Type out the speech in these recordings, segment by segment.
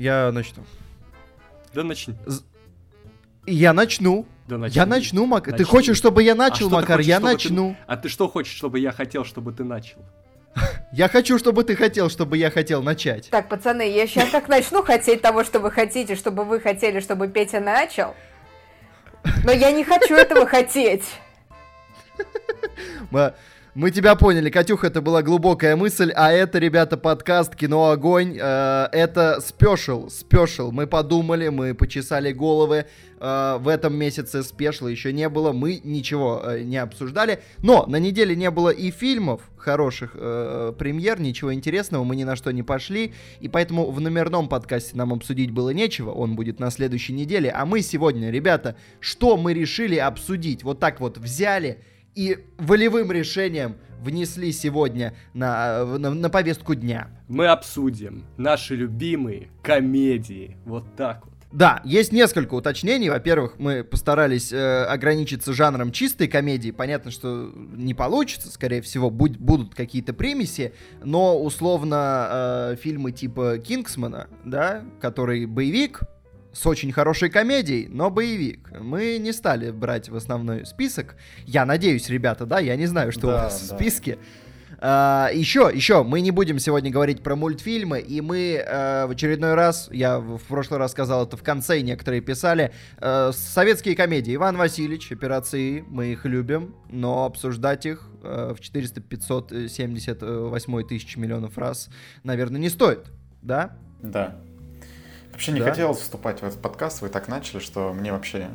Я начну. Да начни. Я начну. Да начни. Я начну, Макар. Ты Начни. хочешь, чтобы я А начал, ты Макар? хочешь, Я чтобы ты- начну. А ты что хочешь, чтобы я хотел, чтобы ты начал? Я хочу, чтобы ты хотел, чтобы я хотел начать. Так, пацаны, я сейчас как начну хотеть того, что вы хотите, чтобы вы хотели, чтобы Петя начал. Но я не хочу этого хотеть. Мы, тебя поняли, Катюх, это была глубокая мысль, а это, ребята, подкаст «Кино Огонь». Э, это special, special. Мы подумали, мы почесали головы. Э, в этом месяце спешла еще не было, мы ничего э, не обсуждали. Но на неделе не было и фильмов хороших э, премьер, ничего интересного, мы ни на что не пошли. И поэтому в номерном подкасте нам обсудить было нечего, он будет на следующей неделе. А мы сегодня, ребята, что мы решили обсудить? Вот так вот взяли и волевым решением внесли сегодня на, на, на повестку дня. Мы обсудим наши любимые комедии. Вот так вот. Да, есть несколько уточнений. Во-первых, мы постарались э, ограничиться жанром чистой комедии. Понятно, что не получится, скорее всего, будь- будут какие-то примеси, но условно э, фильмы типа Кингсмана, да, который боевик, с очень хорошей комедией, но боевик. Мы не стали брать в основной список. Я надеюсь, ребята, да, я не знаю, что у Да, вас в да. списке. А, еще, еще, мы не будем сегодня говорить про мультфильмы, и мы э, в очередной раз, я в в прошлый раз сказал это в конце, и некоторые писали, э, советские комедии. Иван Васильевич, операции, мы их любим, но обсуждать их э, в 400, 500, э, 78 тысяч миллионов раз, наверное, не стоит, да? Да. Вообще не Да? хотелось вступать в этот подкаст, вы так начали, что мне вообще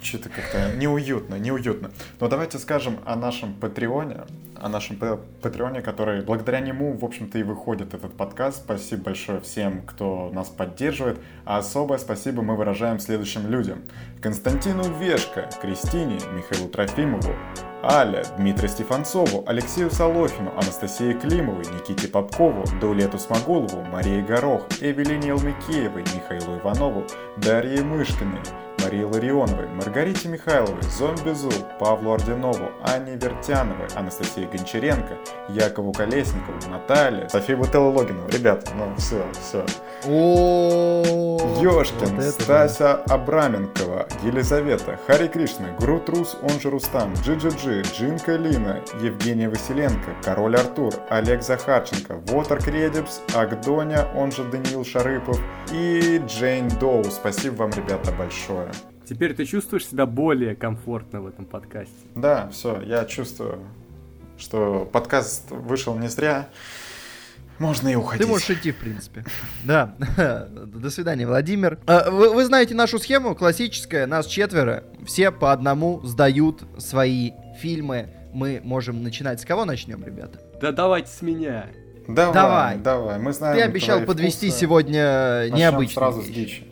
что-то как-то неуютно, неуютно. Но давайте скажем о нашем Патреоне, о нашем Патреоне, который благодаря нему, в общем-то, и выходит этот подкаст. Спасибо большое всем, кто нас поддерживает. А особое спасибо мы выражаем следующим людям. Константину Вешко, Кристине, Михаилу Трофимову, Аля, Дмитрию Стефанцову, Алексею Солохину, Анастасии Климовой, Никите Попкову, Даулету Смогулову, Марии Горох, Эвелине Елмикеевой, Михаилу Иванову, Дарье Мышкиной, Марии Ларионовой, Маргарите Михайловой, Зомбизу, Павлу Орденову, Анне Вертяновой, Анастасии Гончаренко, Якову Колесникову, Наталье, Софии Бутеллогину. Ребята, ну все, все. Ёшкин, вот. Стася Абраменкова, Елизавета, Хари Кришна, Грут Рус, он же Рустам, Джи Джи, Джинка Лина, Евгения Василенко, Король Артур, Олег Захарченко, Вотер Кредипс, Агдоня, он же Даниил Шарыпов и Джейн Доу. Спасибо вам, ребята, большое. Теперь ты чувствуешь себя более комфортно в этом подкасте. Да, все, я чувствую, что подкаст вышел не зря. Можно и уходить. Ты можешь идти, в принципе. Да. До свидания, Владимир. А, Вы, вы знаете нашу схему классическая. Нас четверо. Все по одному сдают свои фильмы. Мы можем начинать. С кого начнем, ребята? Да давайте с меня. Давай, Давай. давай, мы знаем Ты обещал подвести вкусы. сегодня Начнем необычную сразу с дичи.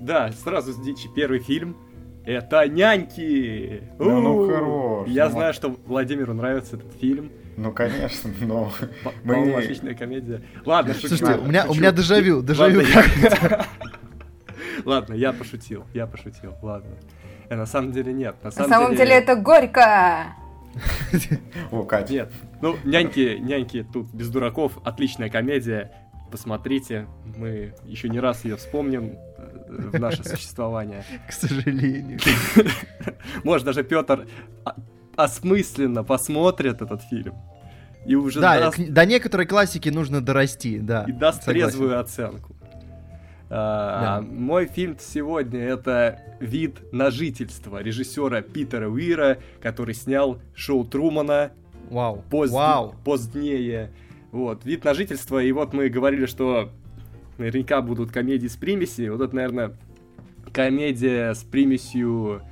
Да, сразу с дичи. Первый фильм. Это «Няньки». Да ну хорош, Я ну. знаю, что Владимиру нравится этот фильм. Ну, конечно, но Мы- отличная комедия. Ладно, шучу. Слушайте, у меня, у шучу. меня дежавю, дежавю. Ладно, я- Ладно, я пошутил, я пошутил, ладно. Э, на самом деле нет. На На самом, самом деле это горько. О, Катя. Нет. Ну, няньки, няньки тут без дураков, отличная комедия. Посмотрите, мы еще не раз ее вспомним в наше существование. К сожалению. Может, даже Петр осмысленно посмотрит этот фильм и уже Да, даст, до некоторой классики нужно дорасти, да. и даст согласен. трезвую оценку. А, Да. Мой фильм сегодня это «Вид на жительство» режиссера Питера Уира, который снял шоу Трумана Вау. поз- Вау. позднее. Вот, вид на жительство, и вот мы говорили, что наверняка будут комедии с примесью. Вот это, наверное, комедия с примесью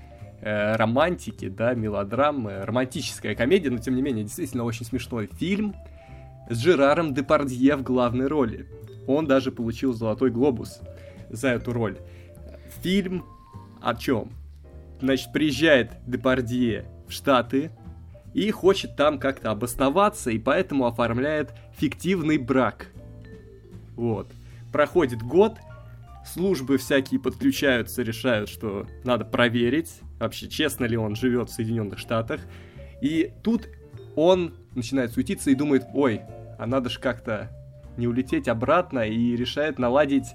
э, романтики, да, мелодрамы, романтическая комедия, но тем не менее, действительно очень смешной фильм с Жераром Депардье в главной роли. Он даже получил Золотой глобус за эту роль. Фильм о чем? Значит, приезжает Депардье в Штаты, и хочет там как-то обосноваться, и поэтому оформляет фиктивный брак. Вот. Проходит год, службы всякие подключаются, решают, что надо проверить, вообще честно ли он живет в Соединенных Штатах. И тут он начинает суетиться и думает, ой, а надо же как-то не улететь обратно, и решает наладить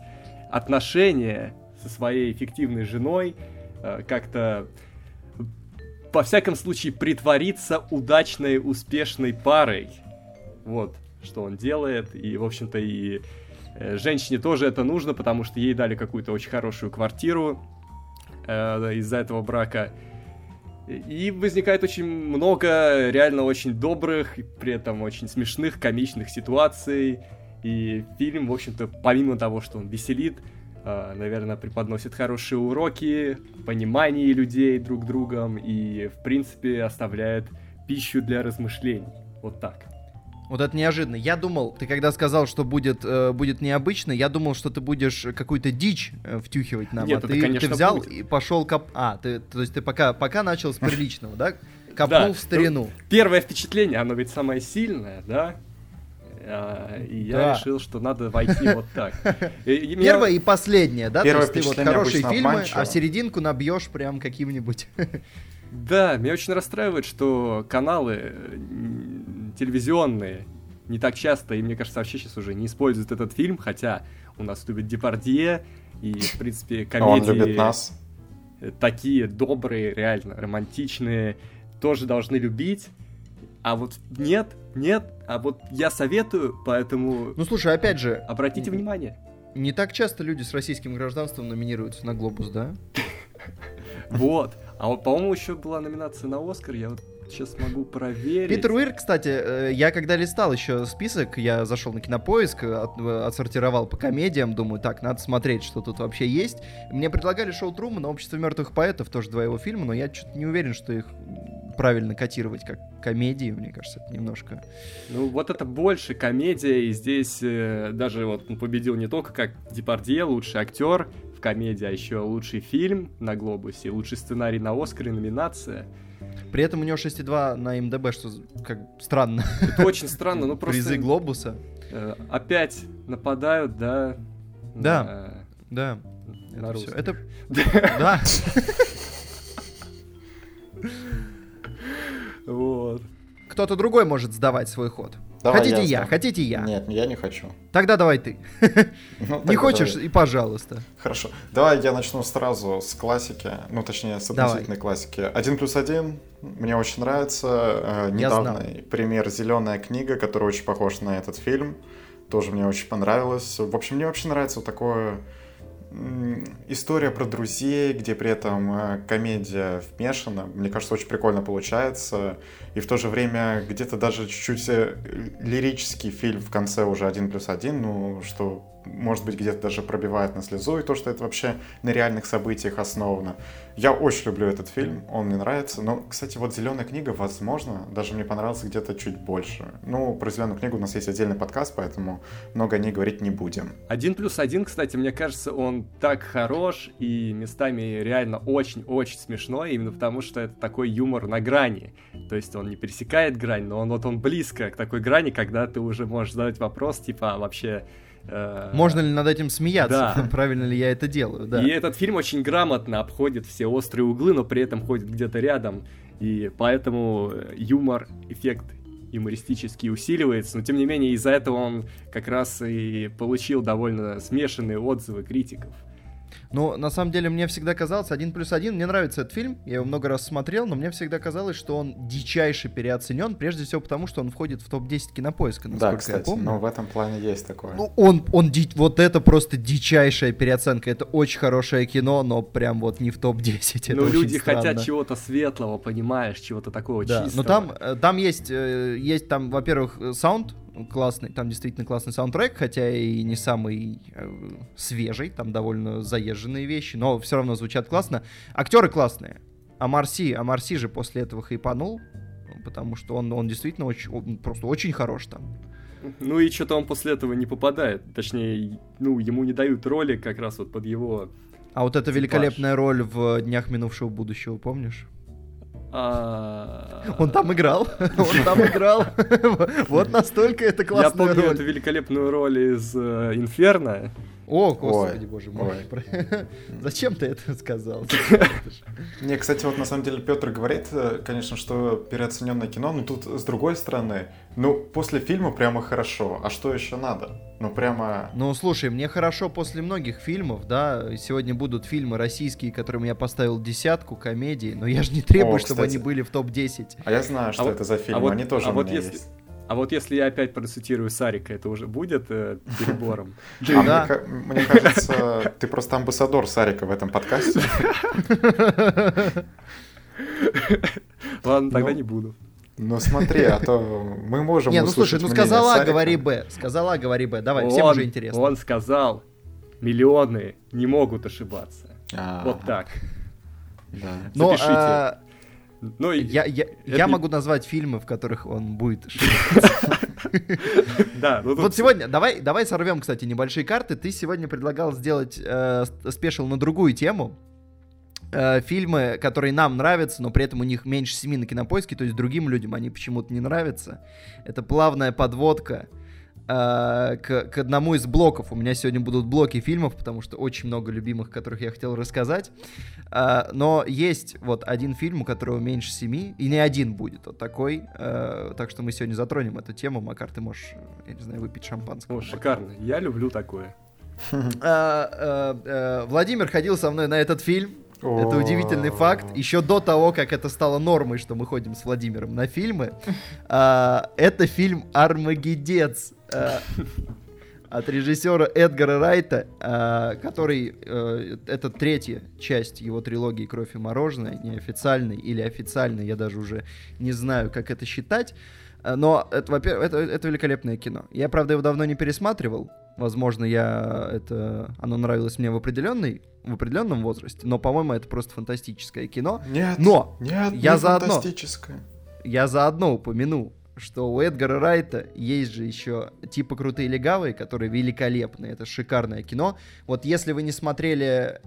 отношения со своей фиктивной женой, э, как-то по всяком случае притвориться удачной, успешной парой. Вот, что он делает. И, в общем-то, и женщине тоже это нужно, потому что ей дали какую-то очень хорошую квартиру э, из-за этого брака. И возникает очень много реально очень добрых, при этом очень смешных, комичных ситуаций. И фильм, в общем-то, помимо того, что он веселит, э, наверное, преподносит хорошие уроки, понимание людей друг другом и, в принципе, оставляет пищу для размышлений. Вот так. Вот это неожиданно. Я думал, ты когда сказал, что будет, э, будет необычно, я думал, что ты будешь какую-то дичь э, втюхивать нам. Нет, а это, ты, конечно, ты взял будет. и пошел коп... А, ты, то есть ты пока, пока начал с приличного, да? Копнул Да. в старину. Первое впечатление, оно ведь самое сильное, да? А, И я Да. решил, что надо войти вот так. И- и меня- Первое и последнее, да? Первое то есть ты вот хорошие фильмы, обманчиво. а серединку набьешь прям каким-нибудь. Да, меня очень расстраивает, что каналы телевизионные не так часто, и мне кажется, вообще сейчас уже не используют этот фильм, хотя у нас любит Депардье, и, в принципе, А Он комедии любит нас. такие добрые, реально романтичные, тоже должны любить. А вот нет, нет, а вот я советую, поэтому Ну слушай, опять же, обратите внимание. не так часто люди с российским гражданством номинируются на Глобус, да? Вот. А вот, по-моему, еще была номинация на Оскар, я вот сейчас могу проверить. Питер Уир, кстати, э, я когда листал еще список, я зашел на кинопоиск, э, от- э, отсортировал по комедиям, думаю, так, надо смотреть, что тут вообще есть. Мне предлагали шоу Трумана, Общество мертвых поэтов, тоже два его фильма, но я что-то не уверен, что их правильно котировать как комедии, мне кажется, это немножко... Ну, вот это больше комедия, и здесь э, даже вот он победил не только как Депардье, лучший актер в комедии, а еще лучший фильм на Глобусе, лучший сценарий на Оскаре, номинация. При этом у него 6,2 на МДБ, что как странно. Это очень странно, ну Призы просто Глобуса. э, опять нападают, да? Да. Да. На Это. Это... Да. Вот. Кто-то другой может сдавать свой ход. Давай хотите я, сдам. хотите я. Нет, я не хочу. Тогда давай ты. Ну, Не хочешь, давай. и пожалуйста. Хорошо. Давай я начну сразу с классики, ну точнее с Давай. относительной классики. Один плюс один мне очень нравится. Э, Я. Недавний пример Зеленая книга, который очень похож на этот фильм. Тоже мне очень понравилось. В общем, мне вообще нравится вот такое история про друзей, где при этом э, комедия вмешана. Мне кажется, очень прикольно получается. И в то же время где-то даже чуть-чуть э, лирический фильм в конце уже один плюс один, ну, что может быть где-то даже пробивает на слезу, и то, что это вообще на реальных событиях основано. Я очень люблю этот фильм, он мне нравится. Но, кстати, вот «Зеленая книга», возможно, даже мне понравился где-то чуть больше. Ну, про «Зеленую книгу» у нас есть отдельный подкаст, поэтому много о ней говорить не будем. Один плюс один, кстати, мне кажется, он так хорош и местами реально очень-очень смешной, именно потому что это такой юмор на грани. То есть он не пересекает грань, но он вот он близко к такой грани, когда ты уже можешь задать вопрос, типа, а вообще... э, Можно ли над этим смеяться? Да. Правильно ли я это делаю? Да. И этот фильм очень грамотно обходит все острые углы, но при этом ходит где-то рядом. И поэтому э, юмор, эффект юмористически усиливается, но тем не менее из-за этого он как раз и получил довольно смешанные отзывы критиков. Ну, на самом деле, мне всегда казалось, один плюс один, мне нравится этот фильм, я его много раз смотрел, но мне всегда казалось, что он дичайше переоценен, прежде всего потому, что он входит в топ-10 кинопоиска, насколько Да, я кстати, помню. но в этом плане есть такое. Ну, он, он, вот это просто дичайшая переоценка. Это очень хорошее кино, но прям вот не в топ-10. Это но очень люди странно. хотят чего-то светлого, понимаешь, чего-то такого Да, чистого. но там, э, там есть, э, есть там, во-первых, э, саунд классный, там действительно классный саундтрек, хотя и не самый э, свежий, там довольно заезженные вещи, но все равно звучат классно. Актеры классные. А Марси, а Марси же после этого хайпанул, потому что он, он действительно очень, он просто очень хорош там. Ну и что-то он после этого не попадает. Точнее, ну, ему не дают роли как раз вот под его... А вот эта Типаж. великолепная роль в «Днях минувшего будущего», помнишь? А, Он там играл, он там играл. Вот настолько это Я классная помню эту великолепную роль из э, Инферно. О, господи, боже мой. ой. Зачем ты это сказал? Не, кстати, вот на самом деле Петр говорит, э, конечно, что переоцененное кино, но тут с другой стороны, ну, после фильма прямо хорошо, а что еще надо? Ну, прямо... Ну, слушай, мне хорошо после многих фильмов, да, сегодня будут фильмы российские, которым я поставил десятку, комедии, но я же не требую, О, чтобы они были в топ-10. А я знаю, что А вот- это за фильмы, а вот- они тоже а у вот меня если- есть. А вот если я опять процитирую Сарика, это уже будет э, перебором? А Да. мне, ка- мне кажется, ты просто амбассадор Сарика в этом подкасте. Ладно, тогда Ну. не буду. Ну смотри, а то мы можем Не, ну слушай, ну сказала, Сарика. говори Б. Сказала, говори Б. Давай, всем уже интересно. Он сказал, миллионы не могут ошибаться. А, Вот так. Да. Но запишите. а, Ну, я, я, я Это- могу назвать фильмы, в которых он будет. да, ну Вот сегодня, давай, давай сорвем, кстати, небольшие карты. Ты сегодня предлагал сделать э, с- спешл на другую тему. Э, фильмы, которые нам нравятся, но при этом у них меньше семи на кинопоиске, то есть другим людям они почему-то не нравятся. Это плавная подводка э, к, к одному из блоков. У меня сегодня будут блоки фильмов, потому что очень много любимых, которых я хотел рассказать. Э, но есть вот один фильм, у которого меньше семи, и не один будет вот такой. э, так что мы сегодня затронем эту тему. Макар, ты можешь, я не знаю, выпить шампанского. О, шикарно. Я люблю такое. Э, э, Владимир ходил со мной на этот фильм. Это удивительный факт. Еще до того, как это стало нормой, что мы ходим с Владимиром на фильмы. А, Это фильм «Армагеддец» э, от режиссера Эдгара Райта, а, который... э, Это третья часть его трилогии «Кровь и мороженое», неофициальный или официальный, я даже уже не знаю, как это считать. Э, Но это, во-первых, это, это великолепное кино. Я, правда, его давно не пересматривал. Возможно, я это оно нравилось мне в определенной в определенном возрасте, но, по-моему, это просто фантастическое кино. Нет, Но нет, я не заодно. фантастическое. Я заодно упомяну, что у Эдгара Райта есть же еще типа крутые легавые, которые великолепны. Это шикарное кино. Вот если вы не смотрели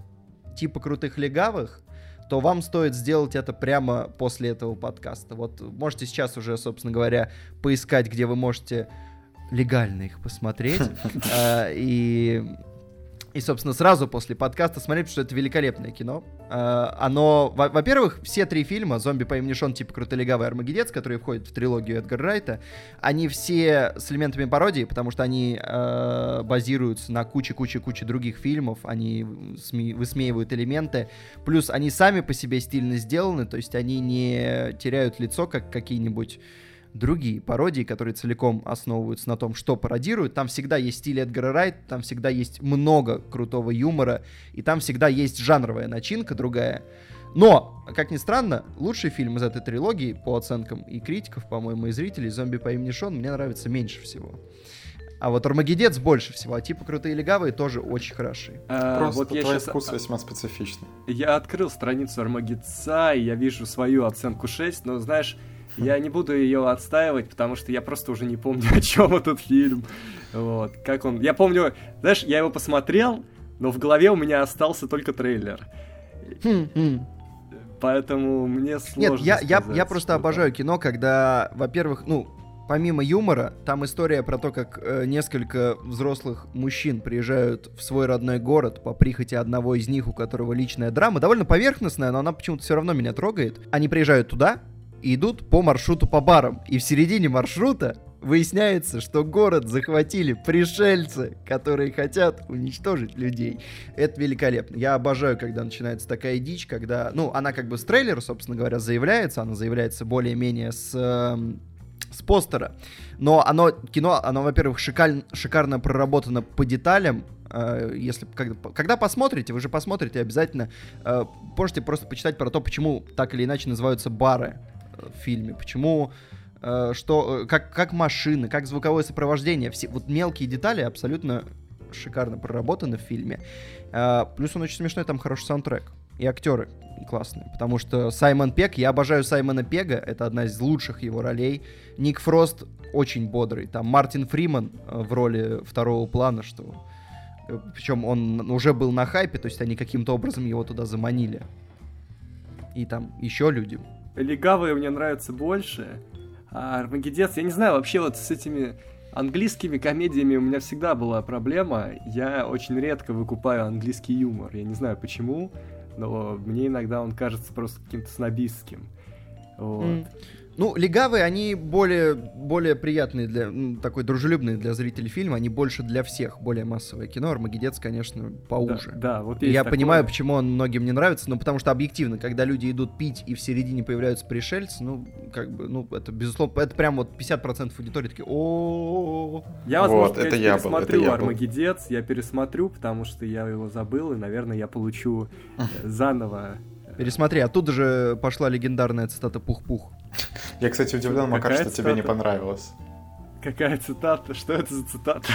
типа крутых легавых, то вам стоит сделать это прямо после этого подкаста. Вот можете сейчас уже, собственно говоря, поискать, где вы можете легально их посмотреть. А, И и, собственно, сразу после подкаста смотреть, потому что это великолепное кино. А, Оно, во- во-первых, все три фильма «Зомби по имени Шон», типа «Крутолегавый Армагеддец», которые входят в трилогию Эдгара Райта, они все с элементами пародии, потому что они э, базируются на куче-куче-куче других фильмов, они сме- высмеивают элементы, плюс они сами по себе стильно сделаны, то есть они не теряют лицо, как какие-нибудь другие пародии, которые целиком основываются на том, что пародируют. Там всегда есть стиль Эдгара Райт, там всегда есть много крутого юмора, и там всегда есть жанровая начинка другая. Но, как ни странно, лучший фильм из этой трилогии, по оценкам и критиков, по-моему, и зрителей, «Зомби по имени Шон», мне нравится меньше всего. А вот «Армагеддец» больше всего, а типа «Крутые легавые» тоже очень хороши. А, Просто вот я твой щас- вкус весьма специфичный. Я открыл страницу Армагедца, и я вижу свою оценку 6, но, знаешь, я не буду ее отстаивать, потому что я просто уже не помню, о чем этот фильм. Вот, как он... Я помню, знаешь, я его посмотрел, но в голове у меня остался только трейлер. Хм, хм. Поэтому мне сложно Нет, я, я, я просто что обожаю кино, когда, во-первых, ну, помимо юмора, там история про то, как э, несколько взрослых мужчин приезжают в свой родной город по прихоти одного из них, у которого личная драма, довольно поверхностная, но она почему-то все равно меня трогает. Они приезжают туда и идут по маршруту по барам, и в середине маршрута выясняется, что город захватили пришельцы, которые хотят уничтожить людей. Это великолепно. Я обожаю, когда начинается такая дичь, когда, ну, она как бы с трейлера, собственно говоря, заявляется, она заявляется более-менее с, эм, с постера, но оно, кино, оно, во-первых, шикаль- шикарно проработано по деталям, Э, если когда, когда посмотрите, вы же посмотрите обязательно, э, можете просто почитать про то, почему так или иначе называются бары в фильме, почему э, что, э, как, как машины, как звуковое сопровождение, все вот мелкие детали абсолютно шикарно проработаны в фильме. Э, плюс он очень смешной, там хороший саундтрек. И актеры классные. Потому что Саймон Пек, я обожаю Саймона Пега, это одна из лучших его ролей. Ник Фрост очень бодрый. Там Мартин Фриман в роли второго плана, что... Причем он уже был на хайпе, то есть они каким-то образом его туда заманили. И там еще люди. Легавые мне нравятся больше, а Армагеддец, я не знаю, вообще вот с этими английскими комедиями у меня всегда была проблема. Я очень редко выкупаю английский юмор. Я не знаю почему, но мне иногда он кажется просто каким-то снобистским. Вот. М. Ну, легавые, они более, более приятные для, ну, такой дружелюбные для зрителей фильма, они больше для всех, более массовое кино. Армагеддец, конечно, поуже. Да, да, вот Я такое. понимаю, почему он многим не нравится, но потому что объективно, когда люди идут пить и в середине появляются пришельцы, ну, как бы, ну, это безусловно, это прям вот 50% аудитории такие, о Я, возможно, Вот, это я был, пересмотрю это я был. Армагеддец, я пересмотрю, потому что я его забыл, и, наверное, я получу э, заново. Пересмотри, оттуда же пошла легендарная цитата «Пух-пух». Я, кстати, удивлен, Макар, что тебе не понравилось. Какая цитата? Что это за цитата?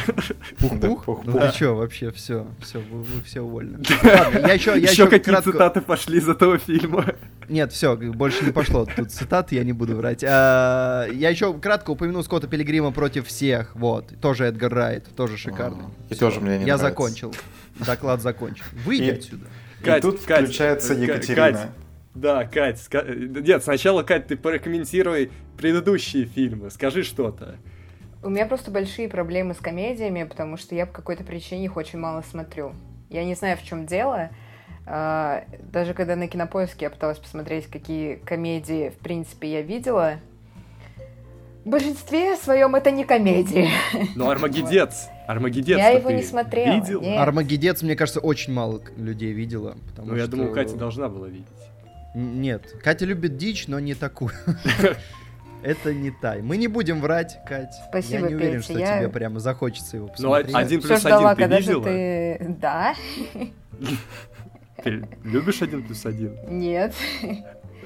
Пух-пух? Да, Ну ты чё, вообще, все, все, вы, все уволены. Ладно, я еще, я Еще какие кратко... цитаты пошли из этого фильма? Нет, все, больше не пошло. Тут цитат, я не буду врать. А, я еще кратко упомяну Скотта Пилигрима против всех. Вот. Тоже Эдгар Райт, тоже шикарный. А, И тоже мне не я нравится. закончил. Доклад закончен. Выйди И- отсюда. И Кать, тут Кать, включается Ка- Екатерина. Кать. Да, Кать, ска- нет, сначала, Кать, ты прокомментируй предыдущие фильмы, скажи что-то. У меня просто большие проблемы с комедиями, потому что я по какой-то причине их очень мало смотрю. Я не знаю, в чем дело. А, Даже когда на кинопоиске я пыталась посмотреть, какие комедии, в принципе, я видела, в большинстве своем это не комедии. Ну, Армагеддец, Армагеддец Я его не смотрела, видел? нет. Армагеддец, мне кажется, очень мало людей видела. Ну, я что- думаю, Катя должна была видеть. Нет, Катя любит дичь, но не такую. Это не та. Мы не будем врать, Кать. Спасибо, Я не уверен, Петя, что я- тебе прямо захочется его Ну, посмотреть. один Все плюс ждала, один ты видела? ты... Да? Ты любишь один плюс один? Нет.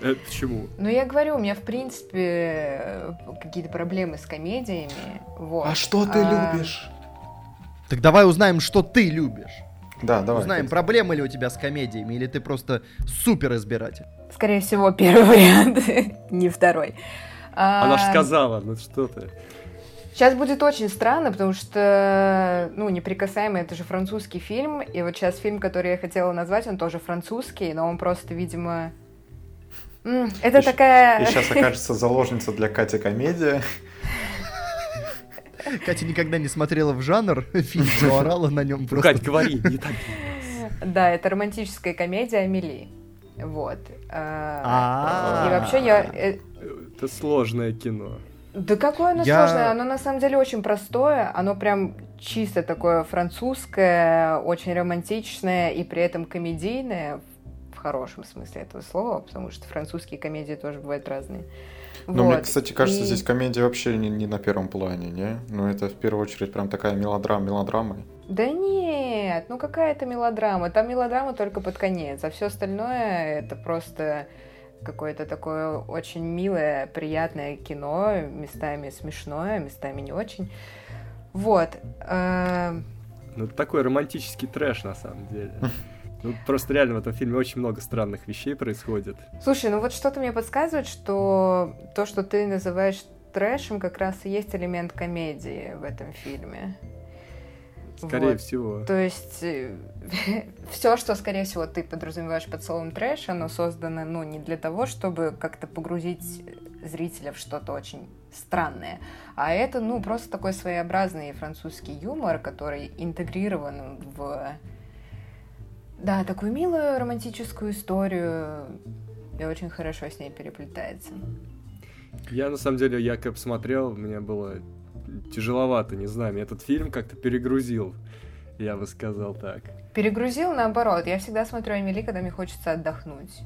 Э, почему? Ну, я говорю, у меня, в принципе, э, какие-то проблемы с комедиями. Вот. А что ты А, любишь? Так давай узнаем, что ты любишь. Да, давай. Узнаем, проблемы ли у тебя с комедиями, или ты просто супер избиратель. Скорее всего, первый вариант, не второй. А, Она же сказала, ну что ты. Сейчас будет очень странно, потому что, ну, «Неприкасаемый» — это же французский фильм, и вот сейчас фильм, который я хотела назвать, он тоже французский, но он просто, видимо... Это И такая... И сейчас окажется заложница для Кати комедия. Катя никогда не смотрела в жанр фильм, но орала на нем просто. Кать, говори, не так. Да, это романтическая комедия «Амели». Вот. А, А. И вообще я... э, Это сложное кино. Да какое оно Я- сложное, оно на самом деле очень простое, оно прям чисто такое французское, очень романтичное и при этом комедийное, в хорошем смысле этого слова, потому что французские комедии тоже бывают разные. Но мне, Вот. кстати, кажется, И- здесь комедия вообще не, не на первом плане, не? Ну, это в первую очередь прям такая мелодрама, мелодрама. Да нет, ну какая это мелодрама? Там мелодрама только под конец, а все остальное это просто какое-то такое очень милое, приятное кино, местами смешное, местами не очень. Вот. эм, Ну, это такой романтический трэш, на самом деле. Ну, просто реально в этом фильме очень много странных вещей происходит. Слушай, ну вот что-то мне подсказывает, что то, что ты называешь трэшем, как раз и есть элемент комедии в этом фильме. Скорее Вот. всего. То есть все, что, скорее всего, ты подразумеваешь под словом трэш, оно создано, ну, не для того, чтобы как-то погрузить зрителя в что-то очень странное, а это, ну, просто такой своеобразный французский юмор, который интегрирован в, да, такую милую романтическую историю и очень хорошо с ней переплетается. Я, на самом деле, я как посмотрел, мне было тяжеловато, не знаю, меня этот фильм как-то перегрузил, я бы сказал так. Перегрузил наоборот. Я всегда смотрю Амели, когда мне хочется отдохнуть.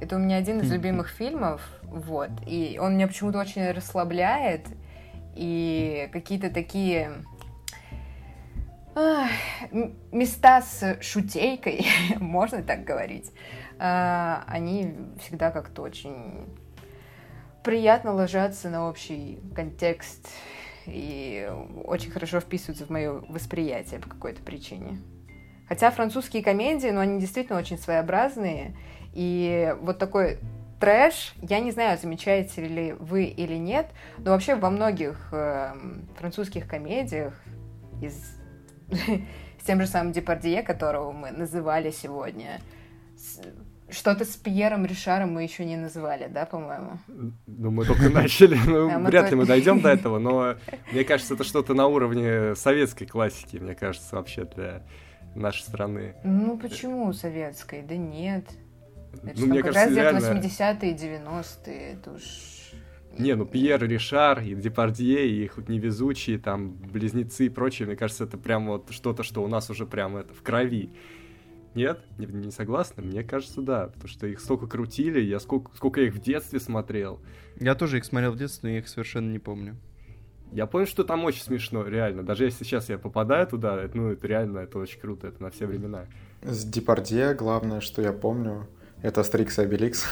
Это у меня один из любимых фильмов, вот. И он меня почему-то очень расслабляет. И какие-то такие места с шутейкой, можно так говорить, а, они всегда как-то очень приятно ложатся на общий контекст и очень хорошо вписываются в мое восприятие по какой-то причине. Хотя французские комедии, ну, они действительно очень своеобразные. И вот такой трэш, я не знаю, замечаете ли вы или нет, но вообще во многих эм, французских комедиях из... с тем же самым Депардье, которого мы называли сегодня, Что-то с Пьером Ришаром мы еще не называли, да, по-моему? Ну, мы только начали, ну, Да, мы вряд ли только- мы дойдем до этого, но мне кажется, это что-то на уровне советской классики, мне кажется, вообще для нашей страны. Ну, почему советской? Да нет. Это Ну, мне как кажется, раз где-то реально... 80-е, 90-е, это уж... Не, ну Пьер Ришар и Депардье, и их вот невезучие, там, близнецы и прочее, мне кажется, это прям вот что-то, что у нас уже прям это в крови. Нет? Не, не согласны? Мне кажется, да. Потому что их столько крутили, я сколько, сколько я их в детстве смотрел. Я тоже их смотрел в детстве, но я их совершенно не помню. Я помню, что там очень смешно, реально. Даже если сейчас я попадаю туда, это, ну, это реально, это очень круто, это на все времена. С Депардье главное, что я помню, это Стрикс и Обеликс.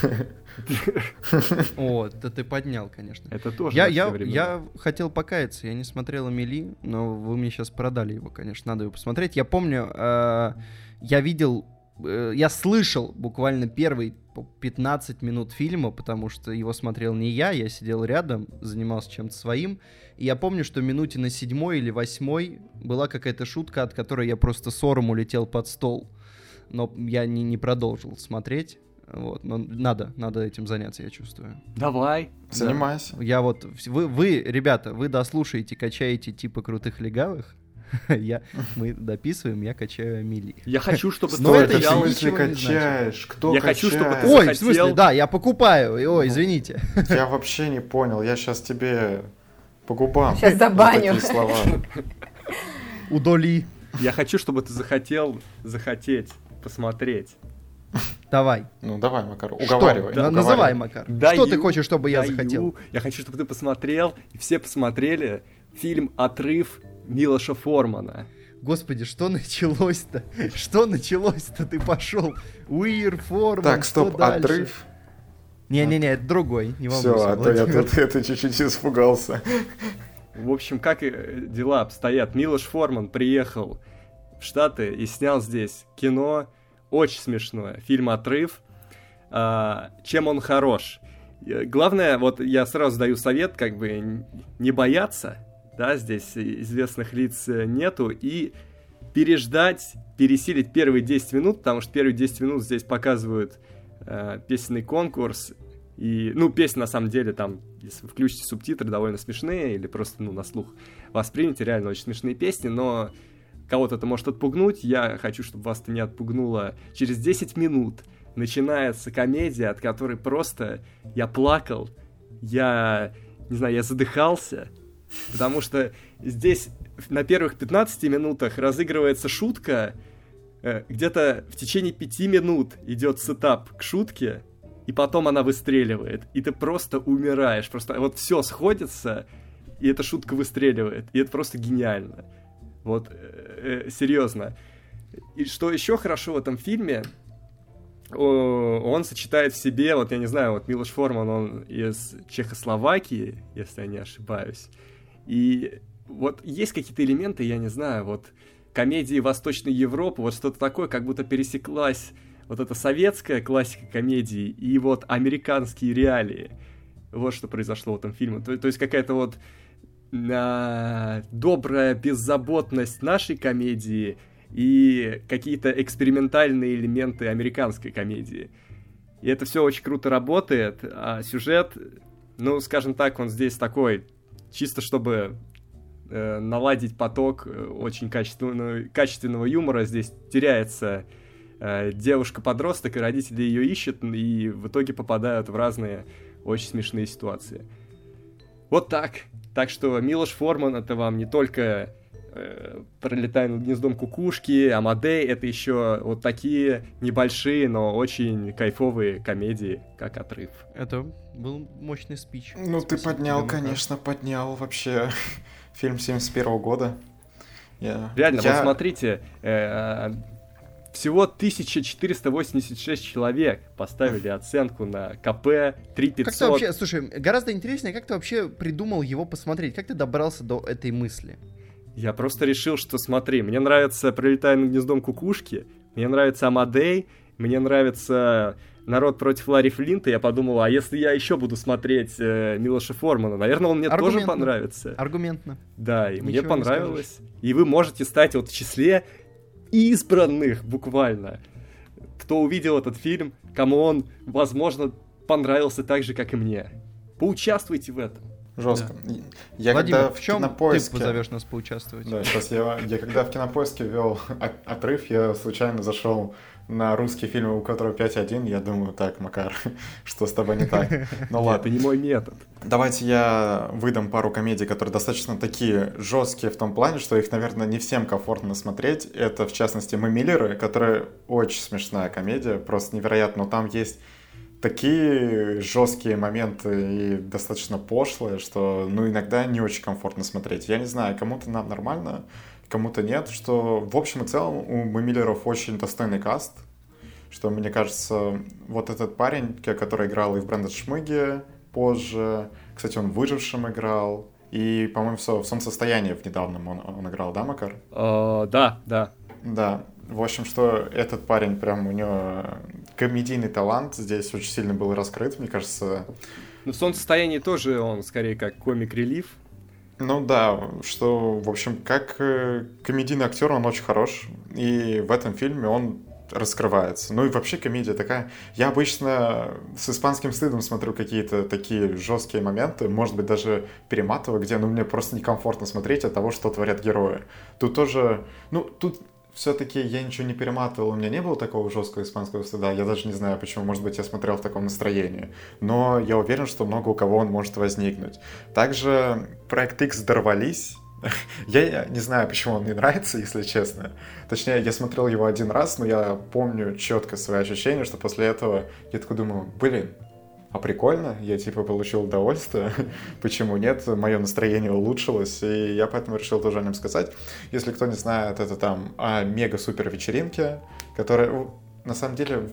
О, да ты поднял, конечно. Это тоже Я, я, я хотел покаяться, я не смотрел Эмили, но вы мне сейчас продали его, конечно, надо его посмотреть. Я помню, э, я видел, э, я слышал буквально первые по 15 минут фильма, потому что его смотрел не я, я сидел рядом, занимался чем-то своим. И я помню, что минуте на седьмой или восьмой была какая-то шутка, от которой я просто сором улетел под стол. Но я не, не продолжил смотреть. Вот, но надо, надо этим заняться, я чувствую. Давай. Занимайся. Я вот, вы, вы, ребята, вы дослушаете, качаете типа крутых легавых, я, мы дописываем, я качаю Амели. Я хочу, чтобы Но ты это я смысле качаешь? Кто Я хочу, чтобы качает? ты Ой, в смысле, да, я покупаю, ой, извините. Я вообще не понял, я сейчас тебе по губам. Щас забаню. вот такие слова. Удоли. Я хочу, чтобы ты захотел захотеть посмотреть. Давай. Ну давай, Макар, Что? уговаривай. Уговаривай. Называй, Макар. Даю, Что ты хочешь, чтобы я Даю. захотел? Я хочу, чтобы ты посмотрел, и все посмотрели фильм «Отрыв» Милоша Формана. Господи, что началось-то? Что началось-то? Ты пошел. Уир, Форман, Так, что стоп, дальше? отрыв. Не-не-не, это другой, не Все, волнуйся, а то я тут это чуть-чуть испугался. В общем, как э, дела обстоят? Милош Форман приехал Штаты и снял здесь кино. Очень смешное. Фильм «Отрыв». А, чем он хорош? Э, Главное, вот я сразу даю совет, как бы не бояться, да, здесь известных лиц э, нету, и переждать, пересилить первые 10 минут, потому что первые 10 минут здесь показывают э, песенный конкурс, и, ну, песни на самом деле там, если вы включите субтитры, довольно смешные, или просто, ну, на слух воспримите, реально очень смешные песни, но кого-то это может отпугнуть, я хочу, чтобы вас это не отпугнуло. Через 10 минут начинается комедия, от которой просто я плакал, я, не знаю, я задыхался, потому что здесь на первых 15 минутах разыгрывается шутка, э, где-то в течение 5 минут идет сетап к шутке, и потом она выстреливает, и ты просто умираешь, просто вот все сходится, и эта шутка выстреливает, и это просто гениально. Вот, э, э, серьезно. И что еще хорошо в этом фильме, он сочетает в себе, вот я не знаю, вот Милош Форман, он из Чехословакии, если я не ошибаюсь. И вот есть какие-то элементы, я не знаю, вот комедии Восточной Европы, вот что-то такое, как будто пересеклась вот эта советская классика комедии и вот американские реалии. Вот что произошло в этом фильме. То, то есть какая-то вот а, добрая беззаботность нашей комедии и какие-то экспериментальные элементы американской комедии. И это все очень круто работает, а сюжет, ну, скажем так, он здесь такой, чисто чтобы э, наладить поток э, очень качественного, качественного юмора, здесь теряется э, девушка-подросток, и родители ее ищут, и в итоге попадают в разные очень смешные ситуации. Вот так. Так что Милош Форман это вам не только э, пролетая над гнездом кукушки, Амадей, это еще вот такие небольшие, но очень кайфовые комедии, как отрыв. Это был мощный спич. Ну ты Спасибо поднял, тебе, Макар. конечно, поднял вообще фильм 71 года. Я- Реально, я- вот смотрите, э, всего 1486 человек поставили оценку на КП Как ты 3500. вообще, слушай, гораздо интереснее, как ты вообще придумал его посмотреть? Как ты добрался до этой мысли? Я просто решил, что смотри, мне нравится «Пролетая над гнездом кукушки», мне нравится «Амадей», мне нравится «Народ против Ларри Флинта», я подумал, а если я еще буду смотреть э, Милоша Формана, наверное, он мне тоже понравится. Аргументно. Да, и мне Ничего не понравилось. И вы можете стать вот в числе избранных буквально. кто увидел этот фильм, кому он, возможно, понравился так же, как и мне. Поучаствуйте в этом. Жестко. Я Владимир, когда в чем кинопоиске... ты позовешь нас поучаствовать? Да, сейчас я, я когда в кинопоиске вел от- отрыв, я случайно зашел на русские фильмы, у которого 5.1, я думаю, так, Макар, что с тобой не так? Ну ладно. это не мой метод. Давайте я выдам пару комедий, которые достаточно такие жесткие в том плане, что их, наверное, не всем комфортно смотреть. Это, в частности, «Мы Миллеры», которая очень смешная комедия, просто невероятно. Но там есть такие жесткие моменты и достаточно пошлые, что, ну, иногда не очень комфортно смотреть. Я не знаю, кому-то нам нормально, кому-то нет, что, в общем и целом, у «Мы Миллеров» очень достойный каст, что, мне кажется, вот этот парень, который играл и в Брэндон Шмыге позже, кстати, он в «Выжившем» играл, и, по-моему, в «Со- в «Солнцестоянии» в недавнем он, он играл, да, Макар? Э, Да, да. Да, в общем, что этот парень прям у него комедийный талант здесь очень сильно был раскрыт, мне кажется. Но в солнцестоянии тоже он скорее как комик-релив. Ну да, что, в общем, как э, комедийный актер он очень хорош, и в этом фильме он раскрывается. Ну и вообще комедия такая... Я обычно с испанским стыдом смотрю какие-то такие жесткие моменты, может быть, даже перематываю, где ну, мне просто некомфортно смотреть от того, что творят герои. Тут тоже... Ну, тут все-таки я ничего не перематывал, у меня не было такого жесткого испанского стыда, я даже не знаю почему, может быть, я смотрел в таком настроении, но я уверен, что много у кого он может возникнуть. Также проект X дорвались, я не знаю, почему он мне нравится, если честно. Точнее, я смотрел его один раз, но я помню четко свои ощущения, что после этого я такой думаю, блин, а прикольно, я типа получил удовольствие, почему нет, мое настроение улучшилось, и я поэтому решил тоже о нем сказать. Если кто не знает, это там мега-супер вечеринке, которая ну, на самом деле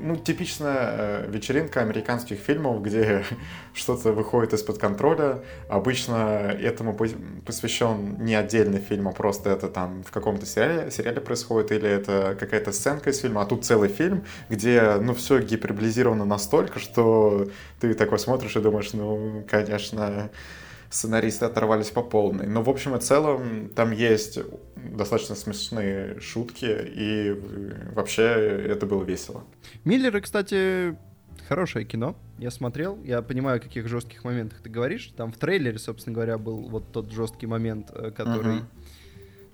ну, типичная э, вечеринка американских фильмов, где что-то выходит из-под контроля. Обычно этому по- посвящен не отдельный фильм, а просто это там в каком-то сериале, сериале происходит, или это какая-то сценка из фильма, а тут целый фильм, где, ну, все гиперболизировано настолько, что ты такой смотришь и думаешь, ну, конечно, сценаристы оторвались по полной. Но в общем и целом там есть достаточно смешные шутки, и вообще это было весело. Миллеры, кстати, хорошее кино. Я смотрел, я понимаю, о каких жестких моментах ты говоришь. Там в трейлере, собственно говоря, был вот тот жесткий момент, э, который...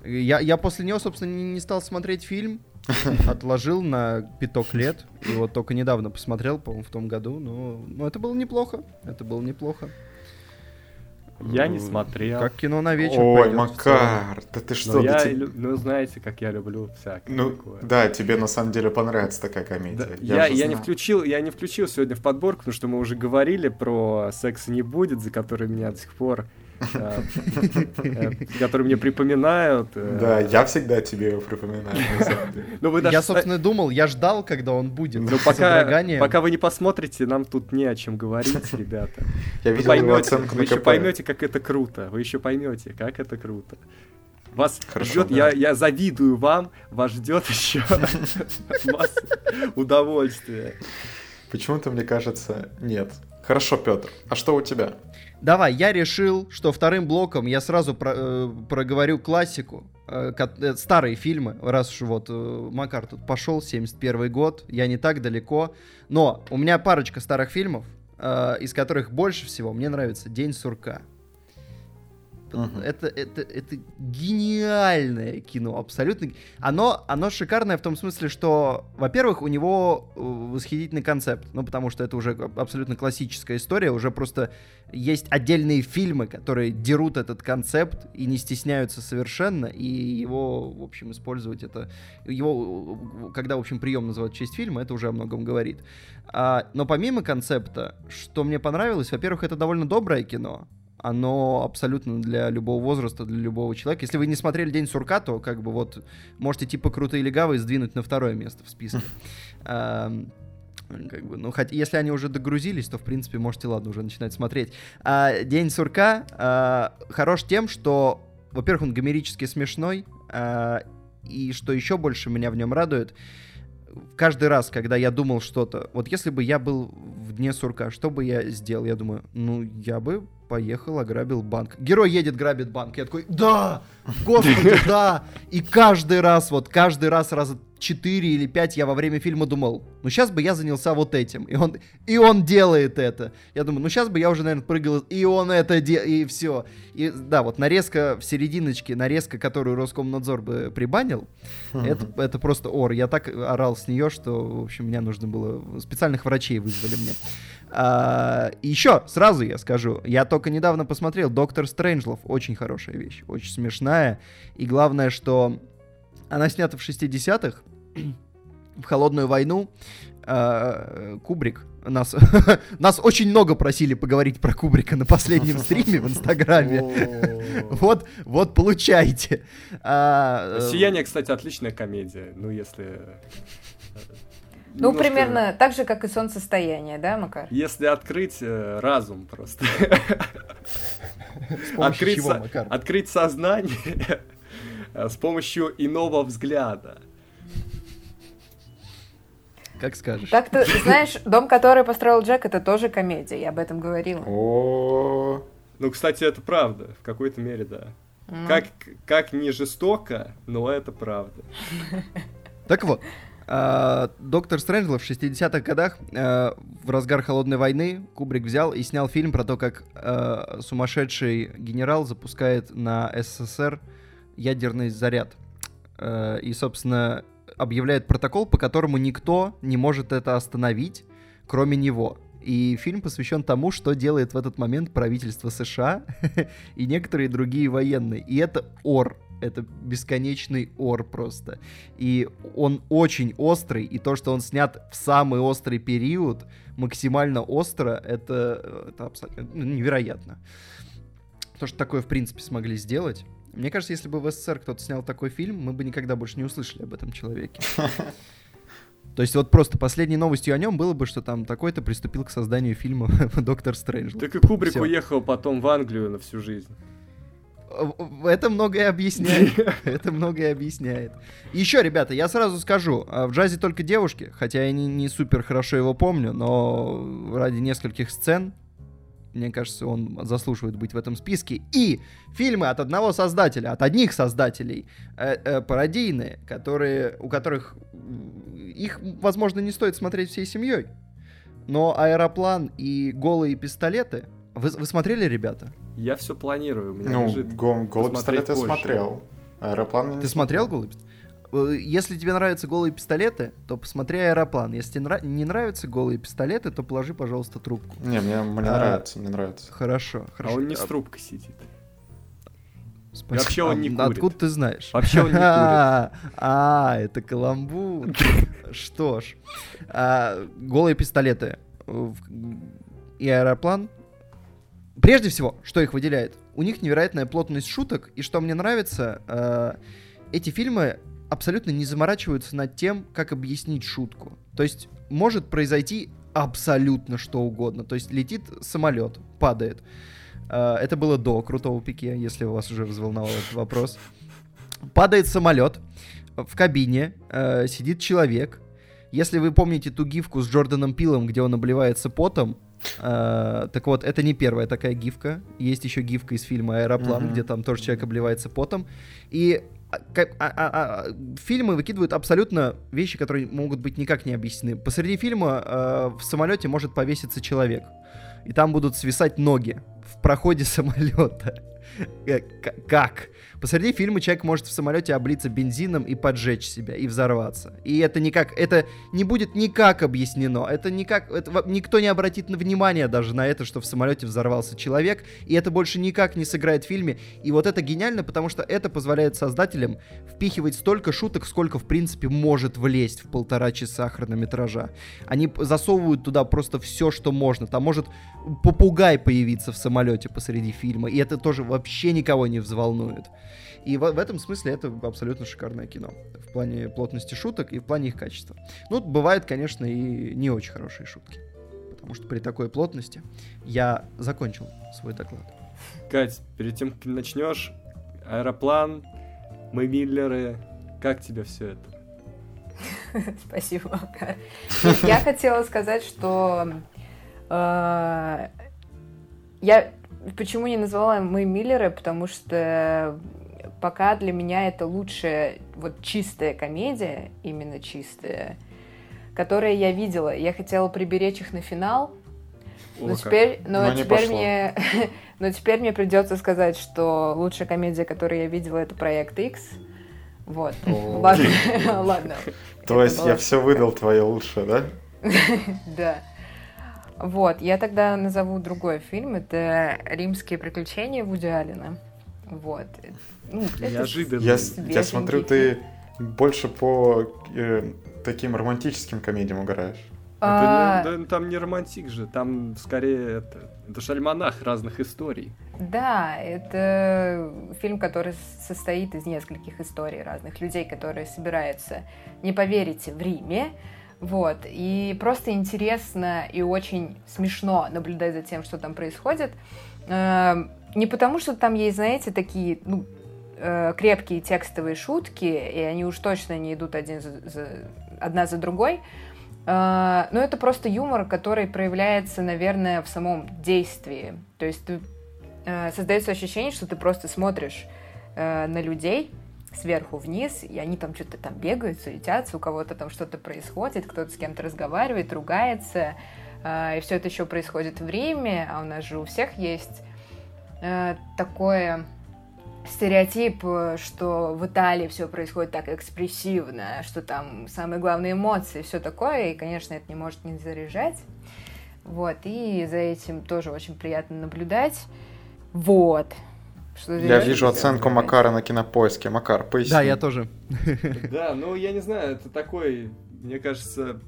Я, я после него, собственно, не, не стал смотреть фильм, отложил на пяток лет, и вот только недавно посмотрел, по-моему, в том году. Но, но это было неплохо, это было неплохо. Я не смотрел. Как кино на вечер Ой. Макар, да ты Но что? да я, те- лю- ну, знаете, как я люблю всякое Ну, такое. да, тебе на самом деле понравится такая Да, комедия. я, же я не включил, я не включил сегодня в подборку, потому что мы уже говорили про секса не будет, за который меня до сих пор, э, э, который мне припоминают. э. Да, я всегда тебе его припоминаю. Ну вы даже Я, собственно, думал, я ждал, когда он будет. Ну пока, вы не посмотрите, нам тут не о чем говорить, ребята. Я видел его оценку вы еще поймете, как это круто. Вы еще поймете, как это круто. Вас Хорошо, ждет, да. я, я завидую вам, вас ждет еще масса удовольствия. Почему-то мне кажется, нет. Хорошо, Петр. А что у тебя? Давай, я решил, что вторым блоком я сразу про- э, проговорю классику. э, э, старые фильмы, раз уж вот э, Макар тут пошел, 71 год, я не так далеко. Но у меня парочка старых фильмов, э, из которых больше всего мне нравится «День сурка». Мгм. Это, это, это гениальное кино, абсолютно. Оно, оно шикарное в том смысле, что, во-первых, у него э, восхитительный концепт, ну, потому что это уже аб- абсолютно классическая история, уже просто есть отдельные фильмы, которые дерут этот концепт и не стесняются совершенно, и его, в общем, использовать это... Его, когда, в общем, прием называют честь фильма, это уже о многом говорит. А, но помимо концепта, что мне понравилось, во-первых, это довольно доброе кино, оно абсолютно для любого возраста, для любого человека. Если вы не смотрели «День сурка», то как бы вот можете типа «Крутые легавые» сдвинуть на второе место в списке. Как бы, ну, хоть если они уже догрузились, то, в принципе, можете, ладно, уже начинать смотреть. А, «День сурка» а, хорош тем, что, во-первых, он гомерически смешной, а, и что еще больше меня в нем радует, каждый раз, когда я думал что-то, вот если бы я был в дне сурка, что бы я сделал? Я думаю, ну, я бы поехал, ограбил банк. Герой едет, грабит банк. Я такой, да, господи, да. И каждый раз, вот каждый раз раза 4 или 5 я во время фильма думал, ну сейчас бы я занялся вот этим. И он, и он делает это. Я думаю, ну сейчас бы я уже, наверное, прыгал, и он это делает, и все. И да, вот нарезка в серединочке, нарезка, которую Роскомнадзор бы прибанил, это, это просто ор. Я так орал с нее, что, в общем, мне нужно было... Специальных врачей вызвали мне. А, и еще сразу я скажу, я только недавно посмотрел Доктор Стрэнджлов, очень хорошая вещь, очень смешная, и главное, что она снята в 60-х, в холодную войну. А, Кубрик нас, нас очень много просили поговорить про Кубрика на последнем стриме в Инстаграме. Вот, вот получайте. А, Сияние, кстати, отличная комедия. Ну, если ну, немножко... примерно так же, как и солнцестояние, да, Макар? Если открыть э, разум просто. Открыть, чего, Макар? открыть сознание э, с помощью иного взгляда. Как скажешь. Так ты знаешь, дом, который построил Джек, это тоже комедия, я об этом говорила. О, ну, кстати, это правда, в какой-то мере, да. Ну. Как, как не жестоко, но это правда. Так вот, Доктор Стрэнджла в 60-х годах э, в разгар холодной войны Кубрик взял и снял фильм про то, как э, сумасшедший генерал запускает на СССР ядерный заряд. И, собственно, объявляет протокол, по которому никто не может это остановить, кроме него. И фильм посвящен тому, что делает в этот момент правительство США и некоторые другие военные. И это ор это бесконечный ор просто. И он очень острый, и то, что он снят в самый острый период, максимально остро, это, это абсолютно ну, невероятно. То, что такое, в принципе, смогли сделать. Мне кажется, если бы в СССР кто-то снял такой фильм, мы бы никогда больше не услышали об этом человеке. То есть вот просто последней новостью о нем было бы, что там такой-то приступил к созданию фильма «Доктор Стрэндж». Так и Кубрик Всё. уехал потом в Англию на всю жизнь. Это многое объясняет. Это многое объясняет. Еще, ребята, я сразу скажу, а, в джазе только девушки, хотя я не, не супер хорошо его помню, но ради нескольких сцен, мне кажется, он заслуживает быть в этом списке. И фильмы от одного создателя, от одних создателей, э, э, пародийные, которые, у которых их, возможно, не стоит смотреть всей семьей. Но аэроплан и голые пистолеты. Вы, вы смотрели, ребята? Я все планирую. У меня ну, лежит го- голый пистолет я смотрел. Аэроплан Ты смотрел голый пистолет? Э, если тебе нравятся голые пистолеты, то посмотри аэроплан. Если тебе нра- не нравятся голые пистолеты, то положи, пожалуйста, трубку. Не, мне, мне а, нравится, мне нравится. Хорошо, хорошо. А он не с трубкой сидит. Спасибо. Вообще он не а, курит. Откуда ты знаешь? Вообще он не курит. А, это каламбур. Что ж. А, голые пистолеты и аэроплан Прежде всего, что их выделяет? У них невероятная плотность шуток, и что мне нравится, э, эти фильмы абсолютно не заморачиваются над тем, как объяснить шутку. То есть может произойти абсолютно что угодно. То есть летит самолет, падает. Э, это было до крутого пике, если вас уже взволновал этот вопрос. Падает самолет, в кабине э, сидит человек. Если вы помните ту гифку с Джорданом Пилом, где он обливается потом, Uh, так вот, это не первая такая гифка. Есть еще гифка из фильма «Аэроплан», uh-huh. где там тоже человек обливается потом. И а, а, а, а, фильмы выкидывают абсолютно вещи, которые могут быть никак не объяснены. Посреди фильма э, в самолете может повеситься человек. И там будут свисать ноги в проходе самолета. Э, как? Посреди фильма человек может в самолете облиться бензином и поджечь себя, и взорваться. И это никак, это не будет никак объяснено. Это никак, это, никто не обратит внимания даже на это, что в самолете взорвался человек, и это больше никак не сыграет в фильме. И вот это гениально, потому что это позволяет создателям впихивать столько шуток, сколько в принципе может влезть в полтора часа хронометража. Они засовывают туда просто все, что можно. Там может попугай появиться в самолете посреди фильма, и это тоже вообще никого не взволнует. И в, в этом смысле это абсолютно шикарное кино. В плане плотности шуток и в плане их качества. Ну, бывают, конечно, и не очень хорошие шутки. Потому что при такой плотности я закончил свой доклад. Кать, перед тем, как начнешь, аэроплан, мы Миллеры, как тебе все это? Спасибо. Я хотела сказать, что э, я почему не назвала «Мы Миллеры», потому что пока для меня это лучшая вот чистая комедия, именно чистая, которую я видела. Я хотела приберечь их на финал, но теперь, но, Но теперь мне, но теперь мне придется сказать, что лучшая комедия, которую я видела, это Проект X. Вот. Ладно, ладно. То есть я все выдал твое лучшее, да? Да. Вот, я тогда назову другой фильм. Это «Римские приключения» Вуди Аллена. Вот. Ну, Неожиданно. Я, я смотрю, ты больше по э, таким романтическим комедиям играешь. А, Это да, там не романтик же, там скорее это, это же альманах разных историй. Да, это фильм, который состоит из нескольких историй разных людей, которые собираются, не поверите, в Риме. Вот. И просто интересно и очень смешно наблюдать за тем, что там происходит. Не потому, что там есть, знаете, такие ну, э, крепкие текстовые шутки, и они уж точно не идут один за, за- одна за другой. Э, Но это просто юмор, который проявляется, наверное, в самом действии. То есть ты э, создается ощущение, что ты просто смотришь на людей сверху вниз, и они там что-то там бегают, суетятся, у кого-то там что-то происходит, кто-то с кем-то разговаривает, ругается, и все это еще происходит в Риме, а у нас же у всех есть э, такое стереотип, э, что в Италии все происходит так экспрессивно, что там самые главные эмоции, все такое, и, конечно, это не может не заряжать. Вот, и за этим тоже очень приятно наблюдать. Вот. Что Я вижу оценку Макара на кинопоиске. Макар, поясни. Да, я тоже. Да, ну я не знаю, это такой, мне кажется,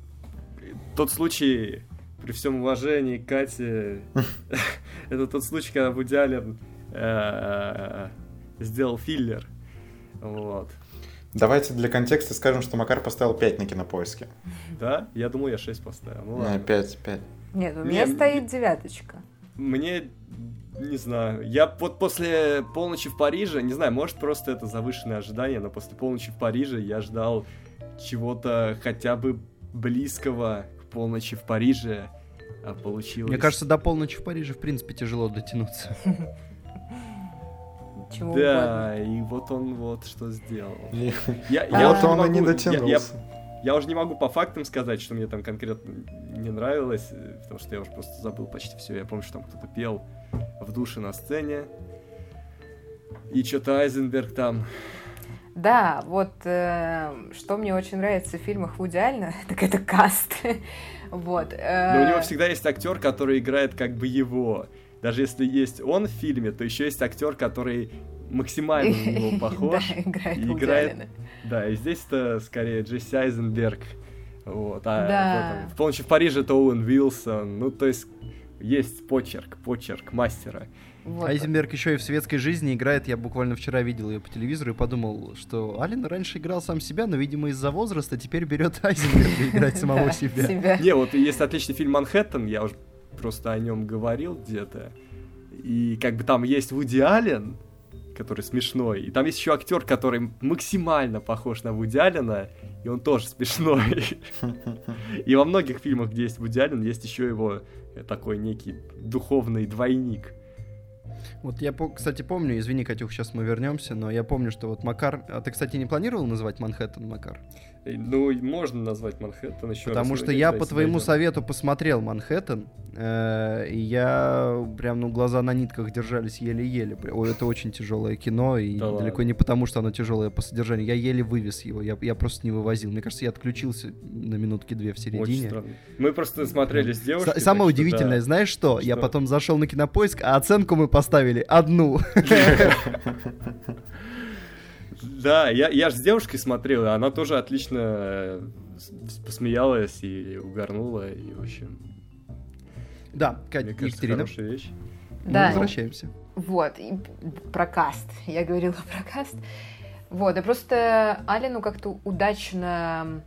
тот случай, при всем уважении к Кате, это тот случай, когда Вуди Аллен, э, сделал филлер. Вот. Давайте для контекста скажем, что Макар поставил 5 на кинопоиске. Да? Я думал, я 6 поставил. Ну Не, ладно. 5, 5. Нет, у меня стоит девяточка. Мне не знаю. Я вот после полночи в Париже, не знаю, может просто это завышенное ожидание, но после полночи в Париже я ждал чего-то хотя бы близкого к полночи в Париже, а получилось. Мне кажется, до полночи в Париже, в принципе, тяжело дотянуться. Чего Да, и вот он вот что сделал. Я, я вот он и не я- я- дотянулся. Я уже не могу по фактам сказать, что мне там конкретно не нравилось, э, потому что я уже просто забыл почти все. Я помню, что там кто-то пел в душе на сцене. И что-то Айзенберг там. Да, вот э, что мне очень нравится в фильмах Вуди Аллена, так это каст. вот. э, Но у него всегда есть актер, который играет как бы его. Даже если есть он в фильме, то еще есть актер, который максимально на него похож. Да, играет и играет-. Да, и здесь это скорее Джесси Айзенберг. Вот. А Да. в, этом- в «Полночи в Париже» это Оуэн Вилсон. Ну, то есть есть почерк, почерк мастера. Вот. Айзенберг еще и в светской жизни играет. Я буквально вчера видел ее по телевизору и подумал, что Ален раньше играл сам себя, но, видимо, из-за возраста теперь берет Айзенберга играть самого себя. Не, вот есть отличный фильм «Манхэттен», я уже просто о нем говорил где-то. И как бы там есть Вуди Аллен, который смешной, и там есть еще актер, который максимально похож на Вуди Аллена, и он тоже смешной. И во многих фильмах, где есть Вуди Аллен, есть еще его э, такой некий духовный двойник. Вот я, кстати, помню, извини, Катюх, сейчас мы вернемся, но я помню, что вот Макар... А ты, кстати, не планировал называть Манхэттен, Макар? И, Ну, можно назвать Манхэттен еще раз. Потому но что я по твоему дойдем. совету посмотрел Манхэттен, э, и я прям, ну, глаза на нитках держались еле-еле. Ой, это очень тяжелое кино, и Да далеко ладно. не потому, что оно тяжелое по содержанию. Я еле вывез его, я, я просто не вывозил. Мне кажется, я отключился на минутки две в Очень середине. странно. Мы просто смотрели с С- девушкой. Самое так что удивительное, да. знаешь что? Я Что? потом зашел на кинопоиск, а оценку мы поставили одну. Да, я, я же с девушкой смотрел, и она тоже отлично э, посмеялась и угорнула, и, в общем, Да, Кать, мне кажется, Екатерина, хорошая вещь. мы Да. возвращаемся. Вот, и про каст. Я говорила про каст. Вот, и просто Алину как-то удачно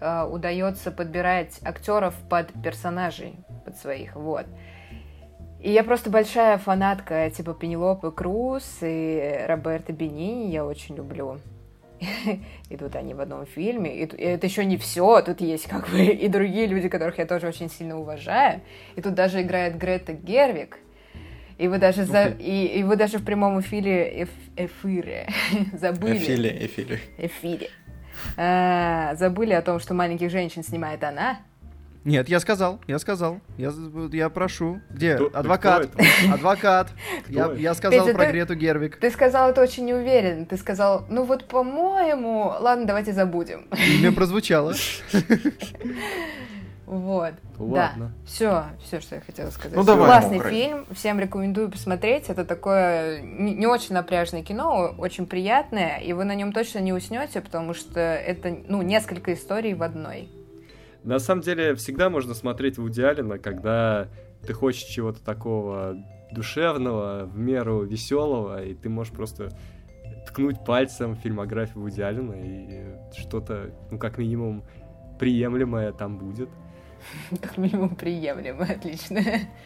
э, удается подбирать актеров под персонажей, под своих, вот. И я просто большая фанатка типа Пенелопы Круз и Роберта Бенини, я очень люблю. И тут они в одном фильме. И, это еще не все. Тут есть как бы и другие люди, которых я тоже очень сильно уважаю. И тут даже играет Грета Гервик. И вы даже, за... и, и вы даже в прямом эфире, эф... эфире забыли. Эфиле, эфиле. Эфире. А, забыли о том, что маленьких женщин снимает она. Нет, я сказал, я сказал. Я, я прошу. Где? Кто- Адвокат. кто Адвокат. Я, это? я сказал Петя, про ты- Грету Гервик. Ты сказал это очень неуверенно. Ты сказал, ну вот по-моему, ладно, давайте забудем. Имя прозвучало. Вот. Ладно. Да. Все, все, что я хотела сказать. Ну, давай, Классный мокрый. фильм, всем рекомендую посмотреть. Это такое не, не очень напряжное кино, очень приятное, и вы на нем точно не уснете, потому что это ну несколько историй в одной. На самом деле, всегда можно смотреть Вуди Аллена, когда ты хочешь чего-то такого душевного, в меру веселого, и ты можешь просто ткнуть пальцем фильмографию Вуди Аллена, и что-то, ну, как минимум, приемлемое там будет. Как минимум приемлемо, отлично.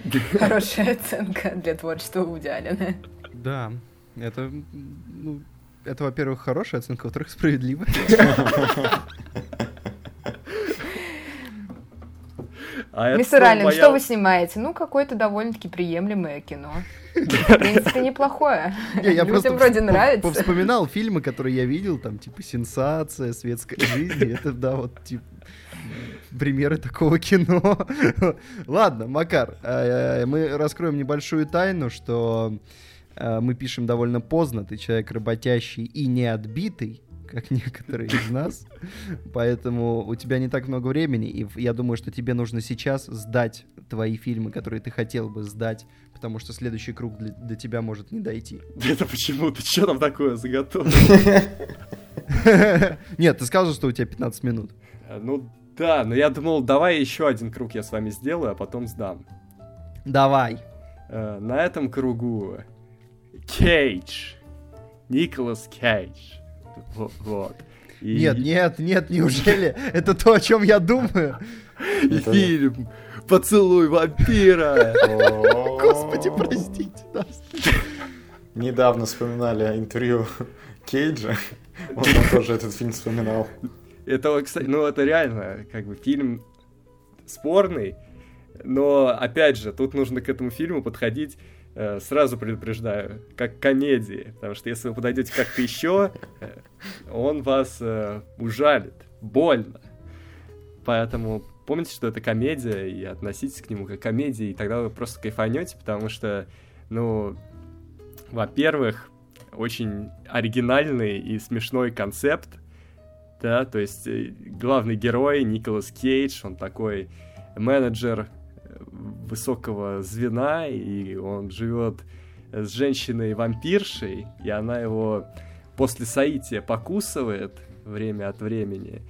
Хорошая оценка для творчества Вуди Аллена. Да, это, ну, это, во-первых, хорошая оценка, во-вторых, справедливая. А Мистер Аллен, моя- что вы снимаете? Ну, какое-то довольно-таки приемлемое кино. В принципе, неплохое. Людям вроде нравится. повспоминал фильмы, которые я видел, там, типа, «Сенсация», «Светская жизнь», это, да, вот, типа, примеры такого кино. Ладно, Макар, э, мы раскроем небольшую тайну, что э, мы пишем довольно поздно, ты человек работящий и не отбитый, как некоторые из нас, поэтому у тебя не так много времени, и я думаю, что тебе нужно сейчас сдать твои фильмы, которые ты хотел бы сдать, потому что следующий круг для, до тебя может не дойти. Это почему? Ты что там такое заготовил? Нет, ты сказал, что у тебя 15 минут. А, Ну да, но я думал, давай еще один круг я с вами сделаю, а потом сдам. Давай. Э, На этом кругу Кейдж. Николас Кейдж. Во- Вот. И- Нет, нет, нет, неужели это то, о чем я думаю? И фильм «Поцелуй вампира». Господи, простите нас. Недавно вспоминали интервью Кейджа. Он тоже этот фильм вспоминал. Это, кстати, ну это реально, как бы фильм спорный, но опять же, тут нужно к этому фильму подходить, сразу предупреждаю, как комедии, потому что если вы подойдете как-то еще, э, он вас э, ужалит, больно. Поэтому помните, что это комедия, и относитесь к нему как к комедии, и тогда вы просто кайфанете, потому что, ну, во-первых, очень оригинальный и смешной концепт, да, то есть э, главный герой Николас Кейдж, он такой менеджер э, высокого звена, и он живет с женщиной-вампиршей, и она его после соития покусывает время от времени.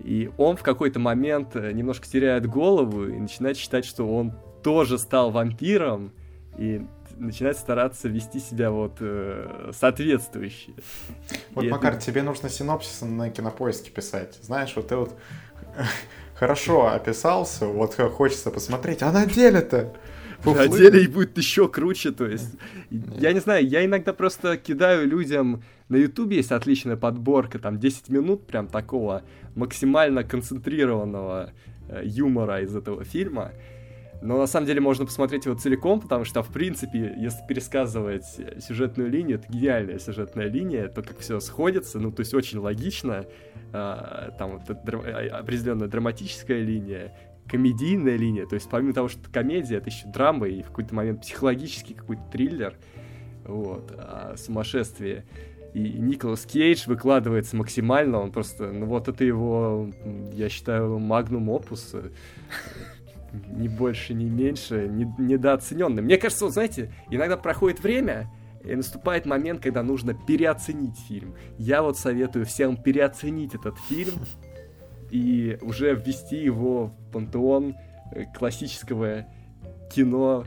И он в какой-то момент э, немножко теряет голову и начинает считать, что он тоже стал вампиром, и начинает стараться вести себя вот э, соответствующе. Вот, И это- Макар, тебе нужно синопсис на кинопоиске писать. Знаешь, вот ты вот хорошо описался, вот хочется посмотреть, а на деле-то? На деле и будет еще круче, то есть. Я не знаю, я иногда просто кидаю людям... На Ютубе есть отличная подборка, там 10 минут прям такого максимально концентрированного э, юмора из этого фильма. Но на самом деле можно посмотреть его целиком, потому что, в принципе, если пересказывать сюжетную линию, это гениальная сюжетная линия, то, как все сходится, ну, то есть очень логично, а, там вот а, определенная драматическая линия, комедийная линия, то есть помимо того, что комедия, это еще драма и в какой-то момент психологический какой-то триллер, вот, а, сумасшествие. И Николас Кейдж выкладывается максимально, он просто, ну вот это его, я считаю, магнум опус, ни больше, ни меньше, не- недооцененный. Мне кажется, вот знаете, иногда проходит время, и наступает момент, когда нужно переоценить фильм. Я вот советую всем переоценить этот фильм и уже ввести его в пантеон э, классического кино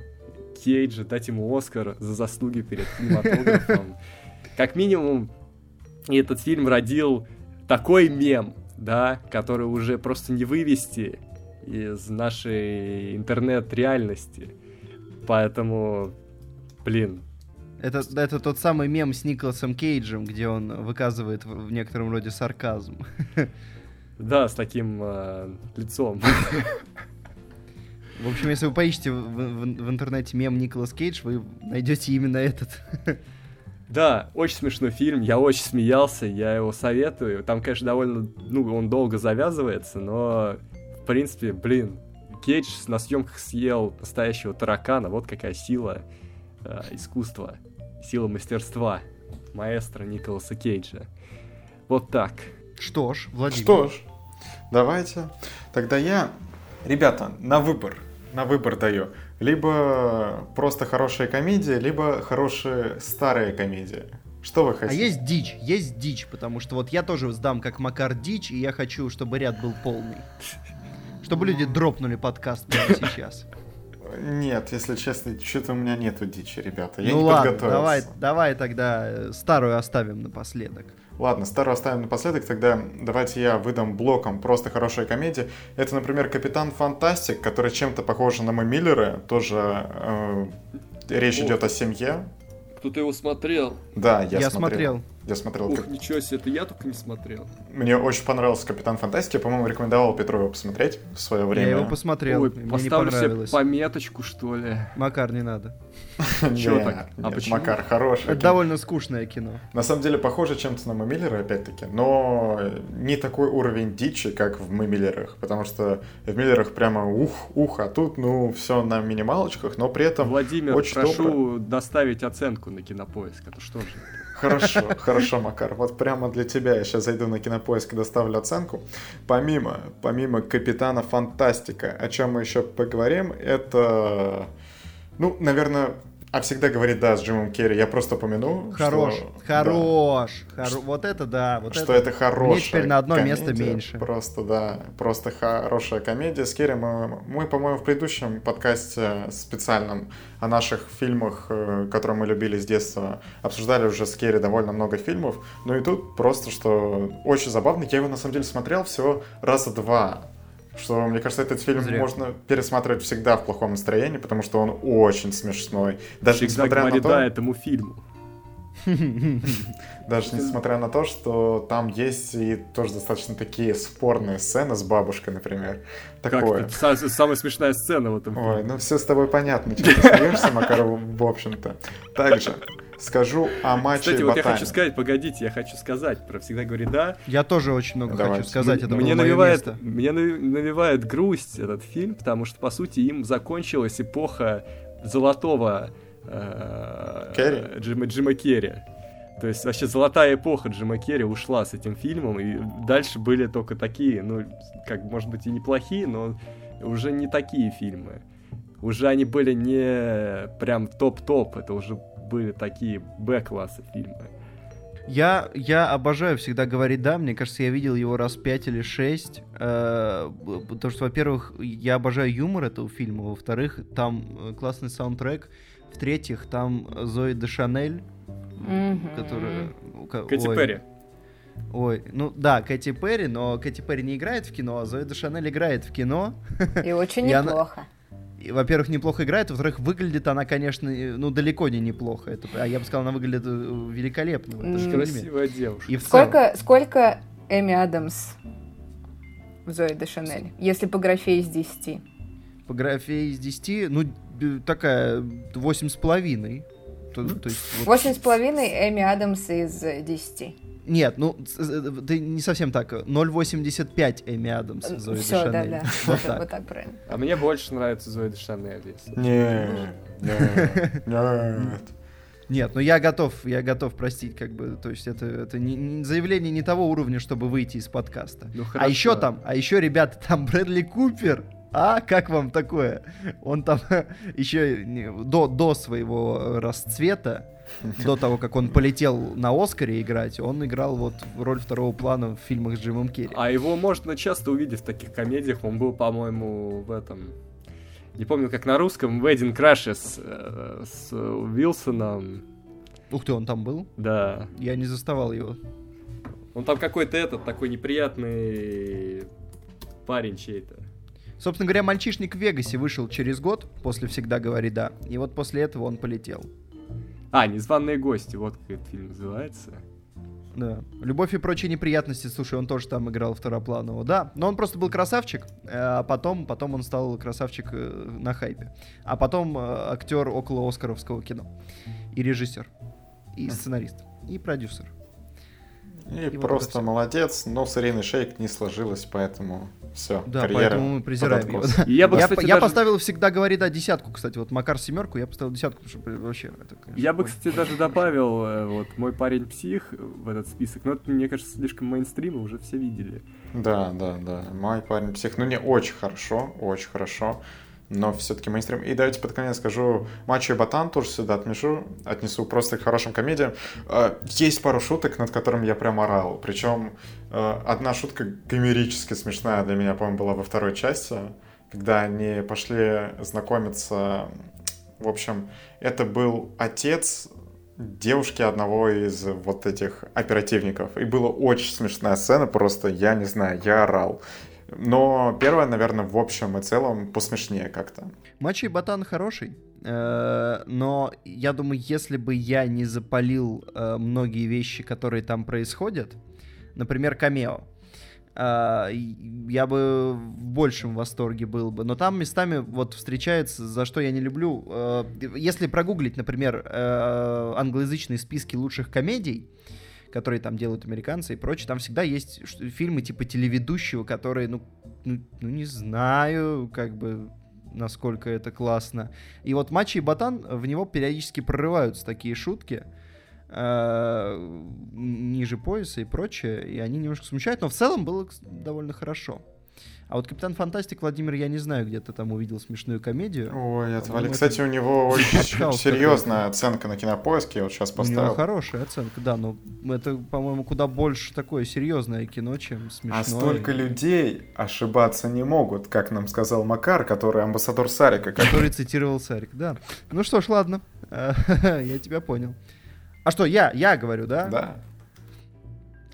Кейджа, дать ему Оскар за заслуги перед кинематографом. Как минимум, этот фильм родил такой мем, да, который уже просто не вывести из нашей интернет-реальности. Поэтому, блин, Это, это тот самый мем с Николасом Кейджем, где он выказывает в, в некотором роде сарказм. да, с таким э, лицом. В общем, если вы поищете в, в- в интернете мем Николас Кейдж, вы найдете именно этот. Да, очень смешной фильм, я очень смеялся, я его советую. Там, конечно, довольно, ну, он долго завязывается, но, в принципе, блин, Кейдж на съемках съел настоящего таракана, вот какая сила э, искусства, сила мастерства маэстро Николаса Кейджа. Вот так. Что ж, Владимир. Что ж, давайте. Тогда я, ребята, на выбор, на выбор даю. Либо просто хорошая комедия, либо хорошая старая комедия. Что вы А хотите? есть дичь, есть дичь, потому что вот я тоже сдам как Макар дичь, и я хочу, чтобы ряд был полный. Чтобы люди дропнули подкаст прямо сейчас. Нет, если честно, что-то у меня нету дичи, ребята. Я ну не ладно, подготовился. давай, давай тогда э, старую оставим напоследок. Ладно, старую оставим напоследок, тогда давайте я выдам блоком просто хорошая комедия. Это, например, Капитан Фантастик, который чем-то похож на Мы Миллеры, тоже э, речь О. идет о семье. Кто-то его смотрел. Да, я, Я, смотрел. смотрел. Я смотрел. Ух, как- ничего себе, это я только не смотрел. Мне очень понравился Капитан Фантастик. Я, по-моему, рекомендовал Петру его посмотреть в свое время. Я его посмотрел, Ой, мне не поставлю себе понравилось. пометочку, что ли. Макар, не надо. Нет, так? А почему? Макар, хороший. Это довольно скучное кино. На самом деле похоже чем-то на Мы Миллеры, опять-таки, но не такой уровень дичи, как в Мы Миллерах, потому что в Миллерах прямо ух, ух, а тут, ну, все на минималочках, но при этом Владимир, прошу доставить оценку на кинопоиск, а то что же. Хорошо, хорошо, Макар. Вот прямо для тебя я сейчас зайду на кинопоиск и доставлю оценку. Помимо, помимо Капитана Фантастика, о чем мы еще поговорим, это, ну, наверное, а всегда говорит да с Джимом Керри. Я просто помяну, Хорош, что, хорош, хоро- Вот это да, вот что это. это хорошая Мне теперь на одно место комедия. меньше. Просто, да, просто хорошая комедия с Керри. Мы, мы, по-моему, в предыдущем подкасте специальном о наших фильмах, э, которые мы любили с детства, обсуждали уже с Керри довольно много фильмов. Ну и тут просто, что очень забавно. Я его, на самом деле, смотрел всего раза два. Что, мне кажется, этот фильм Зря. можно пересматривать всегда в плохом настроении, потому что он очень смешной. Даже Всегда несмотря на то... да этому фильму. Даже несмотря на то, что там есть и тоже достаточно такие спорные сцены с бабушкой, например. Как Такое. это? Са- самая смешная сцена в этом Ой, фильме. ну все с тобой понятно, что ты смеешься, Макар, в общем-то. Также скажу о матче Кстати, вот я хочу сказать, погодите, я хочу сказать про «Всегда говори да». Я тоже очень много Давай. хочу сказать. Это мне навевает, место. мне навевает грусть этот фильм, потому что, по сути, им закончилась эпоха золотого э, Керри? Джима, Джима Керри. То есть вообще золотая эпоха Джима Керри ушла с этим фильмом, и дальше были только такие, ну, как, может быть, и неплохие, но уже не такие фильмы. Уже они были не прям топ-топ, это уже были такие Б-класса фильмы. Я, я обожаю всегда говорить да. Мне кажется, я видел его раз пять или шесть. э, Потому что, во-первых, я обожаю юмор этого фильма. Во-вторых, там э, классный саундтрек. В-третьих, там Зои де Шанель, Мгм. которая... Кэти ой, Перри. Ой, ну да, Кэти Перри, но Кэти Перри не играет в кино, а Зои де Шанель играет в кино. И очень И она- неплохо. И, во-первых, неплохо играет, во-вторых, выглядит она, конечно, ну, далеко не неплохо. Это, а я бы сказал, она выглядит э, великолепно фильме. Красивая девушка. И. Сколько, сколько Эми Адамс в Зои де Шанель? Если по графе из 10. По графе из 10, ну, такая, восемь с половиной. То, то есть, вот- Восемь с половиной Эми Адамс из э, 10. Нет, ну, с- э, ты не совсем так. 0,85 Эми Адамс в Зои Все, да, да. Вот так. Вот так правильно. А мне больше нравится Зоя де Шанель. Нет, нет, нет. Ну я готов, я готов простить, как бы, то есть это, это не, не- заявление не того уровня, чтобы выйти из подкаста. Ну, А еще там, а еще, ребята, там Брэдли Купер. А как вам такое? Он там еще до, до своего э, расцвета, до того, как он полетел на Оскаре играть, он играл вот в роль второго плана в фильмах с Джимом Керри. А его можно часто увидеть в таких комедиях. Он был, по-моему, в этом... Не помню, как на русском. Wedding Crashes э, с Уилсоном. Ух ты, он там был? Да. Я не заставал его. Он там какой-то этот, такой неприятный парень чей-то. Собственно говоря, «Мальчишник в Вегасе» вышел через год, после «Всегда говори да», и вот после этого он полетел. А, «Незваные гости», вот как этот фильм называется. Да. Любовь и прочие неприятности, слушай, он тоже там играл второпланового. Да, но он просто был красавчик, э, а потом, потом он стал красавчик э, на хайпе. А потом э, актер около Оскаровского кино. И режиссер. И сценарист. И продюсер. И, и просто вот молодец, но с Ириной Шейк не сложилось, поэтому все, да, карьера поэтому мы презираем его. Я, бы, кстати, я, даже... поставил всегда, говорит, да, десятку, кстати, вот Макар семерку, я поставил десятку, потому что вообще это, конечно, Я бы, кстати, даже добавил э, вот мой парень псих в этот список, но это, мне кажется, слишком мейнстрим, уже все видели. Да, да, да, мой парень псих, ну не очень хорошо, очень хорошо но все-таки мейнстрим. И давайте под конец скажу, Мачо и Ботан тоже сюда отмешу, отнесу просто к хорошим комедиям. Э, есть пару шуток, над которыми я прям орал. Причем э, одна шутка гомерически смешная для меня, по-моему, была во второй части, когда они пошли знакомиться. В общем, это был отец девушки одного из вот этих оперативников. И была очень смешная сцена, просто, я не знаю, я орал. Но первое, наверное, в общем и целом посмешнее как-то. Мачи Батан хороший, э, но я думаю, если бы я не запалил э, многие вещи, которые там происходят, например, камео, э, я бы в большем восторге был бы. Но там местами вот встречается, за что я не люблю. Если прогуглить, например, англоязычные списки лучших комедий, которые там делают американцы и прочее, там всегда есть фильмы типа телеведущего, которые, ну, ну, ну не знаю, как бы насколько это классно. И вот Мачи и Ботан, в него периодически прорываются такие шутки э, ниже пояса и прочее, и они немножко смущают, но в целом было довольно хорошо. А вот Капитан Фантастик, Владимир, я не знаю, где ты там увидел смешную комедию. Ой, отвали. Кстати, у него очень серьезная оценка на кинопоиске, я вот сейчас поставил. У него хорошая оценка, да, но это, по-моему, куда больше такое серьезное кино, чем смешное. А столько людей ошибаться не могут, как нам сказал Макар, который амбассадор Сарика. Который цитировал Сарик, да. Ну что ж, ладно, я тебя понял. А что, я, я говорю, да? Да.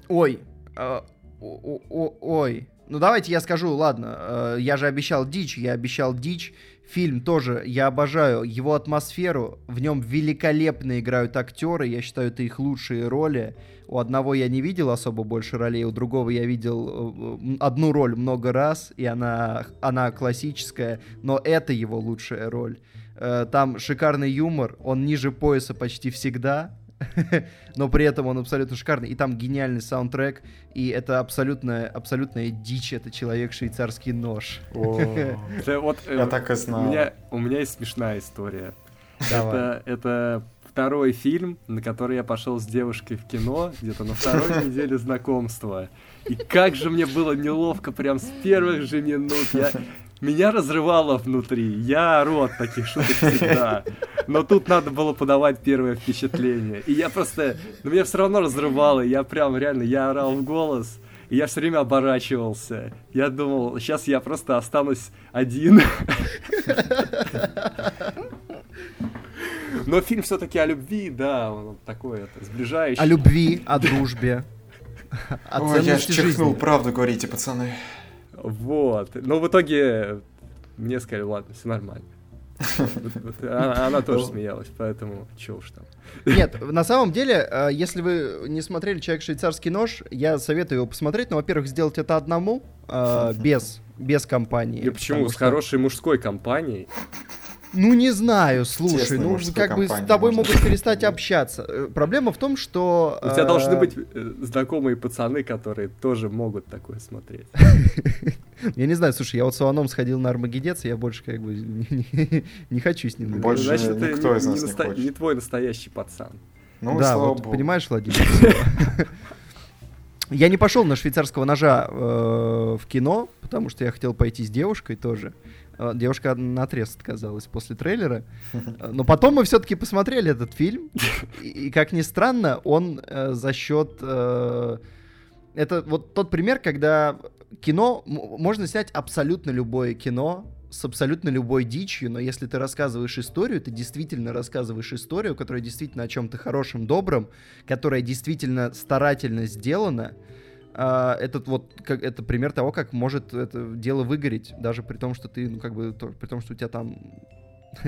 Ой, а, ой, ну давайте я скажу, ладно, э, я же обещал дичь, я обещал дичь. Фильм тоже я обожаю его атмосферу, в нем великолепно играют актеры, я считаю, это их лучшие роли. У одного я не видел особо больше ролей, у другого я видел э, одну роль много раз, и она, она классическая, но это его лучшая роль. Э, там шикарный юмор, он ниже пояса почти всегда, но при этом он абсолютно шикарный. И там гениальный саундтрек, и это абсолютная, абсолютная дичь, это человек-швейцарский нож. Вот, э, Я так и знал. У меня, у меня есть смешная история. Это, это второй фильм, на который я пошел с девушкой в кино, где-то на второй неделе знакомства. И как же мне было неловко прям с первых же минут. Я, меня разрывало внутри. Я ору от таких шуток всегда. Но тут надо было подавать первое впечатление. И я просто... Но меня все равно разрывало. Я прям реально, я орал в голос. И я все время оборачивался. Я думал, сейчас я просто останусь один. Но фильм все-таки о любви, да, он такой это, сближающий. О любви, о дружбе. Ой, я чихнул, правду говорите, пацаны. Вот. Но в итоге мне сказали, ладно, все нормально. Она тоже смеялась, поэтому чё уж там. Нет, на самом деле, э, если вы не смотрели «Человек швейцарский нож», я советую его посмотреть, но, во-первых, сделать это одному, э, без, без компании. И почему? С хорошей мужской компанией. Ну, не знаю, слушай, ну, как бы с тобой можно. могут перестать общаться. Э, проблема в том, что... У тебя должны быть э, знакомые пацаны, которые тоже могут такое смотреть. Я не знаю, слушай, я вот с Иваном сходил на Армагеддец, я больше как бы не хочу с ним. Больше Значит, никто из нас не хочет. Не твой настоящий пацан. Ну, да, вот, понимаешь, Владимир? Я не пошел на швейцарского ножа э, в кино, потому что я хотел пойти с девушкой тоже. Э, девушка на отрез отказалась после трейлера. Э, но потом мы все-таки посмотрели этот фильм. И, как ни странно, он э, за счет... Это вот тот пример, когда кино... Можно снять абсолютно любое кино, с абсолютно любой дичью, но если ты рассказываешь историю, ты действительно рассказываешь историю, которая действительно о чем-то хорошем, добром, которая действительно старательно сделана, а, этот вот как, это пример того, как может это дело выгореть, даже при том, что ты, ну, как бы, то, при том, что у тебя там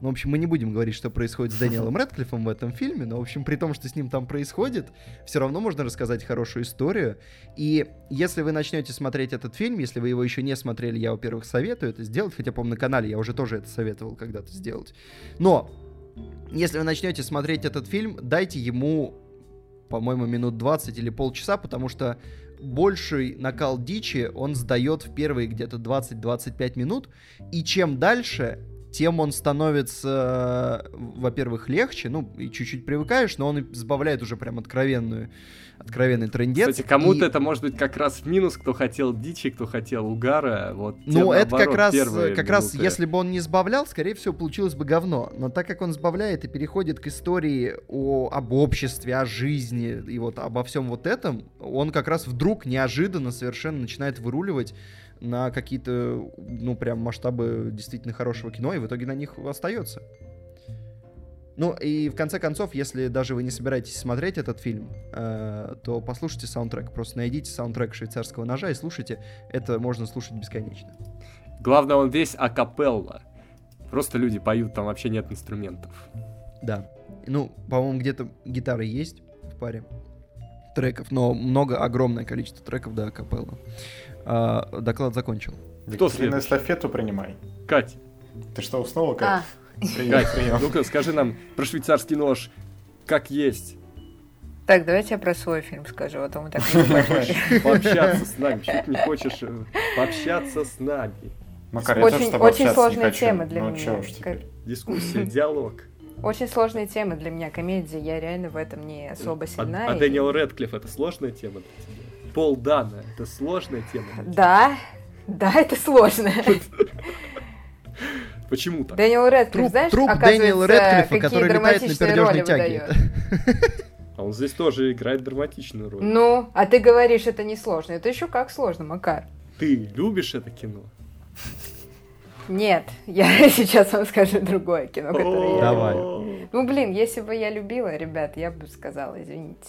Ну, в общем, мы не будем говорить, что происходит с Дэниелом Рэдклиффом в этом фильме, но, в общем, при том, что с ним там происходит, все равно можно рассказать хорошую историю. И если вы начнете смотреть этот фильм, если вы его еще не смотрели, я, во-первых, советую это сделать, хотя, по-моему, на канале я уже тоже это советовал когда-то сделать. Но, если вы начнете смотреть этот фильм, дайте ему, по-моему, минут 20 или полчаса, потому что больший накал дичи он сдает в первые где-то 20-25 минут, и чем дальше, тем он становится, во-первых, легче, ну, и чуть-чуть привыкаешь, но он сбавляет уже прям откровенную, откровенный трендец. Кстати, кому-то и... это может быть как раз в минус, кто хотел дичи, кто хотел угара, вот. Ну, это наоборот, как раз, как раз, если бы он не сбавлял, скорее всего, получилось бы говно. Но так как он сбавляет и переходит к истории о, об обществе, о жизни и вот обо всем вот этом, он как раз вдруг неожиданно совершенно начинает выруливать на какие-то, ну, прям масштабы действительно хорошего кино, и в итоге на них остается. Ну, и в конце концов, если даже вы не собираетесь смотреть этот фильм, э, то послушайте саундтрек. Просто найдите саундтрек швейцарского ножа и слушайте. Это можно слушать бесконечно. Главное, он весь акапелла. Просто люди поют, там вообще нет инструментов. Да. Ну, по-моему, где-то гитары есть в паре треков, но много, огромное количество треков, да, акапелла. А, доклад закончил. Кто следующий? эстафету принимай. Катя. Ты что, уснула, Катя? А. Прием, прием. Ну-ка, скажи нам про швейцарский нож, как есть. Так, давайте я про свой фильм скажу, а то мы так не Пообщаться с нами, что ты не хочешь э, пообщаться с нами. Макар, очень, очень сложная тема для ну, меня. Дискуссия, диалог. Очень сложная тема для меня, комедия. Я реально в этом не особо а, сильна. А, а Дэниел Рэдклифф это сложная тема для тебя? Пол Дана, это сложная тема? Да, да, это сложно. Почему так? Дэниел Рэдклифф, труп, знаешь, труп Дэниела Рэдклиффа, который летает на пердежной тяге. А он здесь тоже играет драматичную роль. Ну, а ты говоришь, это не сложно. Это еще как сложно, Макар. Ты любишь это кино? Нет, я сейчас вам скажу другое кино, которое я Давай. Ну, блин, если бы я любила, ребят, я бы сказала, извините.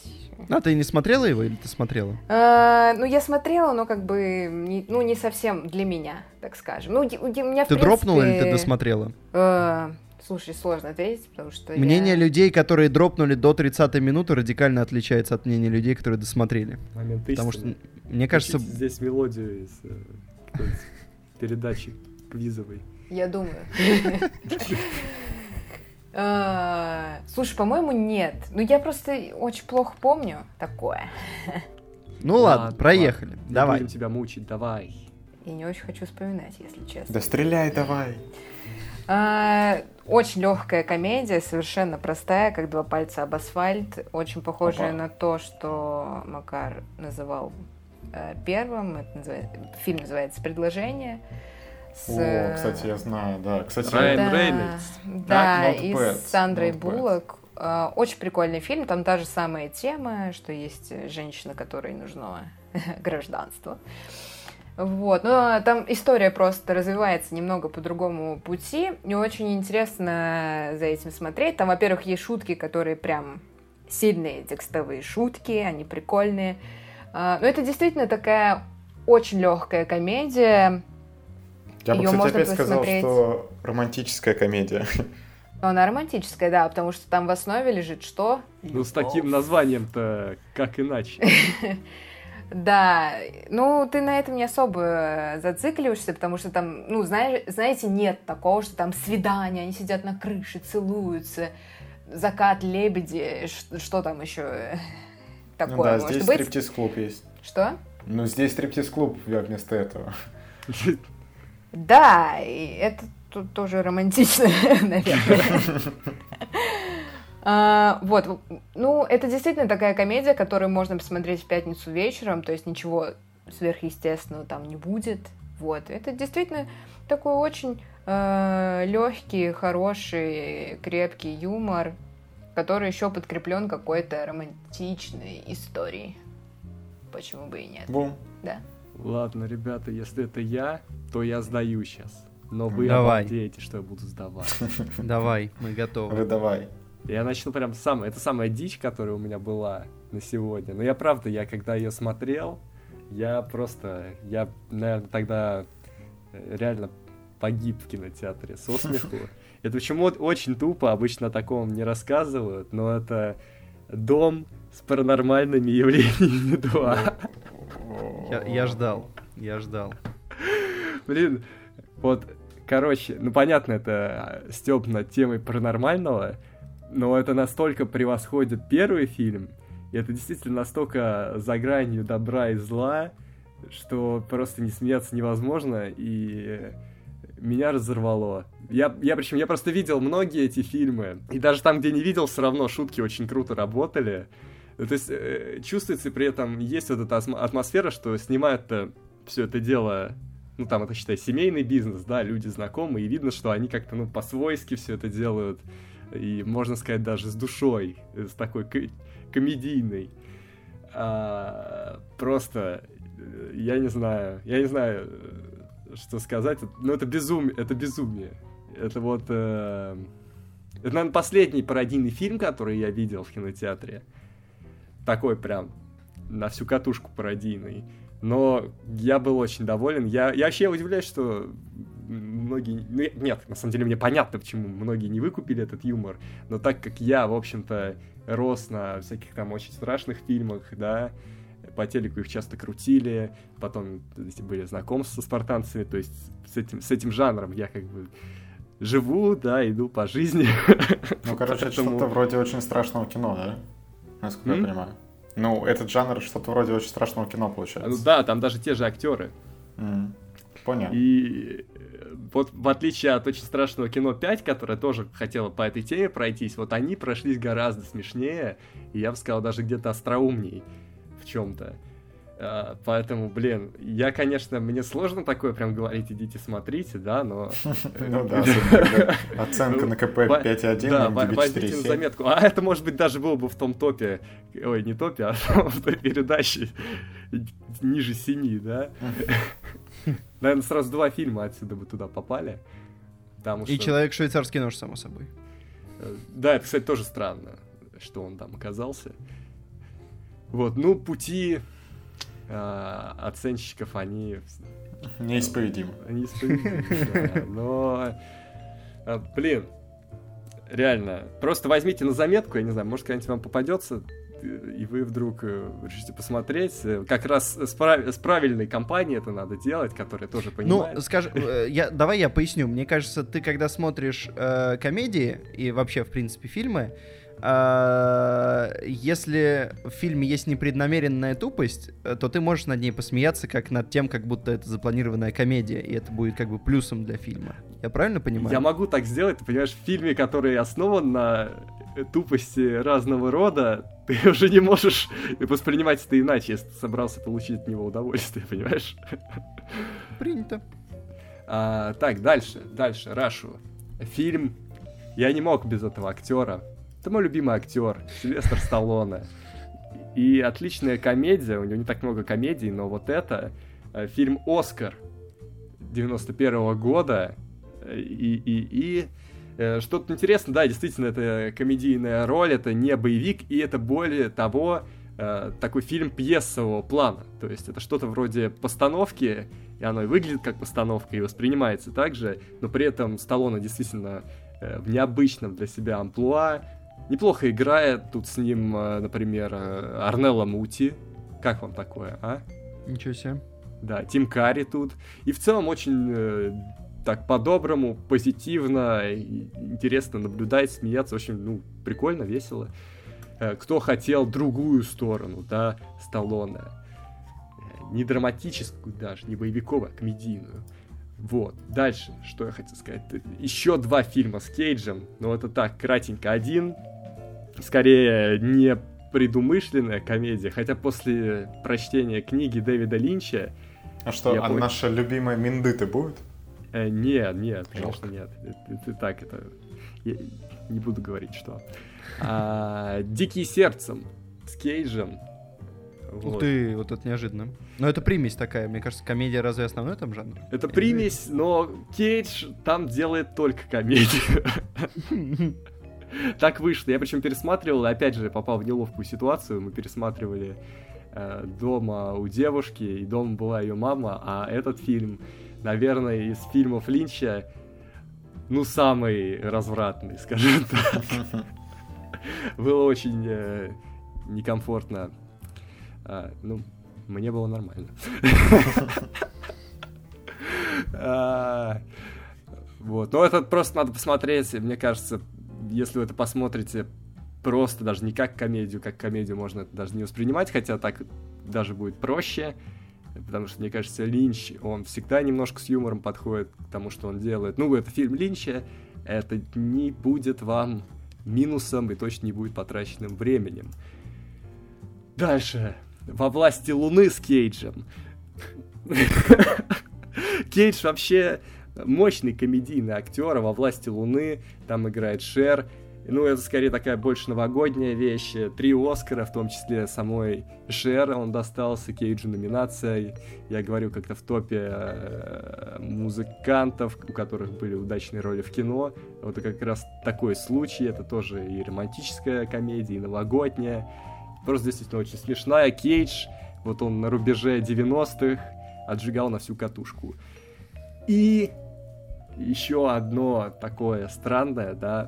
А ты не смотрела его или ты смотрела? А, ну, я смотрела, но как бы, не, ну, не совсем для меня, так скажем. Ну, у меня, в Ты принципе, дропнула или ты досмотрела? А, слушай, сложно ответить, потому что Мнение я... людей, которые дропнули до 30 минуты, радикально отличается от мнения людей, которые досмотрели. Момент Потому что, мне кажется... Здесь мелодию из э, передачи квизовой. Я думаю. А, слушай, по-моему, нет. Ну, я просто очень плохо помню такое. Ну ладно, проехали. Давай. будем тебя мучить, давай. Я не очень хочу вспоминать, если честно. Да стреляй давай. А, очень легкая комедия, совершенно простая, как два пальца об асфальт. Очень похожая на то, что Макар называл э, первым. Это называется, фильм называется «Предложение». С... О, кстати, я знаю, да. Кстати, Райан да, Рейнольдс. Да, и с Сандрой Буллок. Uh, очень прикольный фильм, там та же самая тема, что есть женщина, которой нужно гражданство. Вот, но там история просто развивается немного по другому пути, и очень интересно за этим смотреть. Там, во-первых, есть шутки, которые прям сильные текстовые шутки, они прикольные. Uh, но это действительно такая очень легкая комедия, я бы, кстати, опять сказал, что романтическая комедия. Она романтическая, да, потому что там в основе лежит что? Ну, с таким названием-то как иначе? Да, ну ты на этом не особо зацикливаешься, потому что там, ну, знаешь, знаете, нет такого, что там свидание, они сидят на крыше, целуются, закат, лебеди, что, что там еще такое ну, да, может здесь быть? стриптиз-клуб есть. Что? Ну, здесь стриптиз-клуб вместо этого. Да, и это тут тоже романтично, наверное. А, вот, ну, это действительно такая комедия, которую можно посмотреть в пятницу вечером, то есть ничего сверхъестественного там не будет. Вот, это действительно такой очень э, легкий, хороший, крепкий юмор, который еще подкреплен какой-то романтичной историей. Почему бы и нет? Бум. Да. Ладно, ребята, если это я, то я сдаю сейчас. Но вы давай. обалдеете, что я буду сдавать. Давай, мы готовы. Вы давай. Я начну прям сам. Это самая дичь, которая у меня была на сегодня. Но я правда, я когда ее смотрел, я просто, я, наверное, тогда э, реально погиб в кинотеатре со смеху. Это почему очень тупо, обычно о таком не рассказывают, но это дом с паранормальными явлениями 2. Я, ждал, я ждал. Блин, вот, короче, ну понятно, это степ над темой паранормального, но это настолько превосходит первый фильм, и это действительно настолько за гранью добра и зла, что просто не смеяться невозможно, и меня разорвало. Я, я причем, я просто видел многие эти фильмы, и даже там, где не видел, все равно шутки очень круто работали. То есть э, чувствуется при этом, есть вот эта атмосфера, что снимают все это дело, ну там это, считай, семейный бизнес, да, люди знакомые, и видно, что они как-то, ну, по-свойски все это делают, и, можно сказать, даже с душой, с такой комедийной. А, просто, э, я не знаю, я не знаю, что сказать, но это безумие, это безумие. Это вот... Э, это, наверное, последний пародийный фильм, который я видел в кинотеатре. Такой прям на всю катушку пародийный. Но я был очень доволен. Я, я вообще удивляюсь, что многие... Ну, нет, на самом деле мне понятно, почему многие не выкупили этот юмор. Но так как я, в общем-то, рос на всяких там очень страшных фильмах, да, по телеку их часто крутили, потом были знакомства с спартанцами, то есть с этим, с этим жанром я как бы живу, да, иду по жизни. Ну, короче, Поэтому... что-то вроде очень страшного кино, да? Насколько mm? я понимаю. Ну, этот жанр что-то вроде очень страшного кино получается. Ну да, там даже те же актеры. Mm. Понятно. И э, вот в отличие от очень страшного кино 5, которое тоже хотело по этой теме пройтись, вот они прошлись гораздо смешнее, и я бы сказал, даже где-то остроумней в чем-то. А, поэтому, блин, я, конечно, мне сложно такое прям говорить, идите смотрите, да, но... Ну да, оценка на КП 5.1, Да, возьмите на заметку. А это, может быть, даже было бы в том топе, ой, не топе, а в той передаче ниже синий, да? Наверное, сразу два фильма отсюда бы туда попали. И «Человек-швейцарский нож», само собой. Э, да, это, кстати, тоже странно, что он там оказался. Вот, ну, пути э, оценщиков, они... Неисповедимы. Неисповедимы, да. Но, э, блин, реально, просто возьмите на заметку, я не знаю, может, когда-нибудь вам попадется, и вы вдруг э, решите посмотреть. Как раз с, прав... с правильной компанией это надо делать, которая тоже ну, понимает. Ну, скажи, э, я, давай я поясню. Мне кажется, ты когда смотришь э, комедии и вообще, в принципе, фильмы, если в фильме есть непреднамеренная тупость, э, то ты можешь над ней посмеяться, как над тем, как будто это запланированная комедия, и это будет как бы плюсом для фильма. Я правильно понимаю? Я могу так сделать, ты понимаешь, в фильме, который основан на тупости разного рода, ты уже не можешь воспринимать это иначе, если ты собрался получить от него удовольствие, понимаешь? Принято. А, так, дальше, дальше, Рашу. Фильм. Я не мог без этого актера. Это мой любимый актер, Сильвестр Сталлоне. И отличная комедия, у него не так много комедий, но вот это э, фильм «Оскар» 91 -го года. И, и, и э, что-то интересно, да, действительно, это комедийная роль, это не боевик, и это более того, э, такой фильм пьесового плана. То есть это что-то вроде постановки, и оно и выглядит как постановка, и воспринимается так же, но при этом Сталлоне действительно в необычном для себя амплуа, Неплохо играет тут с ним, э, например, э, Арнелла Мути. Как вам такое, а? Ничего себе. Да, Тим Карри тут. И в целом очень э, так по-доброму, позитивно, интересно наблюдать, смеяться. Очень, ну, прикольно, весело. Э, кто хотел другую сторону, да, Сталлоне. Э, не драматическую даже, не боевиковую, а комедийную. Вот. Дальше, что я хотел сказать. Еще два фильма с Кейджем. Но это так, кратенько. Один скорее не предумышленная комедия, хотя после прочтения книги Дэвида Линча... А что, а понял... наша любимая Миндыта будет? Э, нет, нет, Жалко. конечно, нет. Это, это так, это... Я не буду говорить, что. А, «Дикий сердцем» с Кейджем. Вот. Ух ты, вот это неожиданно. Но это примесь такая, мне кажется, комедия разве основной там жанр? Это примесь, но Кейдж там делает только комедию. так вышло. Я причем пересматривал, и опять же попал в неловкую ситуацию. Мы пересматривали э, дома у девушки, и дома была ее мама, а этот фильм наверное, из фильмов Линча, ну, самый развратный, скажем так. Было очень э, некомфортно. А, ну, мне было нормально. А, вот. Но это просто надо посмотреть. Мне кажется, если вы это посмотрите просто, даже не как комедию, как комедию можно это даже не воспринимать, хотя так даже будет проще. Потому что, мне кажется, Линч, он всегда немножко с юмором подходит к тому, что он делает. Ну, это фильм Линча, это не будет вам минусом и точно не будет потраченным временем. Дальше. Во власти Луны с Кейджем. Кейдж вообще мощный комедийный актер, во власти Луны там играет Шер. Ну, это скорее такая больше новогодняя вещь. Три Оскара, в том числе самой Шер, он достался, Кейджу номинация. Я говорю как-то в топе э, музыкантов, у которых были удачные роли в кино. Вот как раз такой случай. Это тоже и романтическая комедия, и новогодняя. Просто действительно очень смешная. Кейдж, вот он на рубеже 90-х отжигал на всю катушку. И еще одно такое странное, да,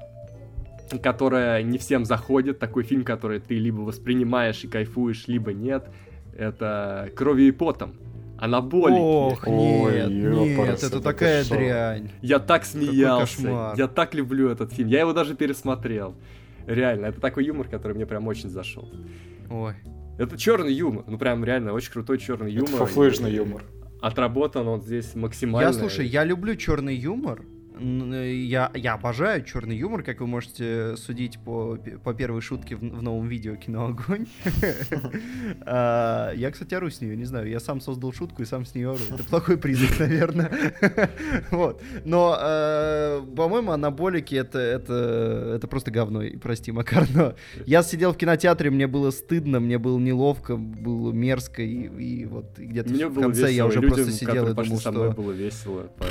которое не всем заходит, такой фильм, который ты либо воспринимаешь и кайфуешь, либо нет, это «Кровью и потом». Анаболики. Ох, нет, Ой, нет, это такая шо. дрянь. Я так смеялся, я так люблю этот фильм, я его даже пересмотрел. Реально, это такой юмор, который мне прям очень зашел. Ой. Это черный юмор, ну прям реально очень крутой черный юмор. Это фуфлыжный юмор. Отработан он здесь максимально. Я слушай, я люблю черный юмор, я, я обожаю черный юмор, как вы можете судить по, по первой шутке в, в новом видео «Кино Огонь». А, я, кстати, ору с нее, не знаю. Я сам создал шутку и сам с нее ору. Это плохой признак, наверное. Вот. Но, э, по-моему, анаболики это, это, это просто говно. Прости, Макар, но я сидел в кинотеатре, мне было стыдно, мне было неловко, было мерзко, и, и вот где-то в конце я уже просто сидел и думал, что... было весело, Э,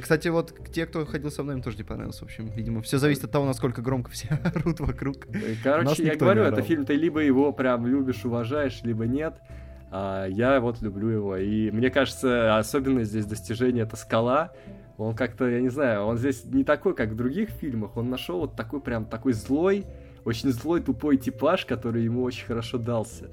кстати, вот те, кто ходил со мной, им тоже не понравился. В общем, видимо, все зависит от того, насколько громко все орут вокруг. Э, короче, я говорю, это фильм, ты либо его прям любишь, уважаешь, либо нет. А я вот люблю его. И мне кажется, особенно здесь достижение это скала. Он как-то, я не знаю, он здесь не такой, как в других фильмах. Он нашел вот такой прям такой злой, очень злой, тупой типаж, который ему очень хорошо дался.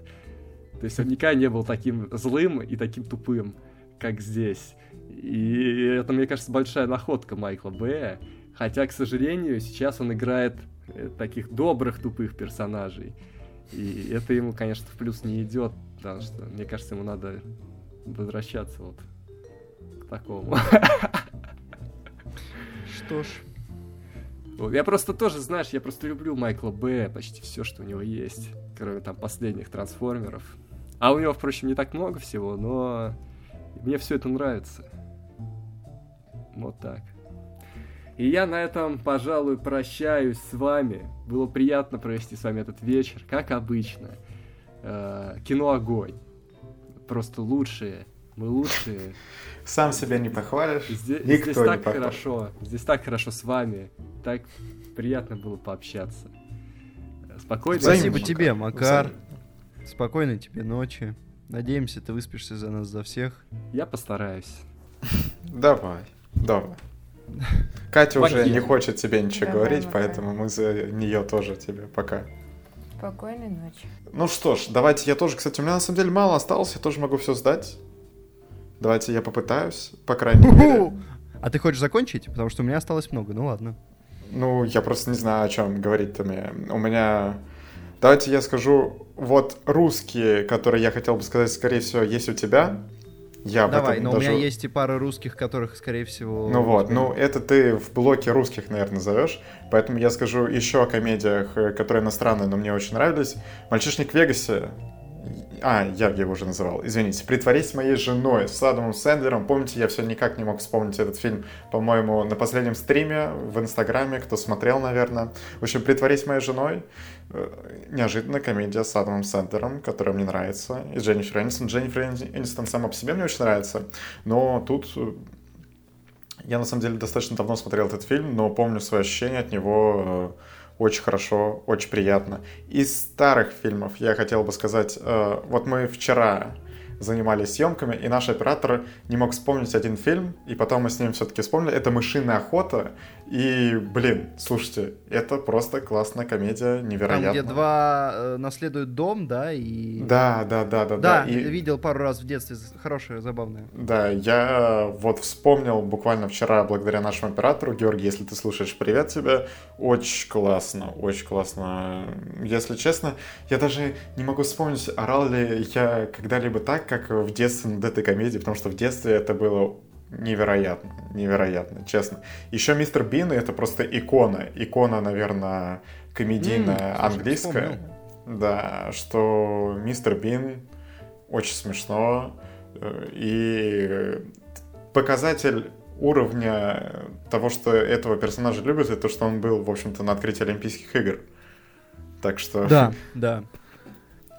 То есть он никогда не был таким злым и таким тупым, как здесь. И это, мне кажется, большая находка Майкла Бэя. Хотя, к сожалению, сейчас он играет э, таких добрых тупых персонажей. И это ему, конечно, в плюс не идет, потому что, мне кажется, ему надо возвращаться вот к такому. Что ж. Я просто тоже, знаешь, я просто люблю Майкла Б. почти все, что у него есть, кроме там последних трансформеров. А у него, впрочем, не так много всего, но мне все это нравится. Вот так. И я на этом, пожалуй, прощаюсь с вами. Было приятно провести с вами этот вечер, как обычно. Э, кино огонь. Просто лучшие. Мы лучшие. Сам себя не похвалишь. Здесь, Никто здесь так похвалит. хорошо. Здесь так хорошо с вами. Так приятно было пообщаться. Спокойно. Спасибо тебе, Макар. Взаимно. Спокойной тебе ночи. Надеемся, ты выспишься за нас, за всех. Я постараюсь. Давай. Давай. Катя уже не хочет тебе ничего Давай, говорить, давай. поэтому мы за нее тоже тебе пока. Спокойной ночи. Ну что ж, давайте я тоже, кстати, у меня на самом деле мало осталось, я тоже могу все сдать. Давайте я попытаюсь, по крайней мере. А ты хочешь закончить? Потому что у меня осталось много, ну ладно. Ну, я просто не знаю, о чем говорить-то мне. У меня... Давайте я скажу, вот русские, которые я хотел бы сказать, скорее всего, есть у тебя. Я Давай, но даже... у меня есть и пара русских, которых, скорее всего... Ну вот, ну это ты в блоке русских, наверное, зовешь, поэтому я скажу еще о комедиях, э, которые иностранные, но мне очень нравились. «Мальчишник в Вегасе», а, я его уже называл, извините. «Притворись моей женой» с Адамом Сэндлером. Помните, я все никак не мог вспомнить этот фильм, по-моему, на последнем стриме в Инстаграме, кто смотрел, наверное. В общем, «Притворись моей женой» э, неожиданная комедия с Адамом Сэндлером, которая мне нравится, и Дженнифер Энистон. Дженнифер Энистон сама по себе мне очень нравится, но тут э, я, на самом деле, достаточно давно смотрел этот фильм, но помню свои ощущения от него э, очень хорошо, очень приятно. Из старых фильмов я хотел бы сказать, э, вот мы вчера занимались съемками, и наш оператор не мог вспомнить один фильм, и потом мы с ним все-таки вспомнили. Это «Мышиная охота», и, блин, слушайте, это просто классная комедия, невероятно. Там, где два э, наследуют дом, да, и... Да, да, да, да. Да, и... видел пару раз в детстве, хорошая, забавная. Да, я вот вспомнил буквально вчера, благодаря нашему оператору, Георгий, если ты слушаешь, привет тебе, очень классно, очень классно. Если честно, я даже не могу вспомнить, орал ли я когда-либо так, как в детстве над этой комедией, потому что в детстве это было невероятно, невероятно, честно. Еще Мистер Бин это просто икона, икона, наверное, комедийная, mm, английская. Да, что Мистер Бин очень смешно э, и показатель уровня того, что этого персонажа любят, это то, что он был, в общем-то, на открытии Олимпийских игр. Так что... Да, да.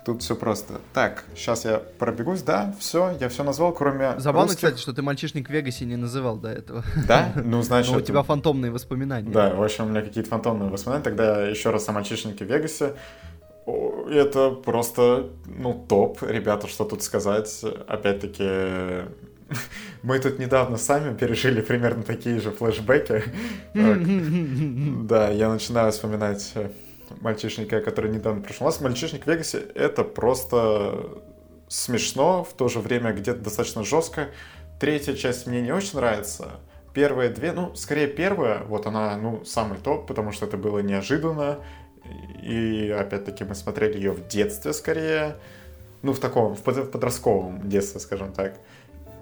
Тут все просто. Так, сейчас я пробегусь, да, все, я все назвал, кроме Забавно, русских. кстати, что ты мальчишник в Вегасе не называл до этого. Да? Ну, значит... Но у тебя фантомные воспоминания. Да, в общем, у меня какие-то фантомные воспоминания. Тогда еще раз о мальчишнике в Вегасе. Это просто, ну, топ, ребята, что тут сказать. Опять-таки, мы тут недавно сами пережили примерно такие же флешбеки. Да, я начинаю вспоминать мальчишника, который недавно прошел. У нас мальчишник в Вегасе это просто смешно, в то же время где-то достаточно жестко. Третья часть мне не очень нравится. Первые две, ну, скорее первая, вот она, ну, самый топ, потому что это было неожиданно. И, опять-таки, мы смотрели ее в детстве, скорее. Ну, в таком, в подростковом детстве, скажем так.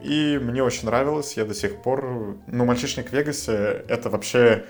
И мне очень нравилось, я до сих пор... Ну, «Мальчишник в Вегасе» — это вообще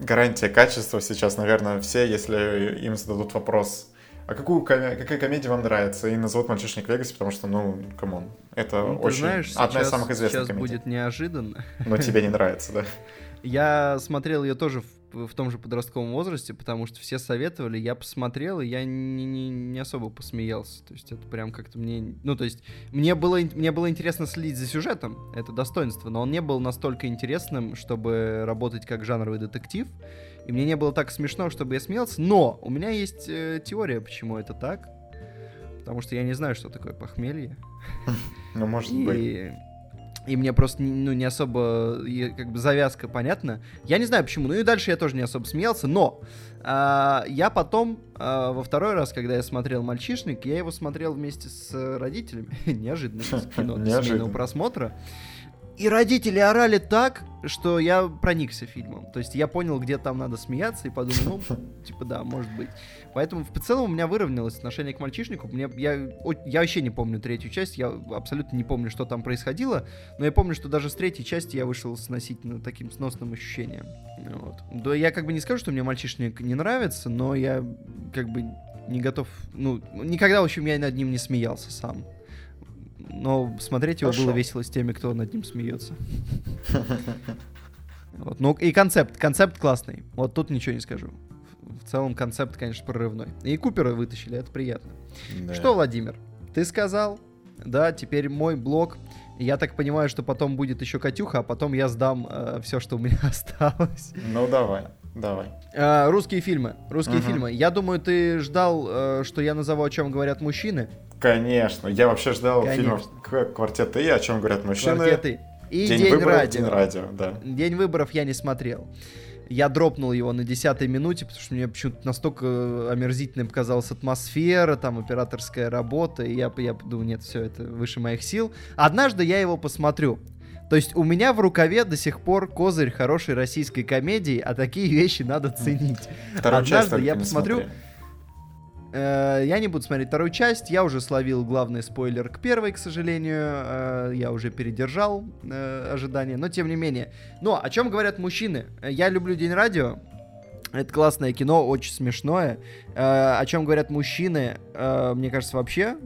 гарантия качества сейчас, наверное, все, если им зададут вопрос, а какую коме- какая комедия вам нравится, и назовут «Мальчишник Вегасе», потому что, ну, come on, это ну, очень... знаешь, одна сейчас, из самых известных сейчас комедий. будет неожиданно. Но тебе не нравится, да? Я смотрел ее тоже в, в том же подростковом возрасте, потому что все советовали, я посмотрел, и я не, не, не особо посмеялся. То есть это прям как-то мне... Ну, то есть мне было, мне было интересно следить за сюжетом, это достоинство, но он не был настолько интересным, чтобы работать как жанровый детектив. И мне не было так смешно, чтобы я смеялся. Но у меня есть э, теория, почему это так. Потому что я не знаю, что такое похмелье. Ну, может быть и мне просто ну, не особо как бы завязка понятна. Я не знаю почему. Ну и дальше я тоже не особо смеялся, но а, я потом а, во второй раз, когда я смотрел «Мальчишник», я его смотрел вместе с родителями. Неожиданно кино для семейного просмотра. И родители орали так, что я проникся фильмом. То есть я понял, где там надо смеяться, и подумал, ну, типа, да, может быть. Поэтому в целом у меня выровнялось отношение к мальчишнику. Мне, я, я вообще не помню третью часть, я абсолютно не помню, что там происходило, но я помню, что даже с третьей части я вышел с относительно таким сносным ощущением. Вот. Да я как бы не скажу, что мне мальчишник не нравится, но я как бы не готов, ну, никогда, в общем, я над ним не смеялся сам но смотреть его Хорошо. было весело с теми, кто над ним смеется. Вот. Ну и концепт, концепт классный. Вот тут ничего не скажу. В целом концепт, конечно, прорывной. И Купера вытащили, это приятно. Да. Что, Владимир, ты сказал, да, теперь мой блог. Я так понимаю, что потом будет еще Катюха, а потом я сдам э, все, что у меня осталось. Ну давай, давай. Э, русские фильмы, русские угу. фильмы. Я думаю, ты ждал, э, что я назову, о чем говорят мужчины. Конечно. Я вообще ждал Конечно. фильмов «Квартет И», о чем говорят мужчины. «Квартет И». И «День, День выборов», радио. «День радио», да. «День выборов» я не смотрел. Я дропнул его на десятой минуте, потому что мне почему-то настолько омерзительной показалась атмосфера, там операторская работа, и я, я думаю, нет, все это выше моих сил. Однажды я его посмотрю. То есть у меня в рукаве до сих пор козырь хорошей российской комедии, а такие вещи надо ценить. Вторую Однажды я посмотрю... Смотри. Э, я не буду смотреть вторую часть. Я уже словил главный спойлер к первой, к сожалению. Э, я уже передержал э, ожидания. Но тем не менее. Но о чем говорят мужчины? Я люблю День радио. Это классное кино, очень смешное. о чем говорят мужчины, мне кажется, вообще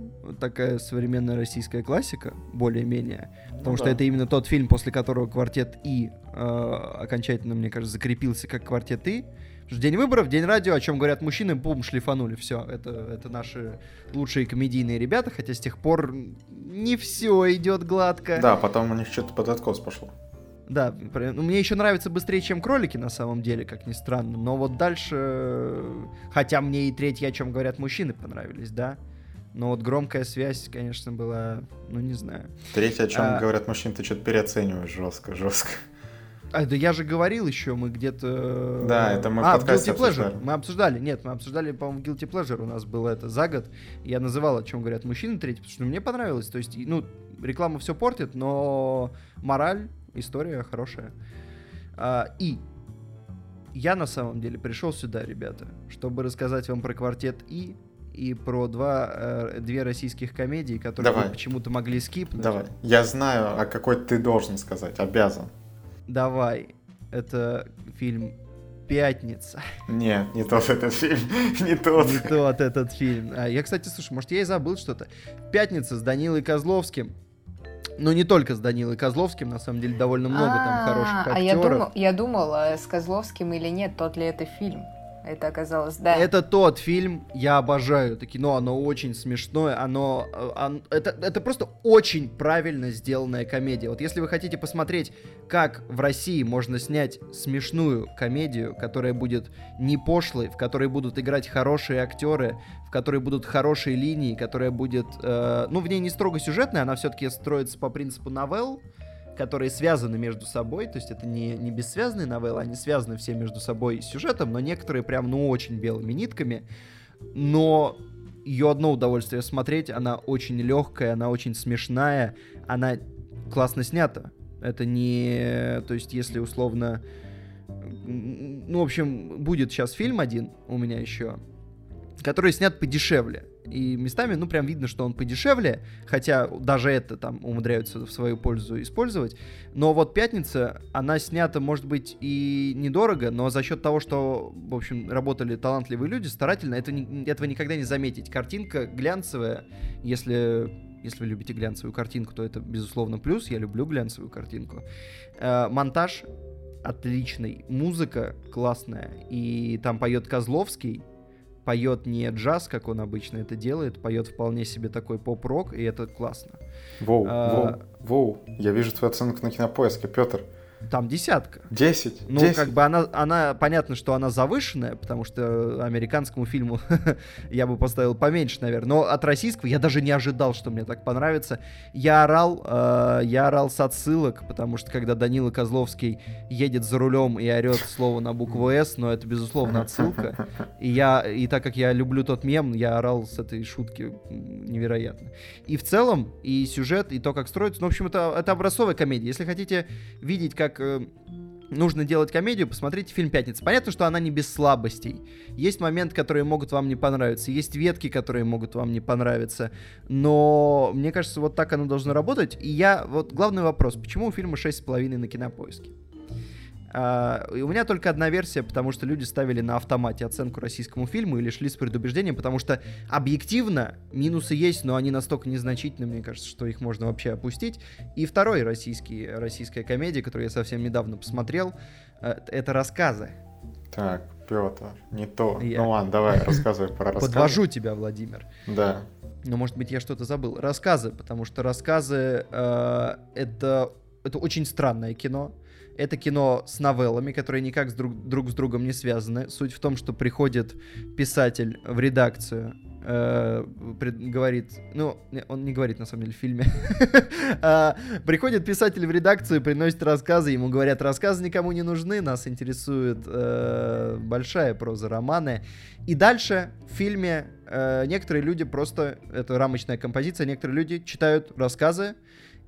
такая современная российская классика, более-менее. Ну Потому ну, что да. это именно тот фильм, после которого квартет И окончательно, мне кажется, закрепился как квартет И. День выборов, день радио, о чем говорят мужчины, бум, шлифанули. Все, это, это наши лучшие комедийные ребята, хотя с тех пор не все идет гладко. Да, потом у них что-то под откос пошло. Да, ну, мне еще нравится быстрее, чем кролики, на самом деле, как ни странно. Но вот дальше, хотя мне и третьи, о чем говорят мужчины, понравились, да. Но вот громкая связь, конечно, была, ну не знаю. Третье, о чем А. говорят мужчины, ты что-то переоцениваешь жестко, жестко. А, да я же говорил еще, мы где-то... Да, это мы в а, подкасте Guilty Pleasure. обсуждали. Мы обсуждали, нет, мы обсуждали, по-моему, Guilty Pleasure у нас было это за год. Я называл, о чем говорят мужчины третий, потому что мне понравилось. То есть, ну, реклама все портит, но мораль, история хорошая. А, и я на самом деле пришел сюда, ребята, чтобы рассказать вам про квартет И и про два, э, две российских комедии, которые Давай. вы почему-то могли скипнуть. Давай. Я знаю, о какой ты должен сказать, обязан. Давай. Это фильм «Пятница». Нет, не тот этот фильм, не тот. Не тот этот фильм. А, я, кстати, слушай, может, я и забыл что-то. «Пятница» с Данилой Козловским. Ну, не только с Данилой Козловским, на самом деле, довольно много там хороших А я, актеров. думал, я думала, с Козловским или нет, тот ли это фильм. Это оказалось, да. Это тот фильм, я обожаю это кино, оно очень смешное, оно, э, он- это, это просто очень правильно сделанная комедия. Вот если вы хотите посмотреть, как в России можно снять смешную комедию, которая будет не пошлой, в которой будут играть хорошие актеры, в которой будут хорошие линии, которая будет, э, ну, в ней не строго сюжетная, она все-таки строится по принципу новелл, которые связаны между собой, то есть это не, не бессвязные новеллы, они связаны все между собой сюжетом, но некоторые прям, ну, очень белыми нитками, но ее одно удовольствие смотреть, она очень легкая, она очень смешная, она классно снята. Это не... То есть, если условно... Ну, в общем, будет сейчас фильм один у меня еще, который снят подешевле. И местами, ну, прям видно, что он подешевле, хотя даже это там умудряются в свою пользу использовать. Но вот «Пятница», она снята, может быть, и недорого, но за счет того, что, в общем, работали талантливые люди, старательно, это этого никогда не заметить. Картинка глянцевая, если, если вы любите глянцевую картинку, то это, безусловно, плюс. Я люблю глянцевую картинку. Э, монтаж отличный, музыка классная, и там поет Козловский, поет не джаз, как он обычно это делает, поет вполне себе такой поп-рок, и это классно. Воу, А. воу, воу. Я вижу твою оценку на кинопоиске, Петр. Там десятка. 10, Ну, 10. как бы она, она, понятно, что она завышенная, потому что американскому фильму я бы поставил поменьше, наверное. Но от российского я даже не ожидал, что мне так понравится. Я орал, э, я орал с отсылок, потому что когда Данила Козловский едет за рулем и орет слово на букву «С», но это, безусловно, отсылка. И я, и так как я люблю тот мем, я орал с этой шутки невероятно. И в целом, и сюжет, и то, как строится, ну, в общем, это, это образцовая комедия. Если хотите видеть, как э, нужно делать комедию, посмотрите фильм «Пятница». Понятно, что она не без слабостей. Есть моменты, которые могут вам не понравиться, есть ветки, которые могут вам не понравиться, но мне кажется, вот так оно должно работать. И я, вот главный вопрос, почему у фильма 6,5 на кинопоиске? А, у меня только одна версия, потому что люди ставили на автомате оценку российскому фильму или шли с предубеждением, потому что объективно минусы есть, но они настолько незначительны, мне кажется, что их можно вообще опустить. И второй российский, российская комедия, которую я совсем недавно посмотрел, э, это «Рассказы». Так, Петр, не то. Я. Ну ладно, давай, рассказывай про рассказы. Подвожу тебя, Владимир. Да. Но, может быть, я что-то забыл. Рассказы, потому что рассказы э, это, это очень странное кино. Это кино с новеллами, которые никак с друг, друг с другом не связаны. Суть в том, что приходит писатель в редакцию, э, пред- говорит, ну, он не говорит на самом деле в фильме. А, Приходит писатель в редакцию, приносит рассказы, ему говорят, рассказы никому не нужны, нас интересует э, большая проза, романы. И дальше в фильме э, некоторые люди просто, это рамочная композиция, некоторые люди читают рассказы,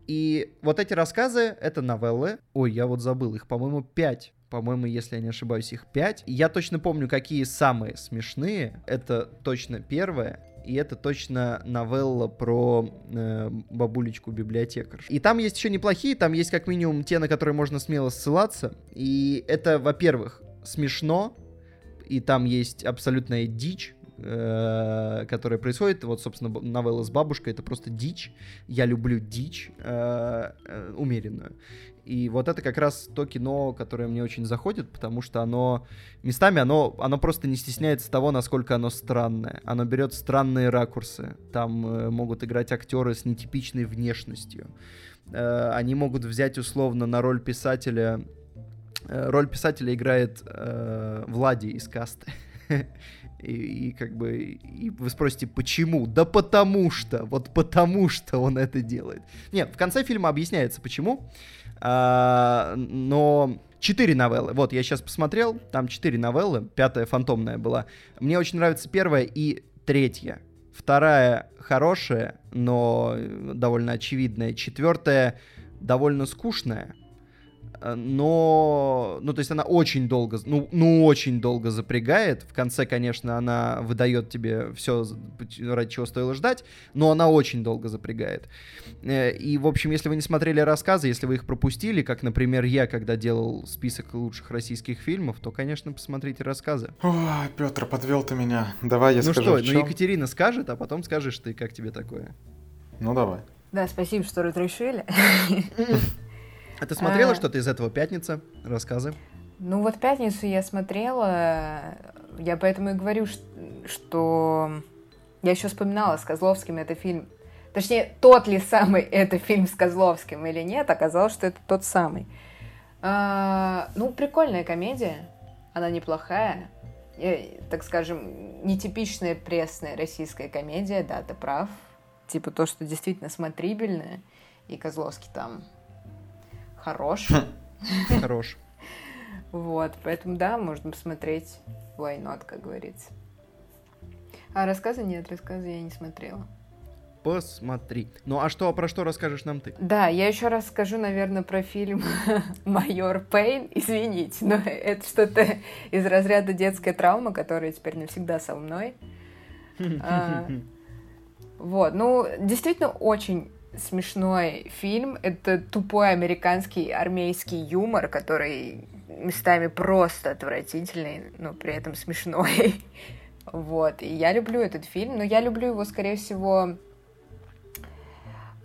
и вот эти рассказы — это новеллы. Ой, я вот забыл, их, по-моему, пять. По-моему, если я не ошибаюсь, их пять. Я точно помню, какие самые смешные. Это точно первое. И это точно новелла про э, бабулечку библиотекарь. И там есть еще неплохие, там есть как минимум те, на которые можно смело ссылаться. И это, во-первых, смешно, и там есть абсолютная дичь, э, которая происходит. Вот, собственно, новелла с бабушкой это просто дичь. Я люблю дичь э, э, умеренную. И вот это как раз то кино, которое мне очень заходит, потому что оно местами оно, оно просто не стесняется того, насколько оно странное. Оно берет странные ракурсы. Там э, могут играть актеры с нетипичной внешностью. Э, они могут взять условно на роль писателя. э, роль писателя играет э, Влади из касты. И, и как бы, и вы спросите, почему? Да потому что, вот потому что он это делает. Нет, в конце фильма объясняется, почему. А, но четыре новеллы. Вот, я сейчас посмотрел, там четыре новеллы, пятая фантомная была. Мне очень нравится первая и третья. Вторая хорошая, но довольно очевидная. Четвертая довольно скучная. Э, но, ну, то есть она очень долго, ну, ну, очень долго запрягает. В конце, конечно, она выдает тебе все, ради чего стоило ждать, но она очень долго запрягает. Э, и, в общем, если вы не смотрели рассказы, если вы их пропустили, как, например, я, когда делал список лучших российских фильмов, то, конечно, посмотрите рассказы. О, Петр, подвел ты меня. Давай я ну скажу. Ну что, ну Екатерина скажет, а потом скажешь ты, как тебе такое. Ну давай. Да, спасибо, что разрешили. А ты смотрела а... что-то из этого «Пятница»? Рассказы. Ну вот «Пятницу» я смотрела, я поэтому и говорю, что я еще вспоминала с Козловским это фильм. Точнее, тот ли самый это фильм с Козловским или нет, оказалось, что это тот самый. А, ну, прикольная комедия, она неплохая. Я, так скажем, нетипичная пресная российская комедия, да, ты прав. Типа то, что действительно смотрибельное, и Козловский там хорош. Хорош. Вот, поэтому да, можно посмотреть Why Not, как говорится. А рассказы нет, рассказы я не смотрела. Посмотри. Ну а что, про что расскажешь нам ты? Да, я еще раз скажу, наверное, про фильм «Майор Пейн». Извините, но это что-то из разряда детская травма, которая теперь навсегда со мной. А, вот, ну, действительно очень смешной фильм. Это тупой американский армейский юмор, который местами просто отвратительный, но при этом смешной. Вот. И я люблю этот фильм, но я люблю его, скорее всего,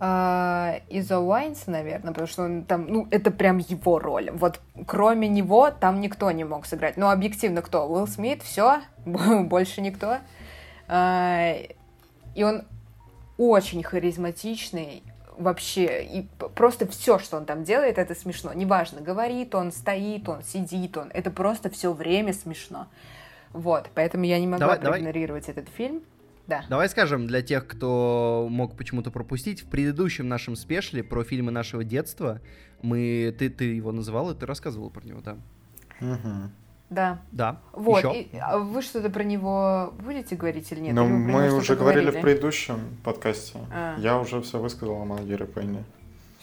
э, из-за Уайнса, наверное, потому что он там, ну, это прям его роль. Вот кроме него там никто не мог сыграть. Ну, объективно кто? Уилл Смит, все, больше никто. Э, и он очень харизматичный, вообще, и просто все, что он там делает, это смешно. Неважно, говорит он, стоит он, сидит он, это просто все время смешно. Вот, поэтому я не могла давай, проигнорировать давай. этот фильм. Да. Давай скажем для тех, кто мог почему-то пропустить, в предыдущем нашем спешле про фильмы нашего детства мы ты ты его называл и ты рассказывал про него, да? Угу. Да. Да. Вот. И, а вы что-то про него будете говорить или нет? Ну, мы уже говорили, говорили в предыдущем подкасте. А. Я уже все высказал о Малгере Пейне.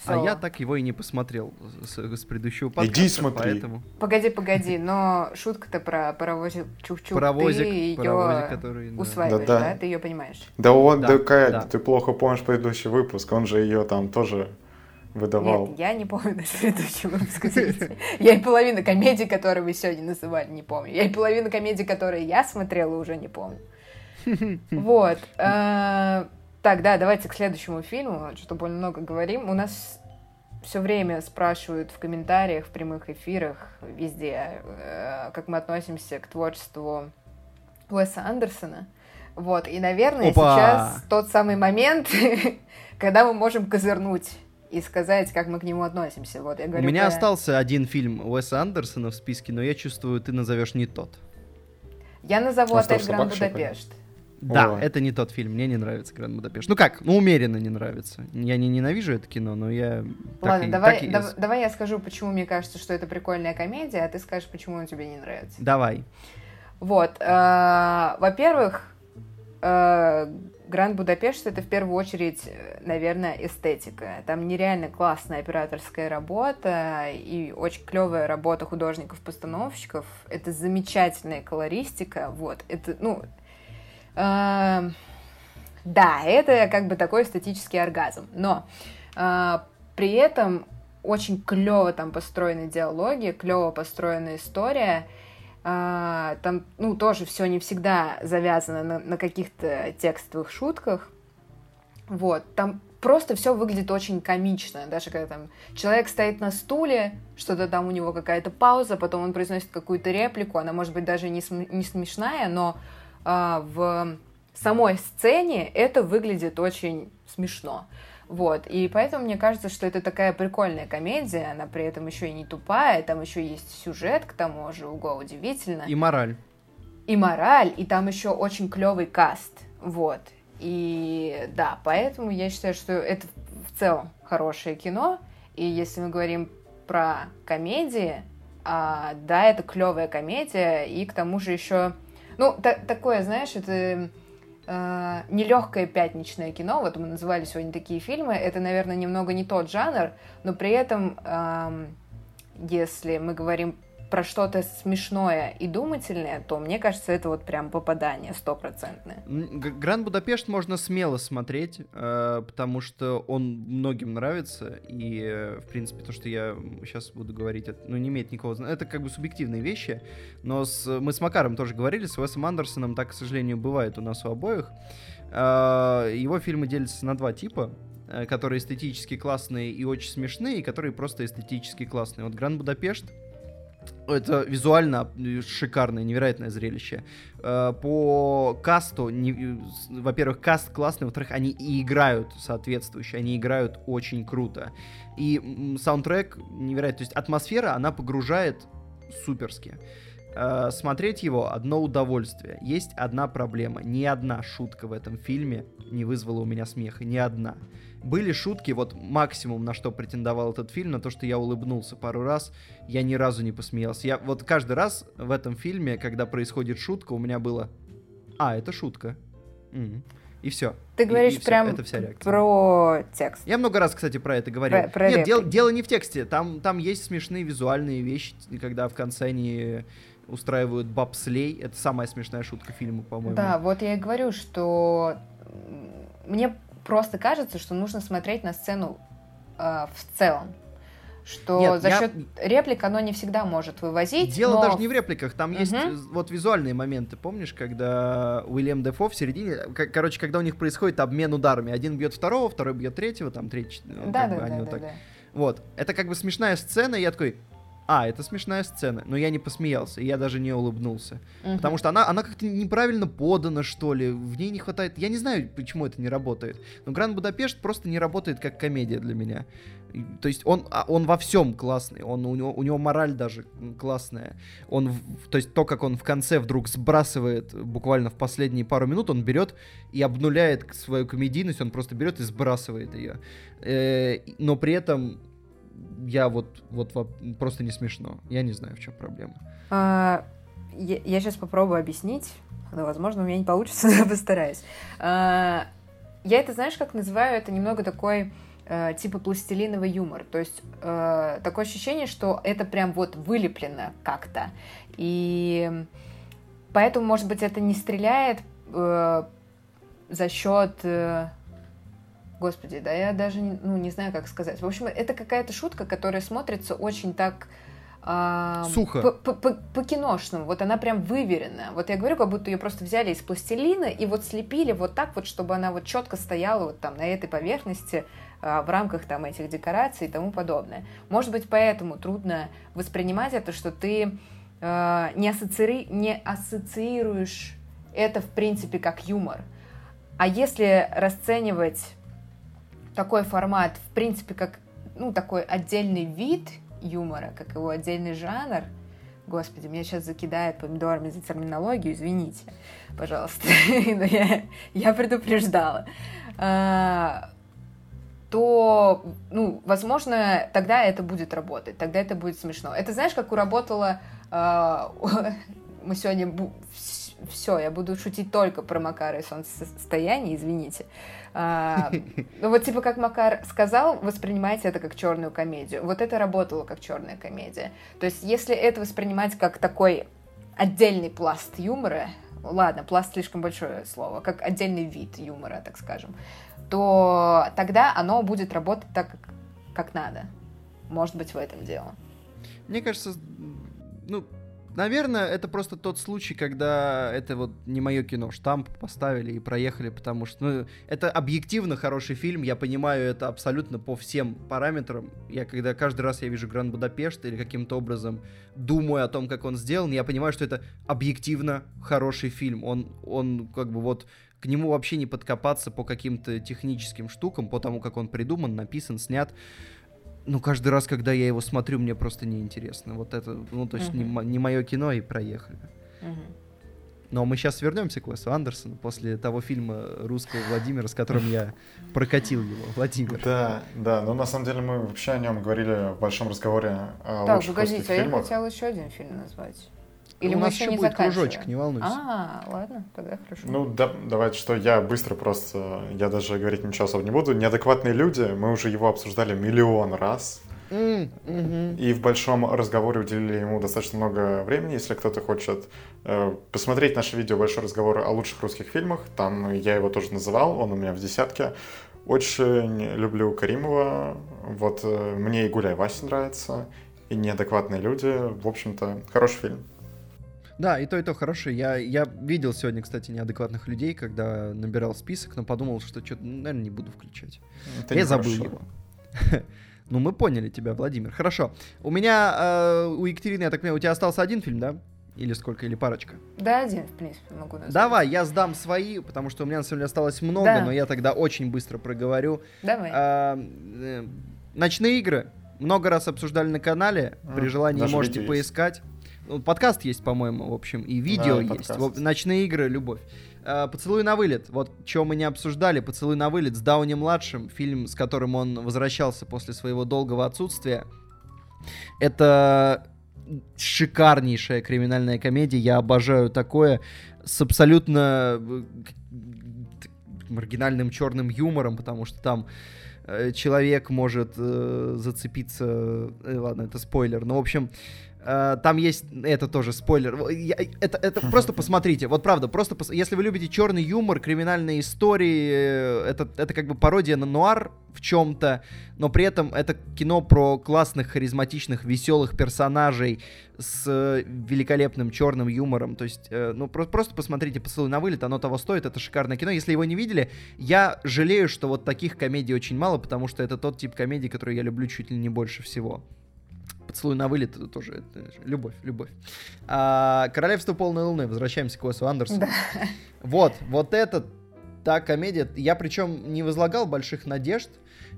А я так его и не посмотрел с, с предыдущего подкаста. Иди смотри. Поэтому... Погоди, погоди, но шутка-то про паровозик Чук-Чук, паровозик, ты ее паровозик, который, да. усваиваешь, да, да. да? Ты ее понимаешь? Да он, да, да да. ты плохо помнишь предыдущий выпуск, он же ее там тоже выдавал. Нет, я не помню даже предыдущий выпуск. Я и половину комедий, которые вы сегодня называли, не помню. Я и половину комедий, которые я смотрела, уже не помню. Вот. Э, так, да, давайте к следующему фильму, что больно много говорим. У нас все время спрашивают в комментариях, в прямых эфирах, везде, э, как мы относимся к творчеству Уэса Андерсона. Вот, и, наверное, Опа! сейчас тот самый момент, когда мы можем козырнуть и сказать, как мы к нему относимся. Вот, я говорю, У меня про... остался один фильм Уэса Андерсона в списке, но я чувствую, ты назовешь не тот. Я назову «Отель Гранд Будапешт». Да, Ой. это не тот фильм, мне не нравится Гранд Будапешт. Ну как, ну умеренно не нравится. Я не ненавижу это кино, но я... Ладно, так давай, так дав, давай я скажу, почему мне кажется, что это прикольная комедия, а ты скажешь, почему он тебе не нравится. Давай. Вот, э, во-первых, э, Гранд Будапешт это в первую очередь, наверное, эстетика. Там нереально классная операторская работа и очень клевая работа художников-постановщиков. Это замечательная колористика. Вот, это, ну, э, да, это как бы такой эстетический оргазм. Но э, при этом очень клево там построены диалоги, клево построена история. Там, ну, тоже все не всегда завязано на, на каких-то текстовых шутках. Вот, там просто все выглядит очень комично, даже когда там человек стоит на стуле, что-то там у него какая-то пауза, потом он произносит какую-то реплику, она может быть даже не, см- не смешная, но а, в самой сцене это выглядит очень смешно. Вот, и поэтому мне кажется, что это такая прикольная комедия, она при этом еще и не тупая, там еще есть сюжет, к тому же, уго удивительно. И мораль. и мораль, и там еще очень клевый каст, вот. И да, поэтому я считаю, что это в целом хорошее кино, и если мы говорим про комедии, а, да, это клевая комедия, и к тому же еще, ну, та такое, знаешь, это э, нелегкое пятничное кино, вот мы называли сегодня такие фильмы, это, наверное, немного не тот жанр, но при этом, э, если мы говорим про что-то смешное и думательное, то мне кажется, это вот прям попадание стопроцентное. Гранд Будапешт можно смело смотреть, э, потому что он многим нравится, и, э, в принципе, то, что я сейчас буду говорить, это, ну, не имеет никакого... Это как бы субъективные вещи, но с, мы с Макаром тоже говорили, с Уэсом Андерсоном так, к сожалению, бывает у нас у обоих. Э, его фильмы делятся на два типа которые эстетически классные и очень смешные, и которые просто эстетически классные. Вот Гранд Будапешт это визуально шикарное, невероятное зрелище. Э, по касту, во-первых, каст классный, во-вторых, они и играют соответствующе, они играют очень круто. И саундтрек невероятный, то есть атмосфера, она погружает суперски. Э, смотреть его одно удовольствие. Есть одна проблема. Ни одна шутка в этом фильме не вызвала у меня смеха. Ни одна. Были шутки, вот максимум, на что претендовал этот фильм, на то, что я улыбнулся пару раз, я ни разу не посмеялся. Я вот каждый раз в этом фильме, когда происходит шутка, у меня было «А, это шутка». М-м. И все. Ты говоришь и, и прям это вся реакция. про текст. Я много раз, кстати, про это говорил. Про, про Нет, дело, дело не в тексте. Там, там есть смешные визуальные вещи, когда в конце они устраивают бобслей. Это самая смешная шутка фильма, по-моему. Да, вот я и говорю, что мне просто кажется, что нужно смотреть на сцену э, в целом. Что Нет, за я... счет реплик оно не всегда может вывозить. Дело но... даже не в репликах, там угу. есть вот визуальные моменты. Помнишь, когда Уильям Дефо в середине, короче, когда у них происходит обмен ударами, один бьет второго, второй бьет третьего, там третий. Ну, да, да, да, да, вот так. да. Вот, это как бы смешная сцена, и я такой, а, это смешная сцена, но я не посмеялся, я даже не улыбнулся. Угу. Потому что она, она как-то неправильно подана, что ли, в ней не хватает... Я не знаю, почему это не работает, но Гранд Будапешт просто не работает как комедия для меня. То есть он, а, он во всем классный, он, у, него, у него мораль даже классная. Он, то есть то, как он в конце вдруг сбрасывает, буквально в последние пару минут, он берет и обнуляет свою комедийность, он просто берет и сбрасывает ее. Э, но при этом я вот, вот просто не смешно. Я не знаю, в чем проблема. А, я, я сейчас попробую объяснить. Но, возможно, у меня не получится, но я постараюсь. А, я это, знаешь, как называю? Это немного такой э, типа пластилиновый юмор. То есть э, такое ощущение, что это прям вот вылеплено как-то. И поэтому, может быть, это не стреляет э, за счет э, Господи, да я даже ну, не знаю, как сказать. В общем, это какая-то шутка, которая смотрится очень так... Э, Сухо. По-киношному. Вот она прям выверена. Вот я говорю, как будто ее просто взяли из пластилина и вот слепили вот так вот, чтобы она вот четко стояла вот там на этой поверхности э, в рамках там этих декораций и тому подобное. Может быть, поэтому трудно воспринимать это, что ты э, не, ассоци... не ассоциируешь это, в принципе, как юмор. А если расценивать такой формат, в принципе, как, ну, такой отдельный вид юмора, как его отдельный жанр, Господи, меня сейчас закидает помидорами за терминологию, извините, пожалуйста, но я, я предупреждала. А, то, ну, возможно, тогда это будет работать, тогда это будет смешно. Это знаешь, как уработало... А, мы сегодня... Все, я буду шутить только про Макара и солнцестояние, извините. А, ну вот типа как Макар сказал, воспринимайте это как черную комедию. Вот это работало как черная комедия. То есть если это воспринимать как такой отдельный пласт юмора, ладно, пласт слишком большое слово, как отдельный вид юмора, так скажем, то тогда оно будет работать так, как, как надо. Может быть, в этом дело. Мне кажется, ну, Наверное, это просто тот случай, когда это вот не мое кино. Штамп поставили и проехали, потому что ну, это объективно хороший фильм. Я понимаю это абсолютно по всем параметрам. Я когда каждый раз я вижу Гранд Будапешт или каким-то образом думаю о том, как он сделан, я понимаю, что это объективно хороший фильм. Он, он как бы вот к нему вообще не подкопаться по каким-то техническим штукам, по тому, как он придуман, написан, снят ну, каждый раз, когда я его смотрю, мне просто неинтересно. Вот это, ну, то есть uh-huh. не, не мое кино, и проехали. Uh-huh. Но мы сейчас вернемся к Уэсу Андерсону после того фильма русского Владимира, с которым я прокатил его. Владимир. Да, да, но на самом деле мы вообще о нем говорили в большом разговоре о Так, лучших погодите, а я хотела еще один фильм назвать. Или У нас еще еще не будет кружочек, не волнуйся. А, ладно, тогда хорошо. Ну, да, давайте что, я быстро просто, я даже говорить ничего особо не буду. Неадекватные люди, мы уже его обсуждали миллион раз. М, мгм. И в большом разговоре уделили ему достаточно много времени. Если кто-то хочет э, посмотреть наше видео «Большой разговор о лучших русских фильмах», там я его тоже называл, он у меня в десятке. Очень люблю Каримова. Вот э, мне и «Гуляй, Вася» нравится, и «Неадекватные люди». В общем-то, хороший фильм. Да, и то, и то хороший. Я, я видел сегодня, кстати, неадекватных людей, когда набирал список, но подумал, что что-то, наверное, не буду включать. Это я забыл нехорошо. его. Ну, мы поняли тебя, Владимир. Хорошо. У меня, э, у Екатерины, я так понимаю, у тебя остался один фильм, да? Или сколько, или парочка? Да, один, в принципе, могу назвать. Давай, я сдам свои, потому что у меня на самом деле осталось много, Да. но я тогда очень быстро проговорю. Давай. А, э, Ночные игры. Много раз обсуждали на канале. При М, желании даже можете есть. Ну, Подкаст есть, по-моему, в общем, и видео Да, есть. подкаст. Ночные игры, любовь. А, Поцелуй на вылет. Вот что мы не обсуждали. Поцелуй на вылет с Дауни младшим. Фильм, с которым он возвращался после своего долгого отсутствия. Это шикарнейшая криминальная комедия. Я обожаю такое с абсолютно э, маргинальным черным юмором, потому что там э, человек может э, зацепиться. э, ладно, это спойлер. Но, в общем, э, там есть. Это тоже спойлер. Я- это, это просто посмотрите. Вот правда, просто пос- если вы любите черный юмор, криминальные истории, э, это, это как бы пародия на нуар в чем-то, но при этом это кино про классных, харизматичных, веселых персонажей с э, великолепным черным юмором. То есть, э, ну, про- просто посмотрите «Поцелуй на вылет», оно того стоит, это шикарное кино. Если его не видели, я жалею, что вот таких комедий очень мало, потому что это тот тип комедий, который я люблю чуть ли не больше всего. Поцелуй на вылет это тоже это любовь, любовь. А, Королевство полной луны. Возвращаемся к Уэсу Андерсону. Да. Вот, вот это та комедия. Я причем не возлагал больших надежд,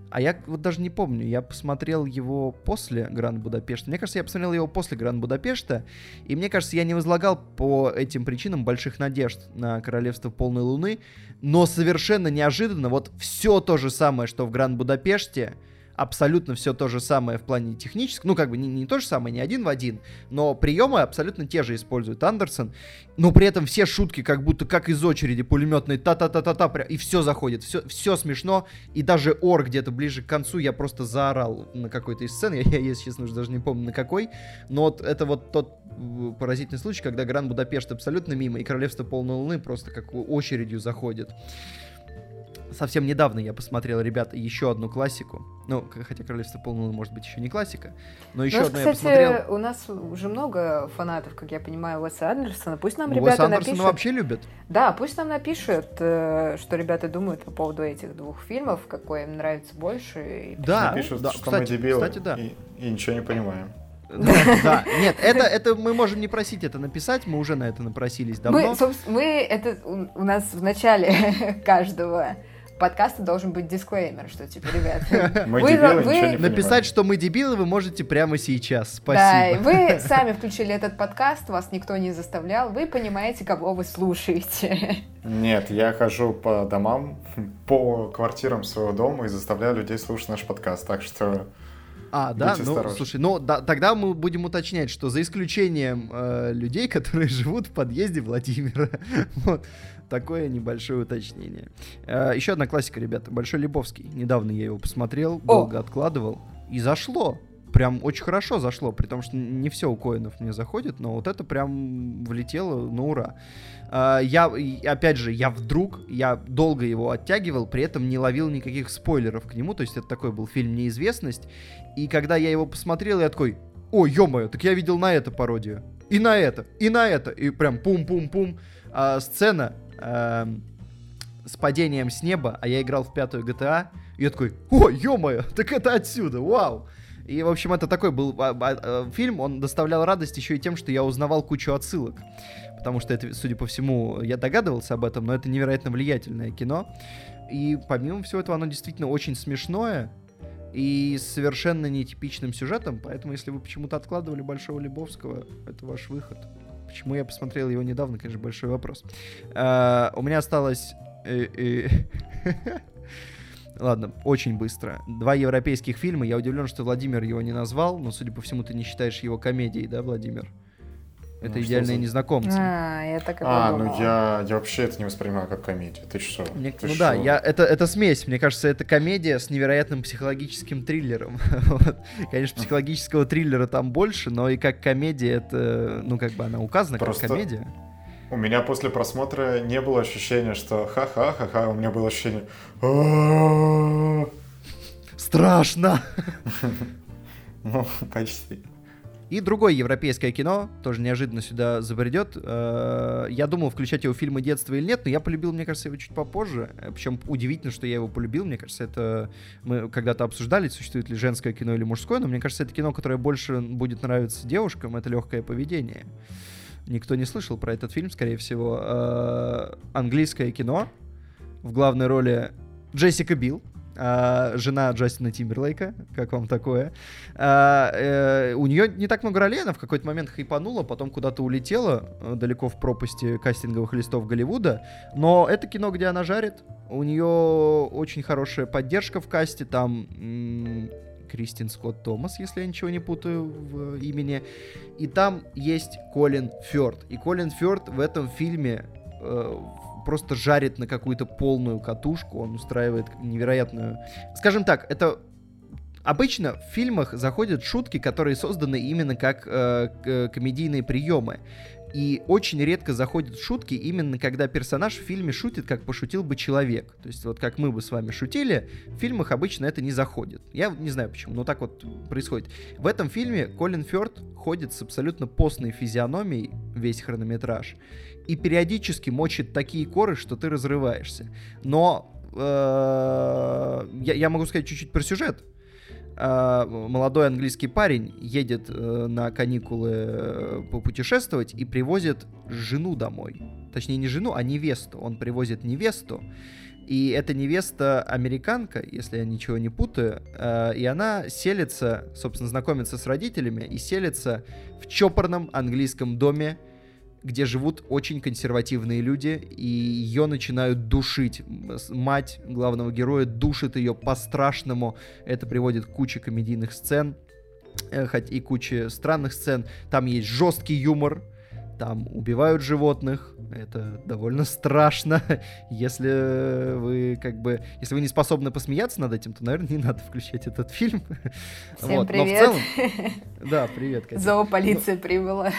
а я вот даже не помню. Я посмотрел его после Гранд Будапешта. Мне кажется, я посмотрел его после Гранд Будапешта, и мне кажется, я не возлагал по этим причинам больших надежд на Королевство полной луны, но совершенно неожиданно вот все то же самое, что в Гранд Будапеште, абсолютно все то же самое в плане технического, ну как бы не, не то же самое, не один в один, но приемы абсолютно те же использует Андерсон, но при этом все шутки как будто как из очереди пулеметной та-та-та-та-та, и все заходит, все, все смешно, и даже ор где-то ближе к концу я просто заорал на какой-то из сцен, я, я, если честно, уже даже не помню на какой, но вот это вот тот э, поразительный случай, когда Гранд Будапешт абсолютно мимо, и Королевство Полной Луны просто как очередью заходит. Совсем недавно я посмотрел, ребята, еще одну классику. Ну, хотя Королевство Полной Луны может быть еще не классика, но еще Ну, одну я посмотрел. у нас уже много фанатов, как я понимаю, Уэса Андерсона. Пусть нам Ну, ребята Уэса Андерсона напишут. вообще любят. Да, пусть нам напишут, э, что ребята думают по поводу этих двух фильмов, какой им нравится больше. и Да, Пишут, да, что кстати, мы дебилы кстати, да. и, и ничего не понимаем. Да, да. Нет, это, это мы можем не просить это написать, мы уже на это напросились давно. Мы, собственно, мы это у, у нас в начале каждого подкаста должен быть дисклеймер, что типа, ребят, Мы Вы- дебилы, вы- не Написать, что мы дебилы, вы можете прямо сейчас. да, Спасибо. вы сами включили этот подкаст, вас никто не заставлял, вы понимаете, кого вы слушаете. Нет, я хожу по домам, по квартирам своего дома и заставляю людей слушать наш подкаст. Так что А, да, Будьте ну, осторожны. слушай, ну, да, тогда мы будем уточнять, что за исключением э, людей, которые живут в подъезде Владимира. вот, такое небольшое уточнение. Э, еще одна классика, ребята, Большой Лебовский. Недавно я его посмотрел, долго откладывал, и зашло. Прям очень хорошо зашло, при том, что не все у Коинов мне заходит, но вот это прям влетело на ура. А, Я, опять же, я вдруг, я долго его оттягивал, при этом не ловил никаких спойлеров к нему, то есть это такой был фильм «Неизвестность», и когда я его посмотрел, я такой, о, ё так я видел на это пародию, и на это, и на это, и прям пум-пум-пум. А, сцена эм, с падением с неба, а я играл в пятую GTA, и я такой, о, ё так это отсюда, вау! И, в общем, это такой был а, а, а, фильм, он доставлял радость еще и тем, что я узнавал кучу отсылок. Потому что это, судя по всему, я догадывался об этом, но это невероятно влиятельное кино. И помимо всего этого, оно действительно очень смешное и с совершенно нетипичным сюжетом. Поэтому, если вы почему-то откладывали Большого Лебовского, это ваш выход. Почему я посмотрел его недавно, конечно, большой вопрос. А, у меня осталось... э, э, Ладно, очень быстро. Два европейских фильма. Я удивлен, что Владимир его не назвал, но, судя по всему, ты не считаешь его комедией, да, Владимир? Это Ну, что идеальные за- незнакомцы. А, я так и А, ну подумала. я, я вообще это не воспринимаю как комедию. Ты что? Мне- Ты ну шо? да, я, это, это смесь. Мне кажется, это комедия с невероятным психологическим триллером. Вот. Конечно, психологического триллера там больше, но и как комедия это, ну как бы она указана Просто- как комедия. У меня после просмотра не было ощущения, что ха-ха, ха-ха, у меня было ощущение... «А-а-а». Страшно! Ну, почти. И другое европейское кино, тоже неожиданно сюда забредет. Э, Я думал, включать его фильмы детства или нет, но я полюбил, мне кажется, его чуть попозже. Причем удивительно, что я его полюбил. Мне кажется, это мы когда-то обсуждали, существует ли женское кино или мужское, но мне кажется, это кино, которое больше будет нравиться девушкам, это легкое поведение. Никто не слышал про этот фильм, скорее всего. Э, Английское кино. В главной роли Джессика Билл, а, жена Джастина Тимберлейка. Как вам такое? А, э, у нее не так много ролей, она в какой-то момент хайпанула, потом куда-то улетела э, далеко в пропасти кастинговых листов Голливуда. Но это кино, где она жарит. У нее очень хорошая поддержка в касте. Там Кристин Скотт Томас, если я ничего не путаю в имени. И там есть Колин Фёрд. И Колин Фёрд в этом фильме э, просто жарит на какую-то полную катушку. Он устраивает невероятную... Скажем так, это Обычно в фильмах заходят шутки, которые созданы именно как э, к- комедийные приемы. И очень редко заходят шутки именно когда персонаж в фильме шутит, как пошутил бы человек. То есть вот как мы бы с вами шутили, в фильмах обычно это не заходит. Я не знаю почему, но так вот происходит. В этом фильме Колин Фёрд ходит с абсолютно постной физиономией весь хронометраж и периодически мочит такие коры, что ты разрываешься. Но э, я, я могу сказать чуть-чуть про сюжет. А, молодой английский парень едет э, на каникулы э, попутешествовать и привозит жену домой. Точнее, не жену, а невесту. Он привозит невесту. И эта невеста американка, если я ничего не путаю, э, и она селится, собственно, знакомится с родителями и селится в чопорном английском доме, где живут очень консервативные люди, и ее начинают душить. Мать главного героя душит ее по-страшному. Это приводит к куче комедийных сцен, э, и куче странных сцен. Там есть жесткий юмор, там убивают животных. Это довольно страшно. Если вы как бы, если вы не способны посмеяться над этим, то, наверное, не надо включать этот фильм. Всем Вот, но в привет. целом- Да, привет, Катя. Зоополиция прибыла.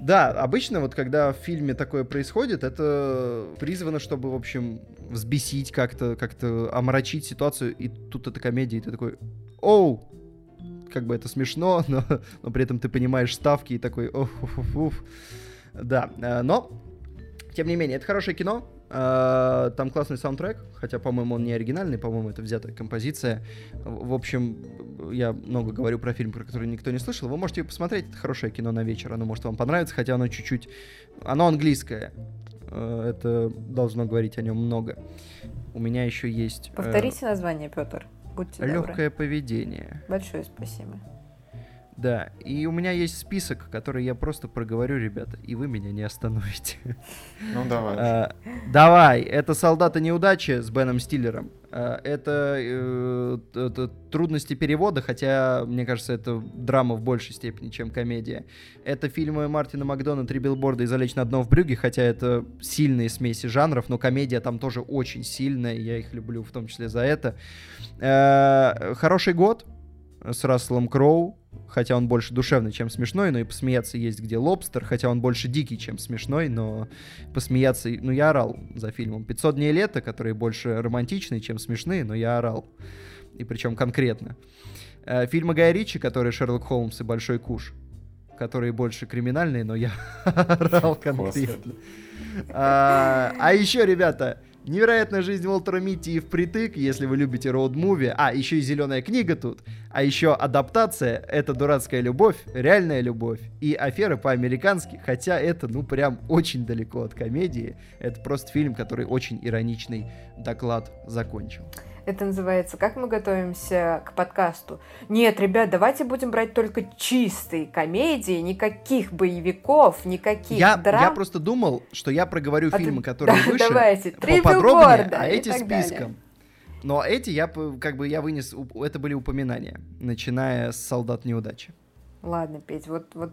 Да, обычно вот когда в фильме такое происходит, это призвано, чтобы, в общем, взбесить как-то, как-то омрачить ситуацию, и тут это комедия, и ты такой, оу, как бы это смешно, но, но при этом ты понимаешь ставки и такой, уф, уф, уф». Да, э, но, тем не менее, это хорошее кино, там классный саундтрек, хотя, по-моему, он не оригинальный, по-моему, это взятая композиция. В общем, я много говорю про фильм, про который никто не слышал. Вы можете посмотреть, это хорошее кино на вечер, оно может вам понравиться, хотя оно чуть-чуть... Оно английское, Э, это должно говорить о нем много. У меня еще есть... Повторите название, Петр. Будьте добры. Легкое поведение. Большое спасибо. Да, и у меня есть список, который я просто проговорю, ребята, и вы меня не остановите. Ну, давай. А, Давай, это «Солдаты неудачи» с Беном Стиллером. А, Это э, т- трудности перевода, хотя, мне кажется, это драма в большей степени, чем комедия. Это фильмы Мартина Макдона «Три билборда» и «Залечь на дно в брюге», хотя это сильные смеси жанров, но комедия там тоже очень сильная, я их люблю в том числе за это. Э, «Хороший год» с Расселом Кроу, хотя он больше душевный, чем смешной, но и посмеяться есть где «Лобстер», хотя он больше дикий, чем смешной, но посмеяться... Ну, я орал за фильмом. «500 дней лета», которые больше романтичные, чем смешные, но я орал. И причем конкретно. Э, Фильмы Гая Ричи, которые «Шерлок Холмс» и «Большой куш», которые больше криминальные, но я орал конкретно. А а еще, ребята, Невероятная жизнь Уолтера Митти и впритык, если вы любите роуд-муви. А, еще и зеленая книга тут. А еще адаптация — это дурацкая любовь, реальная любовь. И аферы по-американски, хотя это, ну, прям очень далеко от комедии. Это просто фильм, который очень ироничный доклад закончил. Это называется «Как мы готовимся к подкасту». Нет, ребят, давайте будем брать только чистые комедии, никаких боевиков, никаких Я, драм. я просто думал, что я проговорю А ты- фильмы, которые Да, выше, давайте, «Три поподробнее, билборда» а эти далее. списком. Но эти я как бы я вынес, это были упоминания, начиная с «Солдат неудачи». Ладно, Петь, вот, вот...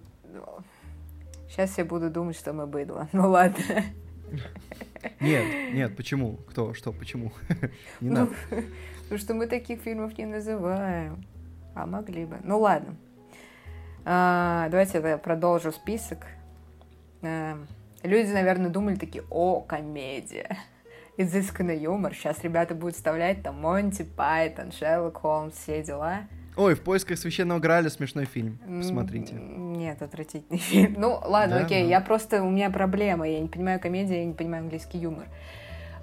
Сейчас я буду думать, что мы быдло. Ну ладно. Нет, нет, почему? Кто, что, почему? Не Ну, надо. Потому что мы таких фильмов не называем. А могли бы. Ну ладно. А, давайте я продолжу список. А, люди, наверное, думали такие, о, комедия. Изысканный юмор. Сейчас ребята будут вставлять там Монти Пайтон, Шерлок Холмс, все дела. Ой, в поисках священного Граля смешной фильм. Посмотрите. Нет, отвратительный фильм. Ну, ладно, Да, окей, ну. я просто, у меня проблема, я не понимаю комедию, я не понимаю английский юмор.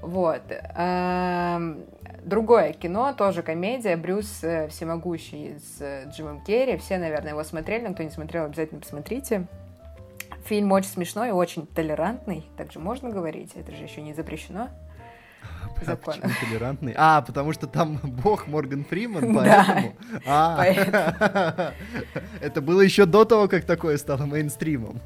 Вот. Эм, Другое кино, тоже комедия, Брюс э, Всемогущий с э, Джимом Керри. Все, наверное, его смотрели, но кто не смотрел, обязательно посмотрите. Фильм очень смешной и очень толерантный, также можно говорить, это же еще не запрещено. А законом. почему толерантный? А, потому что там бог Морган Фриман, Да. поэтому... А, это было еще до того, как такое стало мейнстримом.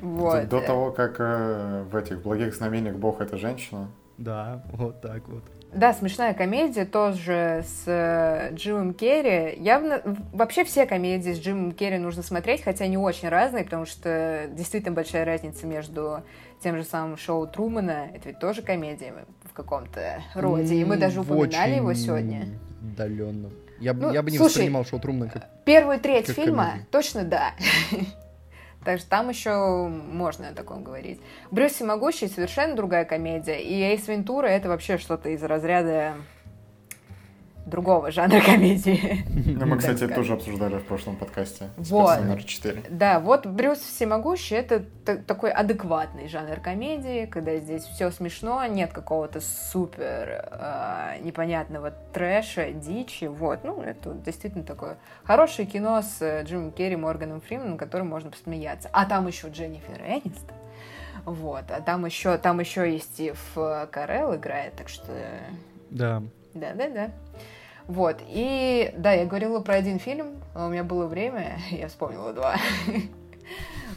Вот. До того, как э, в этих благих знамениях Бог это женщина. Да, вот так вот. Да, смешная комедия тоже с э, Джимом Керри. Явно вообще все комедии с Джимом Керри нужно смотреть, хотя они очень разные, потому что действительно большая разница между тем же самым шоу Трумана. Это ведь тоже комедия в каком-то роде. И мы даже упоминали его сегодня. Отдаленно. Я, Ну, я бы не слушай, воспринимал шоу Трумна как... Первую треть Как фильма комедия. точно да. Так что там еще можно о таком говорить. Брюс Всемогущий совершенно другая комедия. И Эйс Вентура это вообще что-то из разряда другого жанра комедии. Ну, мы, кстати, сказать. тоже обсуждали в прошлом подкасте. Вот. Номер 4. Да, вот Брюс Всемогущий это та- такой адекватный жанр комедии, когда здесь все смешно, нет какого-то супер э, непонятного трэша, дичи. Вот, ну, это действительно такое хорошее кино с э, Джимом Керри, Морганом Фрименом, которым можно посмеяться. А там еще Дженнифер Энистон. Вот, а там еще, там еще и Стив Карелл играет, так что Да. Да-да-да. Вот, и да, я говорила про один фильм, а у меня было время, я вспомнила два.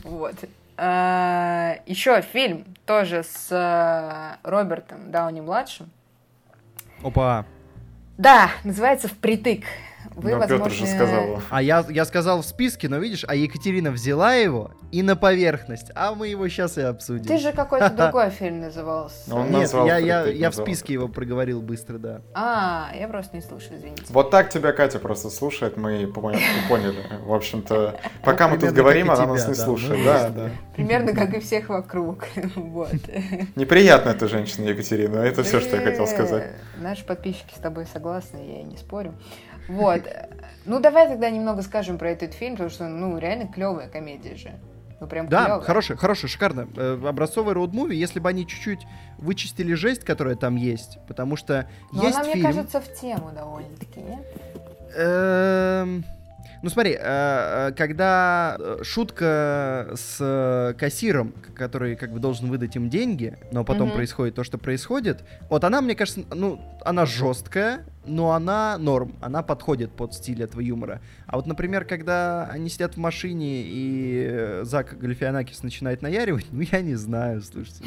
Вот. А, Еще фильм, тоже с э, Робертом Дауни-младшим. Опа. Да, называется «Впритык». Вы, Ну, возможно... Петр же сказал. А я, я сказал в списке, но видишь, а Екатерина взяла его и на поверхность, а мы его сейчас и обсудим. Ты же какой-то другой фильм назывался. Он Нет, я, я, я в списке его проговорил быстро, да. А, я просто не слушаю, извините. Вот так тебя Катя просто слушает, мы поня- поняли. В общем-то, пока мы тут говорим, она нас не слушает. Ну, Да, да. Примерно как и всех вокруг. Вот. Неприятная эта женщина, Екатерина. Это все, что я хотел Э, сказать. Наши подписчики с тобой согласны, я и не спорю. Вот. Ну, давай тогда немного скажем про этот фильм, потому что, ну, реально клевая комедия же. Ну, прям Да, клёвая. хорошая, хорошая, шикарно. Э, образцовый роуд-муви, если бы они чуть-чуть вычистили жесть, которая там есть, потому что Но есть она, мне фильм... кажется, в тему довольно-таки, нет? Эм, Ну смотри, э, э, когда э, шутка с кассиром, который как бы должен выдать им деньги, но потом Мгм. происходит то, что происходит, вот она, мне кажется, ну, она жесткая, но она норм, она подходит под стиль этого юмора. А вот, например, когда они сидят в машине и Зак Галифианакис начинает наяривать, ну, я не знаю, слушайте.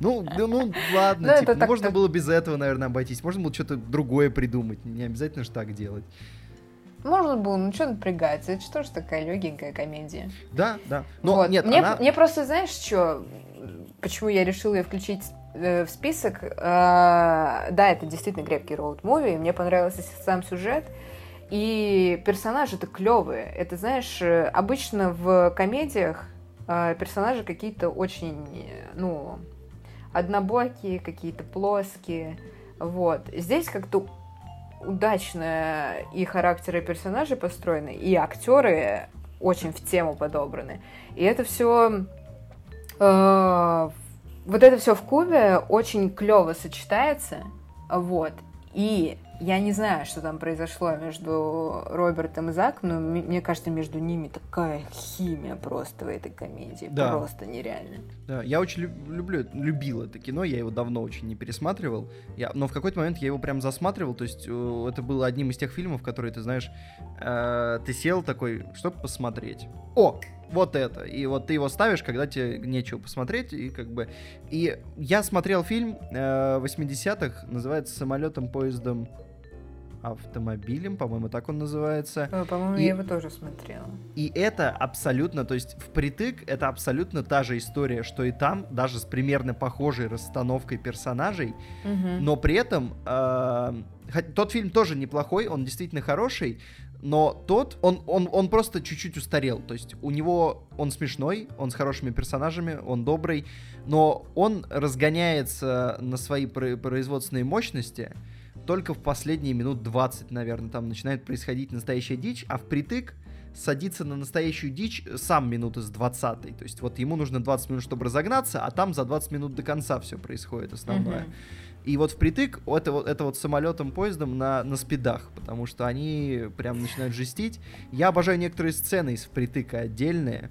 ну, Ну, ну, ладно, Ну, типа, можно было без этого, наверное, обойтись. Можно было что-то другое придумать, не обязательно же так делать. Можно было, ну что напрягаться? Это же тоже такая легенькая комедия. Да, да. Но Вот. нет, мне, она... мне просто, знаешь, что, почему я решила ее включить э, в список? Э, да, это действительно крепкий роуд-муви, мне понравился сам сюжет, и персонажи-то клевые. Это, знаешь, э, обычно в комедиях э, персонажи какие-то очень, ну, однобокие, какие-то плоские. Вот. Здесь как-то удачно и характеры персонажей построены, и актеры очень в тему подобраны. И это все... вот это все в Кубе очень клево сочетается. Вот. И Я не знаю, что там произошло между Робертом и Заком, но мне кажется, между ними такая химия просто в этой комедии. Да. Просто нереально. Да, я очень люблю, любил это кино, я его давно очень не пересматривал. Я, но в какой-то момент я его прям засматривал, то есть э, это было одним из тех фильмов, которые, ты знаешь, э, ты сел такой, чтобы посмотреть. О, вот это. И вот ты его ставишь, когда тебе нечего посмотреть, и как бы... И я смотрел фильм э, 80-х, называется «Самолетом, поездом, автомобилем», по-моему, так он называется. Э, по-моему, и, я его тоже смотрела. И это абсолютно, то есть впритык, это абсолютно та же история, что и там, даже с примерно похожей расстановкой персонажей, угу. но при этом... Э, тот фильм тоже неплохой, он действительно хороший, но тот, он, он, он просто чуть-чуть устарел. То есть у него, он смешной, он с хорошими персонажами, он добрый, но он разгоняется на свои производственные мощности только в последние минут 20, наверное, там начинает происходить настоящая дичь, а впритык садится на настоящую дичь сам минуты с 20 То есть вот ему нужно 20 минут, чтобы разогнаться, а там за 20 минут до конца все происходит основное. И вот впритык это вот, это вот самолетом, поездом на, на спидах, потому что они прям начинают жестить. Я обожаю некоторые сцены из впритыка отдельные.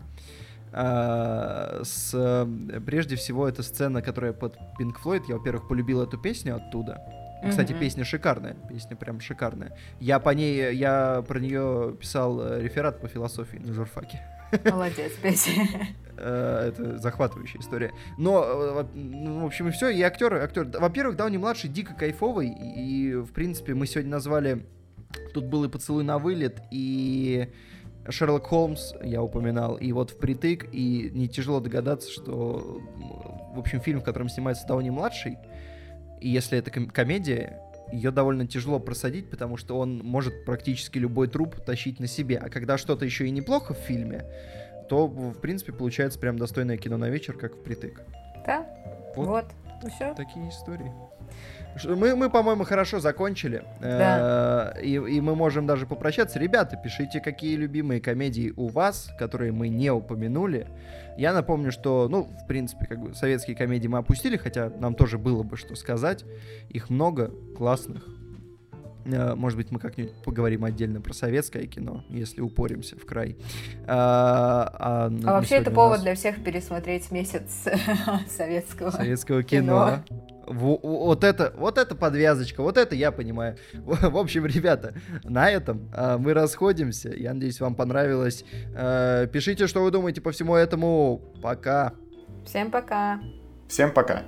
А, с, прежде всего, это сцена, которая под Pink Floyd. Я, во-первых, полюбил эту песню оттуда. Кстати, mm-hmm. песня шикарная, песня прям шикарная. Я по ней, я про нее писал э, реферат по философии на журфаке. Молодец, песня. Э, это захватывающая история. Но, э, ну, в общем, и все. И актер, актер. Во-первых, Дауни младший дико кайфовый. И, в принципе, мы сегодня назвали. Тут был и поцелуй на вылет, и Шерлок Холмс я упоминал, и вот впритык, и не тяжело догадаться, что, в общем, фильм, в котором снимается Дауни младший, и если это ком- комедия, ее довольно тяжело просадить, потому что он может практически любой труп тащить на себе. А когда что-то еще и неплохо в фильме, то, в принципе, получается прям достойное кино на вечер, как впритык. Да, вот. вот. Ну, все. Такие истории. Мы, мы по-моему, хорошо закончили. Да. Э, и, и мы можем даже попрощаться. Ребята, пишите, какие любимые комедии у вас, которые мы не упомянули. Я напомню, что, ну, в принципе, как бы советские комедии мы опустили, хотя нам тоже было бы что сказать. Их много классных. Э, может быть, мы как-нибудь поговорим отдельно про советское кино, если упоримся в край. А, а, а вообще это повод нас... для всех пересмотреть месяц советского, советского кино. кино. Вот это, вот это подвязочка, вот это я понимаю. В общем, ребята, на этом а, мы расходимся. Я надеюсь, вам понравилось. А, пишите, что вы думаете по всему этому. Пока. Всем пока. Всем пока.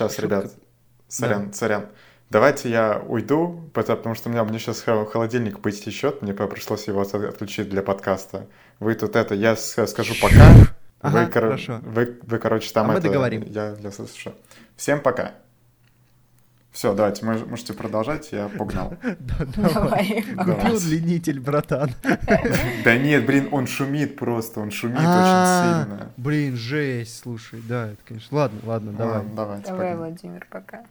Сейчас, Шутка. ребят, сорян, сорян. Давайте я уйду, потому что у меня, мне сейчас холодильник поистечет, мне пришлось его от- отключить для подкаста. Вы тут это, я скажу пока. Ага, вы, хорошо. Вы, вы, короче, там А мы это... договорим. Я для слышу. Всем пока. Все, давайте, мож- можете продолжать, я погнал. Да, давай. Давай. Купи удлинитель, братан. Да нет, блин, он шумит просто, он шумит очень А, сильно. Блин, жесть, слушай, да, это, конечно. Ладно, ладно, давай. Давай. Владимир, пока.